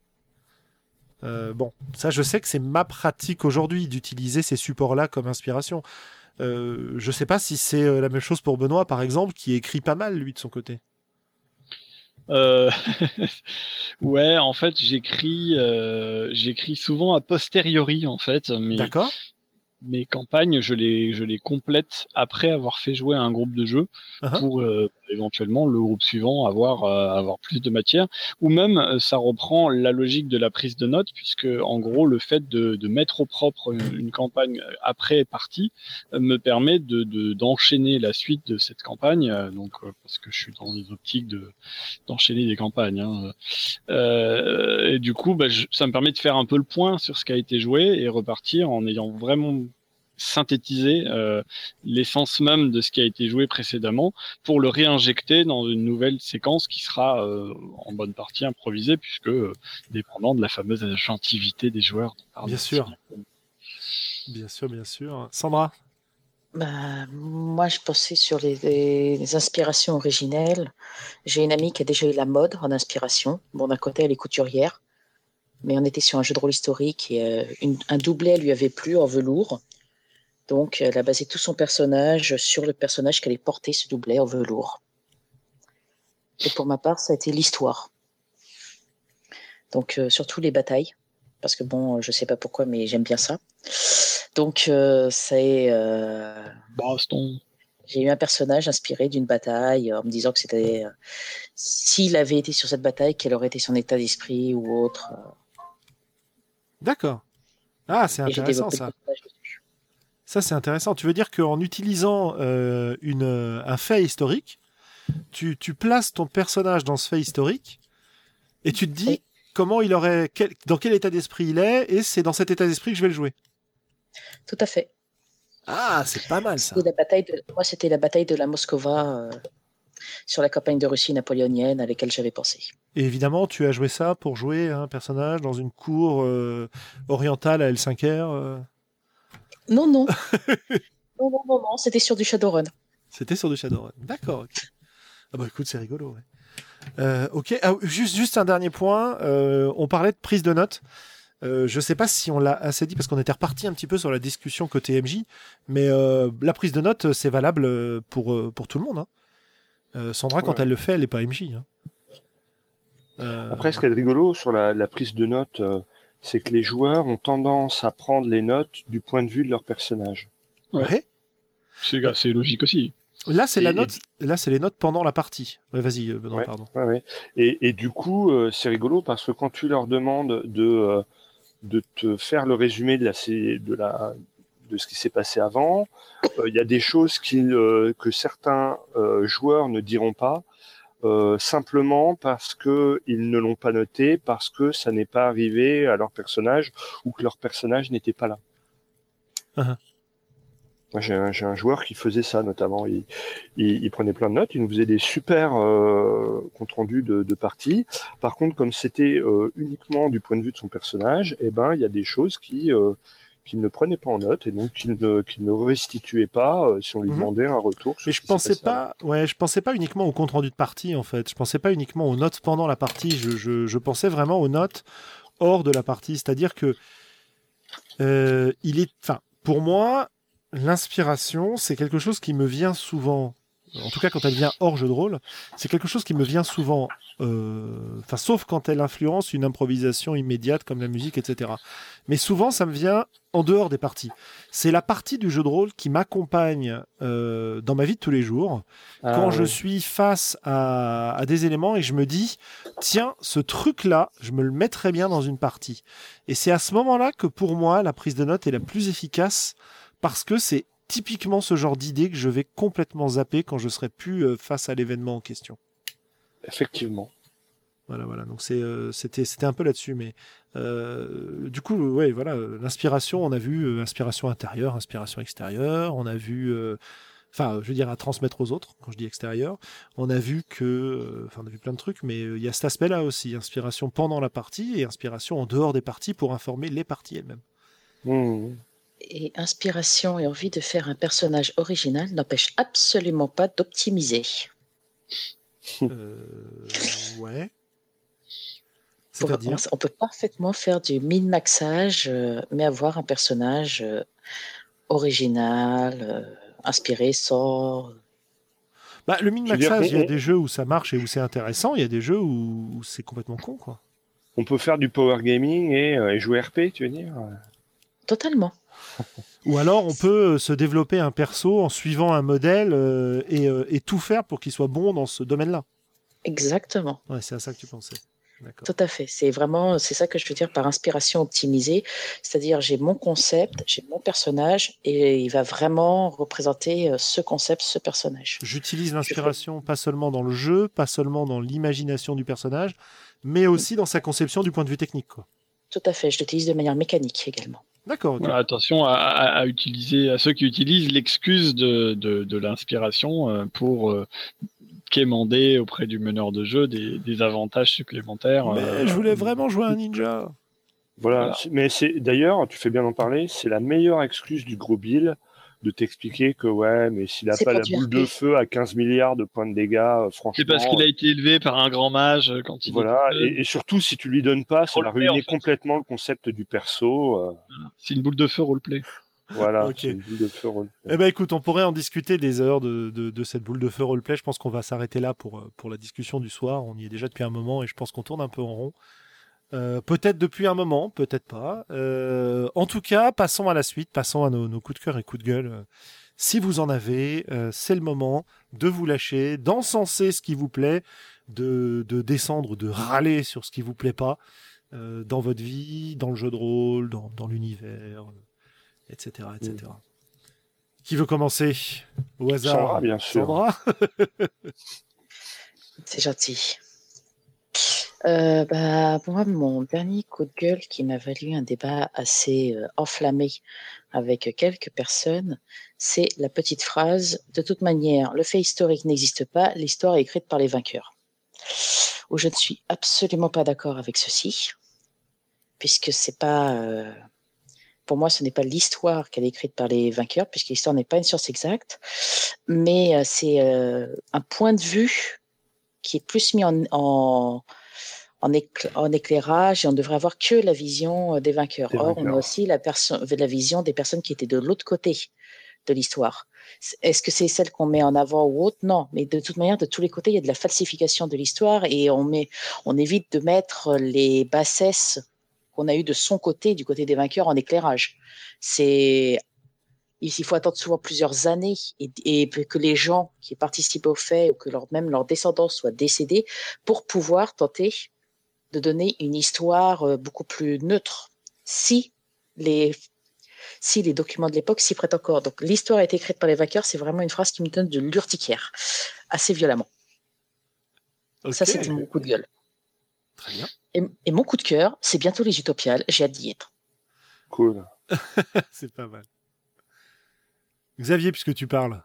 Euh, bon, ça, je sais que c'est ma pratique aujourd'hui d'utiliser ces supports-là comme inspiration. Euh, je sais pas si c'est la même chose pour Benoît, par exemple, qui écrit pas mal lui de son côté. Euh, ouais, en fait, j'écris, euh, j'écris souvent a posteriori en fait. D'accord mes campagnes, je les, je les complète après avoir fait jouer un groupe de jeu Uh-huh. pour euh, éventuellement le groupe suivant avoir, euh, avoir plus de matière. Ou même, euh, ça reprend la logique de la prise de notes, puisque en gros, le fait de, de mettre au propre une, une campagne euh, après partie euh, me permet de, de, d'enchaîner la suite de cette campagne. euh, donc, euh, parce que je suis dans les optiques de, d'enchaîner des campagnes. Hein. Euh, et du coup, bah, je- ça me permet de faire un peu le point sur ce qui a été joué et repartir en ayant vraiment synthétisé euh, l'essence même de ce qui a été joué précédemment pour le réinjecter dans une nouvelle séquence qui sera euh, en bonne partie improvisée puisque euh, dépendant de la fameuse agentivité des joueurs. Bien sûr. Bien sûr, bien sûr. Sandra? Bah, moi, je pensais sur les, les- les inspirations originelles. J'ai une amie qui a déjà eu la mode en inspiration. Bon, d'un côté, elle est couturière, mais on était sur un jeu de rôle historique et euh, une- un doublet lui avait plu en velours. Donc, elle a basé tout son personnage sur le personnage qu'elle allait porter ce doublet en velours. Et pour ma part, ça a été l'histoire. Donc, euh, surtout les batailles. Parce que bon, je sais pas pourquoi, mais j'aime bien ça. Donc, euh, c'est. euh, Baston. j'ai eu un personnage inspiré d'une bataille euh, en me disant que c'était. euh, S'il avait été sur cette bataille, quel aurait été son état d'esprit ou autre. euh, D'accord. Ah, c'est intéressant ça. Ça, c'est intéressant. Tu veux dire qu'en utilisant euh, une, un fait historique, tu, tu places ton personnage dans ce fait historique et tu te dis Oui. comment il aurait, quel- dans quel état d'esprit il est et c'est dans cet état d'esprit que je vais le jouer. Tout à fait. Ah, c'est pas mal ça. La bataille de... Moi, c'était la bataille de la Moskova euh, sur la campagne de Russie napoléonienne à laquelle j'avais pensé. Et évidemment, tu as joué ça pour jouer un personnage dans une cour euh, orientale à L5R. euh. Non, non. non, non, non, non, c'était sur du Shadowrun. C'était sur du Shadowrun. D'accord. Ah bah écoute, c'est rigolo. Ouais. Euh, ok. Ah, juste, juste un dernier point. Euh, on parlait de prise de notes. Euh, je sais pas si on l'a assez dit parce qu'on était reparti un petit peu sur la discussion côté MJ, mais euh, la prise de notes c'est valable pour pour tout le monde. hein. Euh, Sandra, quand elle le fait, elle est pas MJ. hein. Euh, Après, ce qui est rigolo sur la, la prise de notes, euh, c'est que les joueurs ont tendance à prendre les notes du point de vue de leur personnage. ouais. C'est c'est logique aussi. Là, c'est la Et- note. Là, c'est les notes pendant la partie. Ouais, vas-y, euh, Benoît, Ouais. pardon. Ouais, ouais. Et, et du coup, euh, c'est rigolo parce que quand tu leur demandes de, euh, de te faire le résumé de, la, de, la, de ce qui s'est passé avant, euh, il y a des choses euh, que certains euh, joueurs ne diront pas. Euh, simplement parce que ils ne l'ont pas noté, parce que ça n'est pas arrivé à leur personnage ou que leur personnage n'était pas là. Moi, j'ai un, joueur qui faisait ça notamment. Il, il, il prenait plein de notes, il nous faisait des super euh, comptes rendus de, de parties. Par contre, comme c'était euh, uniquement du point de vue de son personnage, eh ben, il y a des choses qui euh, qu'il ne prenait pas en note et donc qu'il ne, ne restituait pas euh, si on lui Mhm. demandait un retour. Mais je pensais pas, ouais, je pensais pas uniquement au compte rendu de partie en fait. Je pensais pas uniquement aux notes pendant la partie. Je, je, je pensais vraiment aux notes hors de la partie. C'est-à-dire que euh, il est, enfin, pour moi, l'inspiration, c'est quelque chose qui me vient souvent. En tout cas, quand elle vient hors jeu de rôle, c'est quelque chose qui me vient souvent. euh, Enfin, sauf quand elle influence une improvisation immédiate comme la musique, etc. Mais souvent, ça me vient en dehors des parties. C'est la partie du jeu de rôle qui m'accompagne euh, dans ma vie de tous les jours Ah, quand je suis face à, à des éléments et je me dis, tiens, ce truc-là, je me le mettrais bien dans une partie. Et c'est à ce moment-là que pour moi, la prise de notes est la plus efficace parce que c'est typiquement ce genre d'idée que je vais complètement zapper quand je serai plus euh, face à l'événement en question. Effectivement. Voilà, voilà. Donc c'est, euh, c'était, c'était un peu là-dessus, mais euh, du coup, ouais, voilà, l'inspiration, on a vu euh, inspiration intérieure, inspiration extérieure, on a vu, enfin, je veux dire à transmettre aux autres. Quand je dis extérieur, on a vu que, enfin, on a vu plein de trucs, mais il y a cet aspect-là aussi, inspiration pendant la partie et inspiration en dehors des parties pour informer les parties elles-mêmes. Mmh. Et inspiration et envie de faire un personnage original n'empêche absolument pas d'optimiser. Euh, ouais. Pour- on, on peut parfaitement faire du min-maxage, euh, mais avoir un personnage euh, original, euh, inspiré, sans. bah, le min-maxage, il y a des jeux où ça marche et où c'est intéressant, il y a des jeux où, où c'est complètement con, quoi. On peut faire du power gaming et, euh, et jouer RP, tu veux dire? Totalement. Ou alors on peut euh, se développer un perso en suivant un modèle euh, et, euh, et tout faire pour qu'il soit bon dans ce domaine-là. Exactement. Ouais, c'est à ça que tu pensais. Tout à fait. C'est vraiment, c'est ça que je veux dire par inspiration optimisée. C'est-à-dire, j'ai mon concept, j'ai mon personnage, et il va vraiment représenter ce concept, ce personnage. J'utilise l'inspiration pas seulement dans le jeu, pas seulement dans l'imagination du personnage, mais aussi dans sa conception du point de vue technique. Quoi. Tout à fait. Je l'utilise de manière mécanique également. D'accord. Voilà, attention à, à- à utiliser à ceux qui utilisent l'excuse de, de, de l'inspiration euh, pour euh, quémander auprès du meneur de jeu des, des avantages supplémentaires. Mais euh, je voulais vraiment jouer un ninja. Voilà. Mais c'est d'ailleurs, tu fais bien d'en parler, c'est la meilleure excuse du gros Bill de t'expliquer que ouais, mais s'il a pas la boule de feu à 15 milliards de points de dégâts, euh, franchement. C'est parce qu'il a été élevé par un grand mage euh, quand il Voilà, et, et surtout si tu lui donnes pas, ça va Roleplay, ruiner en fait. complètement le concept du perso. euh, C'est une boule de feu roleplay. voilà, Ok. c'est une boule de feu. rôle. Eh ben écoute, on pourrait en discuter des heures de, de, de cette boule de feu roleplay. Je pense qu'on va s'arrêter là pour, euh, pour la discussion du soir. On y est déjà depuis un moment et je pense qu'on tourne un peu en rond. Euh, peut-être depuis un moment, peut-être pas. Euh, en tout cas, passons à la suite, passons à nos, nos coups de cœur et coups de gueule. Si vous en avez, euh, c'est le moment de vous lâcher, d'encenser ce qui vous plaît, de, de descendre, de râler sur ce qui vous plaît pas euh, dans votre vie, dans le jeu de rôle, dans, dans l'univers, etc., etc. Qui veut commencer? Au hasard Sandra, bien sûr. Sandra? C'est gentil. Euh, bah, moi, mon dernier coup de gueule qui m'a valu un débat assez euh, enflammé avec quelques personnes, c'est la petite phrase De toute manière, le fait historique n'existe pas, l'histoire est écrite par les vainqueurs. Où je ne suis absolument pas d'accord avec ceci, puisque c'est pas. euh, pour moi, ce n'est pas l'histoire qu'elle est écrite par les vainqueurs, puisque l'histoire n'est pas une science exacte, mais euh, c'est euh, un point de vue qui est plus mis en, en, en, écla- en éclairage et on devrait avoir que la vision euh, des vainqueurs. Des Or, on a aussi la, vision des personnes qui étaient de l'autre côté de l'histoire. Est-ce que c'est celle qu'on met en avant ou autre? Non, mais de toute manière, de tous les côtés, il y a de la falsification de l'histoire et on, met, on évite de mettre les bassesses qu'on a eues de son côté, du côté des vainqueurs, en éclairage. C'est il faut attendre souvent plusieurs années et, et que les gens qui participent au fait ou que leur, même leurs descendants soient décédés pour pouvoir tenter de donner une histoire euh, beaucoup plus neutre si les si les documents de l'époque s'y prêtent encore. Donc l'histoire a été écrite par les vainqueurs, c'est vraiment une phrase qui me donne de l'urticaire assez violemment. Ça, c'était mon coup de gueule. Très bien. Et, et mon coup de cœur, c'est bientôt les Utopiales, j'ai hâte d'y être. Cool. c'est pas mal. Xavier, puisque tu parles.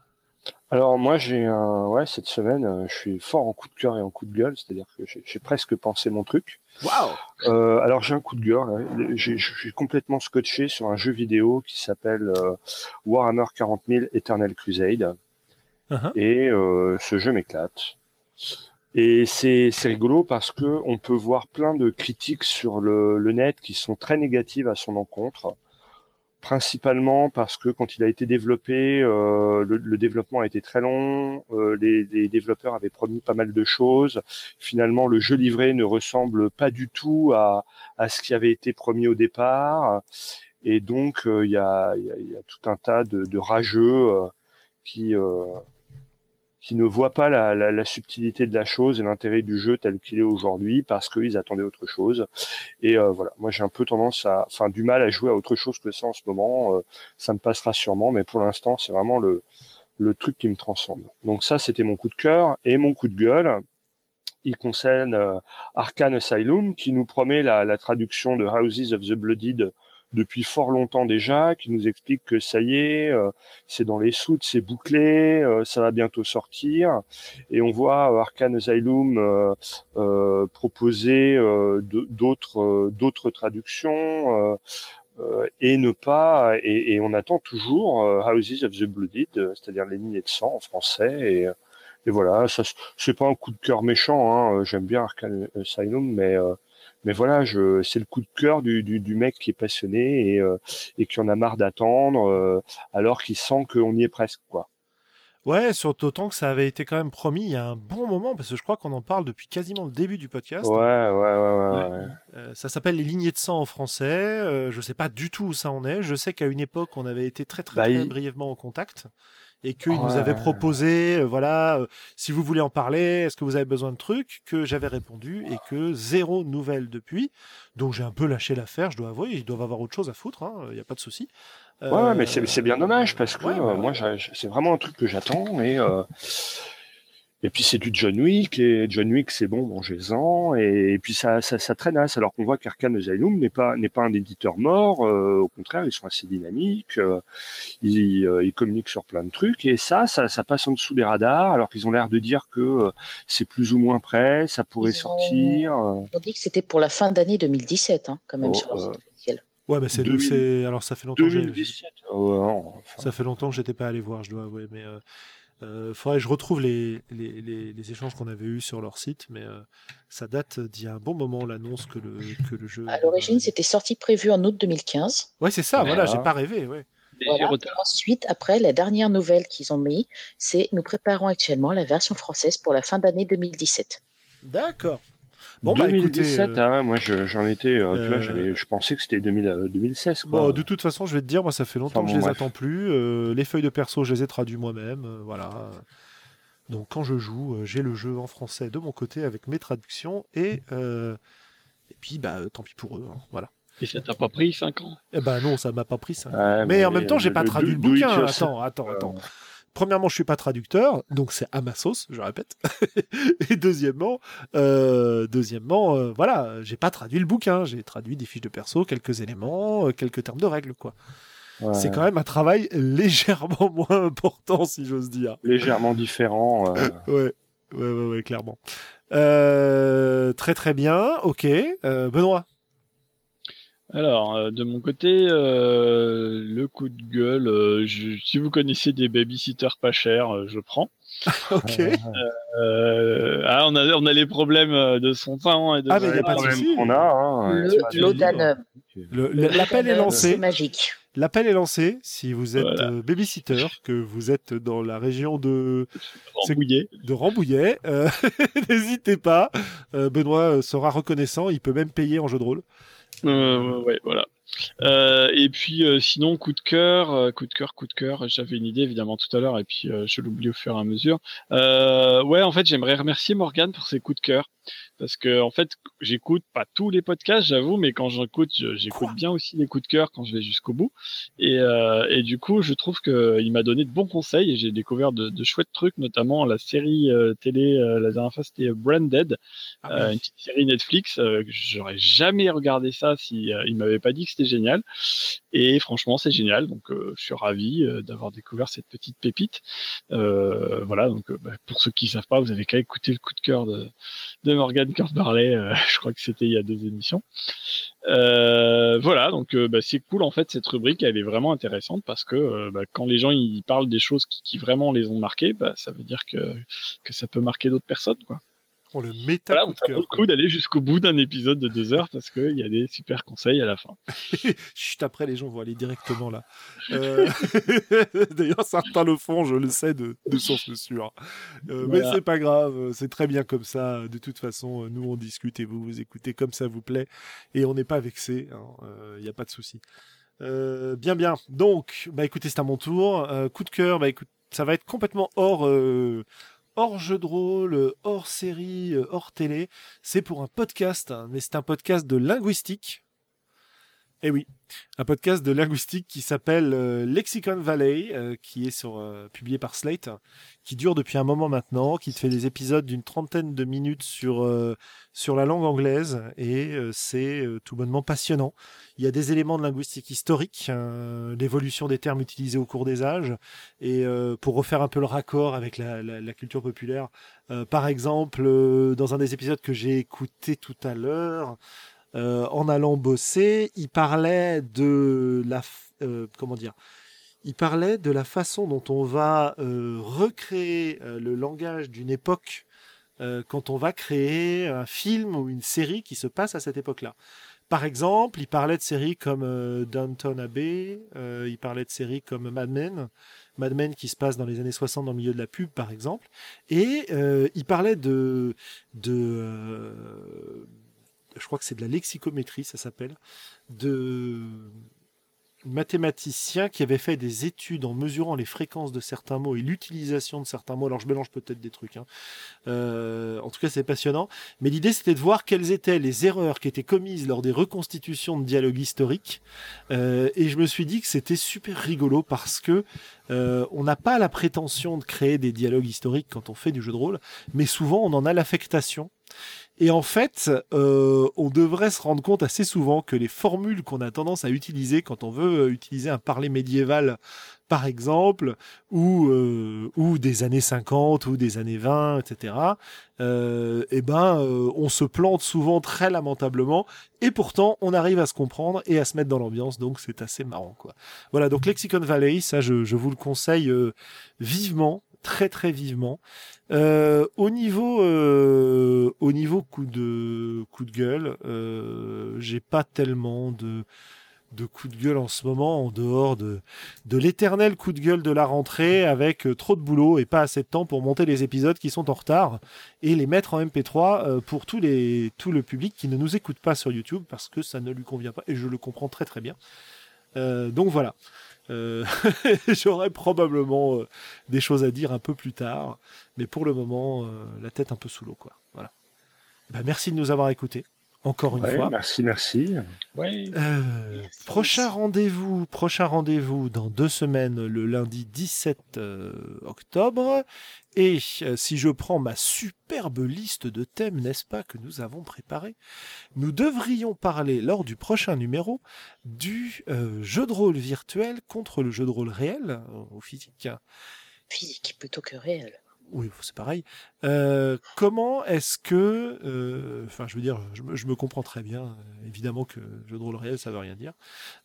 Alors moi j'ai un ouais cette semaine euh, je suis fort en coup de cœur et en coup de gueule, c'est-à-dire que j'ai j'ai presque pensé mon truc. Waouh Euh, alors j'ai un coup de gueule, hein. j'ai je suis complètement scotché sur un jeu vidéo qui s'appelle euh, Warhammer 40 000 Eternal Crusade Uh-huh. et euh, ce jeu m'éclate. Et c'est rigolo parce que on peut voir plein de critiques sur le, le net qui sont très négatives à son encontre principalement parce que quand il a été développé, euh, le, développement a été très long, euh, les, développeurs avaient promis pas mal de choses. Finalement, le jeu livré ne ressemble pas du tout à, à ce qui avait été promis au départ. Et donc, euh, il y, a, tout un tas de, rageux qui, qui ne voient pas la, la, subtilité de la chose et l'intérêt du jeu tel qu'il est aujourd'hui parce qu'ils attendaient autre chose. Et euh, voilà, moi j'ai un peu tendance à, enfin du mal à jouer à autre chose que ça en ce moment. Euh, ça me passera sûrement, mais pour l'instant c'est vraiment le, le truc qui me transcende. Donc ça c'était mon coup de cœur et mon coup de gueule. Il concerne euh, Arcane Asylum qui nous promet la, la traduction de Houses of the Blooded depuis fort longtemps déjà, qui nous explique que ça y est, euh, c'est dans les soutes, c'est bouclé, euh, ça va bientôt sortir. Et on voit euh, Arcane Asylum euh, proposer d'autres traductions. et ne pas et, et, on attend toujours Houses of the Blooded, c'est-à-dire les lignées de sang en français et, et voilà, ça c'est pas un coup de cœur méchant, hein, j'aime bien Arcane Asylum, mais mais voilà, je, c'est le coup de cœur du, du, du, mec qui est passionné et, euh, et qui en a marre d'attendre, euh, alors qu'il sent qu'on y est presque, quoi. Ouais, surtout autant que ça avait été quand même promis il y a un bon moment, parce que je crois qu'on en parle depuis quasiment le début du podcast. Ouais, ouais, ouais, ouais. ouais. Euh, ça s'appelle Les lignées de sang en français. Euh, je sais pas du tout où ça en est. Je sais qu'à une époque, on avait été très, très, Bah, très il- brièvement en contact. Et qu'il nous avait proposé, euh, voilà, euh, si vous voulez en parler, est-ce que vous avez besoin de trucs Que j'avais répondu et que zéro nouvelle depuis. Donc j'ai un peu lâché l'affaire, je dois avouer. Ils doivent avoir autre chose à foutre, il n'y a pas de souci. Ouais, ouais, mais c'est, c'est bien dommage parce que ouais, euh, ouais, moi, c'est vraiment un truc que j'attends et euh, et puis c'est du John Wick et John Wick c'est bon, mangez-en et, et puis ça, ça, ça traînasse alors qu'on voit qu'Arcane Asylum n'est pas n'est pas un éditeur mort, euh, au contraire ils sont assez dynamiques, euh, ils, euh, ils communiquent sur plein de trucs et ça, ça, ça passe en dessous des radars alors qu'ils ont l'air de dire que euh, c'est plus ou moins prêt, ça pourrait Ils ont- sortir. euh. On dit que c'était pour la fin d'année 2017, hein, quand même, Oh, sur leur euh, site officiel. Ouais, mais c'est 2000 c'est alors ça fait longtemps. que j'ai- 2017. Oh, non, enfin, Ça fait longtemps que j'étais pas allé voir, je dois avouer, mais euh, faudrait que je retrouve les, les, les, les échanges qu'on avait eus sur leur site, mais euh, ça date d'il y a un bon moment l'annonce que le, que le jeu. À l'origine, c'était sorti prévu en août 2015. Ouais, c'est ça, voilà, Voilà. j'ai pas rêvé, ouais. Voilà. Ensuite, après, la dernière nouvelle qu'ils ont mis, c'est nous préparons actuellement la version française pour la fin d'année 2017. D'accord. Bon, bah 2017, écoutez. euh, hein, moi je- j'en étais, euh, tu vois, euh, je pensais que c'était 2000, euh, 2016. Quoi. Bon, de toute façon, je vais te dire, moi, ça fait longtemps Enfin, que bon, je les bref. attends plus. euh, les feuilles de perso, je les ai traduits moi-même, euh, voilà. Donc, quand je joue, euh, j'ai le jeu en français de mon côté avec mes traductions et euh, et puis, bah, tant pis pour eux, hein, voilà. Et ça t'a pas pris 5 ans? Eh ben non, ça m'a pas pris ça. Ouais, Mais en même temps, j'ai pas traduit le bouquin. Attends, attends, euh, attends. Premièrement, je suis pas traducteur, donc c'est à ma sauce, je répète. Et deuxièmement, euh, deuxièmement, euh, voilà, j'ai pas traduit le bouquin, j'ai traduit des fiches de perso, quelques éléments, euh, quelques termes de règles, quoi. ouais, C'est quand même un travail légèrement moins important, si j'ose dire. légèrement différent. euh, Ouais, ouais, ouais, ouais, clairement. Très très bien, ok. Benoît? Alors, euh, de mon côté, euh, le coup de gueule, euh, je- si vous connaissez des babysitters pas chers, euh, je prends. Ok. Euh, ah, on a, on a les problèmes de son temps et de Ah, mais y a son pas de souci. On a, hein, L'appel est lancé. C'est magique. L'appel est lancé. Si vous êtes Voilà. euh, babysitter, que vous êtes dans la région de, Rambouillet, euh, n'hésitez pas. Euh, Benoît sera reconnaissant. Il peut même payer en jeu de rôle. Euh, ouais, voilà. Euh, et puis euh, sinon coup de cœur, euh, coup de cœur, coup de cœur. J'avais une idée évidemment tout à l'heure et puis euh, je l'oublie au fur et à mesure. Euh, ouais, en fait j'aimerais remercier Morgane pour ses coups de cœur parce que en fait j'écoute pas tous les podcasts, j'avoue, mais quand j'écoute, j'écoute bien aussi les coups de cœur quand je vais jusqu'au bout. Et, euh, et du coup, je trouve que il m'a donné de bons conseils et j'ai découvert de, de chouettes trucs, notamment la série euh, télé. euh, la dernière fois c'était Branded, euh, une petite série Netflix. euh, J'aurais jamais regardé ça si euh, il m'avait pas dit que c'était génial. Et franchement, c'est génial. Donc, euh, je suis ravi euh, d'avoir découvert cette petite pépite. Euh, voilà. Donc, euh, bah, pour ceux qui savent pas, vous avez qu'à écouter le coup de cœur de, de Morgan Barley. Euh, je crois que c'était il y a deux émissions. Euh, voilà. Donc, euh, bah, c'est cool en fait cette rubrique. Elle est vraiment intéressante parce que bah, quand les gens ils parlent des choses qui, qui vraiment les ont marqués, bah, ça veut dire que que ça peut marquer d'autres personnes, quoi. On le méta Voilà, coup de cœur. d'aller jusqu'au bout d'un épisode de deux heures parce qu'il y a des super conseils à la fin. Chut, après, les gens vont aller directement là. Euh, D'ailleurs, certains le font, je le sais de, de source sûre. Euh, Mais c'est pas grave, c'est très bien comme ça. De toute façon, nous, on discute et vous vous écoutez comme ça vous plaît. Et on n'est pas vexé, il n'y a pas de souci. Euh, bien, bien. Donc, bah écoutez, c'est à mon tour. Euh, coup de cœur, bah écoute, ça va être complètement hors, euh, hors jeu de rôle, euh, hors série, euh, hors télé. C'est pour un podcast, hein, mais c'est un podcast de linguistique. Eh oui, un podcast de linguistique qui s'appelle euh, Lexicon Valley, euh, qui est sur, euh, publié par Slate, qui dure depuis un moment maintenant, qui fait des épisodes d'une trentaine de minutes sur, euh, sur la langue anglaise, et c'est tout bonnement passionnant. Il y a des éléments de linguistique historique, l'évolution des termes utilisés au cours des âges, et pour refaire un peu le raccord avec la, la- la culture populaire, par exemple, dans un des épisodes que j'ai écouté tout à l'heure, euh, en allant bosser, il parlait de la, euh, comment dire, il parlait de la façon dont on va euh, recréer le langage d'une époque quand on va créer un film ou une série qui se passe à cette époque-là. Par exemple, il parlait de séries comme Downton Abbey, il parlait de séries comme Mad Men, Mad Men qui se passe dans les années 60 dans le milieu de la pub, par exemple, et il parlait de, de je crois que c'est de la lexicométrie, ça s'appelle, de mathématicien qui avait fait des études en mesurant les fréquences de certains mots et l'utilisation de certains mots. Alors je mélange peut-être des trucs. hein. Euh, en tout cas, c'est passionnant. Mais l'idée, c'était de voir quelles étaient les erreurs qui étaient commises lors des reconstitutions de dialogues historiques. Euh, et je me suis dit que c'était super rigolo parce que euh, on n'a pas la prétention de créer des dialogues historiques quand on fait du jeu de rôle, mais souvent on en a l'affectation. Et en fait, euh, on devrait se rendre compte assez souvent que les formules qu'on a tendance à utiliser quand on veut euh, utiliser un parler médiéval, par exemple, ou, euh, ou des années 50 ou des années 20, etc., eh ben, on se plante souvent très lamentablement, et pourtant, on arrive à se comprendre et à se mettre dans l'ambiance, donc c'est assez marrant, quoi. Voilà, donc Lexicon Valley, ça, je, je vous le conseille vivement, très très vivement. Euh, au niveau, euh, au niveau coup de coup de gueule, euh, j'ai pas tellement de de coup de gueule en ce moment en dehors de de l'éternel coup de gueule de la rentrée avec trop de boulot et pas assez de temps pour monter les épisodes qui sont en retard et les mettre en MP3 euh, pour tous les tout le public qui ne nous écoute pas sur YouTube parce que ça ne lui convient pas et je le comprends très très bien. Donc voilà. Euh, J'aurai probablement euh, des choses à dire un peu plus tard, mais pour le moment, euh, la tête un peu sous l'eau, quoi. Voilà. Bah, merci de nous avoir écoutés, encore une Ouais, fois. merci, merci. Ouais. Euh, Merci. prochain rendez-vous, prochain rendez-vous dans deux semaines, le lundi 17 euh, octobre. Et euh, si je prends ma superbe liste de thèmes, n'est-ce pas, que nous avons préparé, nous devrions parler lors du prochain numéro du euh, jeu de rôle virtuel contre le jeu de rôle réel euh, au physique. Physique plutôt que réel. Oui, c'est pareil. Euh, comment est-ce que, euh, enfin, je veux dire, je, me- je me comprends très bien. évidemment que jeu de rôle réel, ça veut rien dire.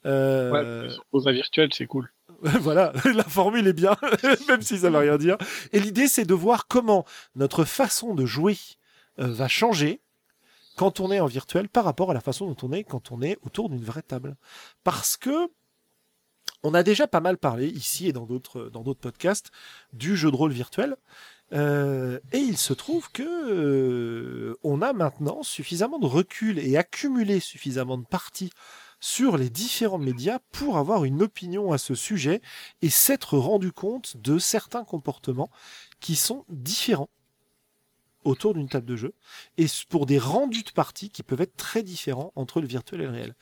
Euh, Ouais, virtuel, c'est cool. voilà, la formule est bien, même si ça veut rien dire. Et l'idée, c'est de voir comment notre façon de jouer euh, va changer quand on est en virtuel par rapport à la façon dont on est quand on est autour d'une vraie table. Parce que on a déjà pas mal parlé ici et dans d'autres dans d'autres podcasts du jeu de rôle virtuel. Euh, et il se trouve que euh, on a maintenant suffisamment de recul et accumulé suffisamment de parties sur les différents médias pour avoir une opinion à ce sujet et s'être rendu compte de certains comportements qui sont différents autour d'une table de jeu et pour des rendus de partie qui peuvent être très différents entre le virtuel et le réel.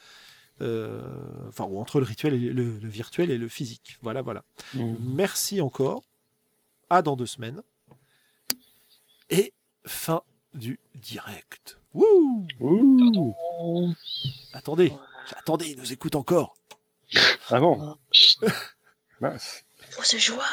Euh, enfin, ou entre le rituel et le, le virtuel et le physique. Voilà, voilà. Merci encore. À dans deux semaines. Et fin du direct. Wouh Ouh. Attendez, attendez, il nous écoute encore. Ah bon Oh, Mince. faut se joie.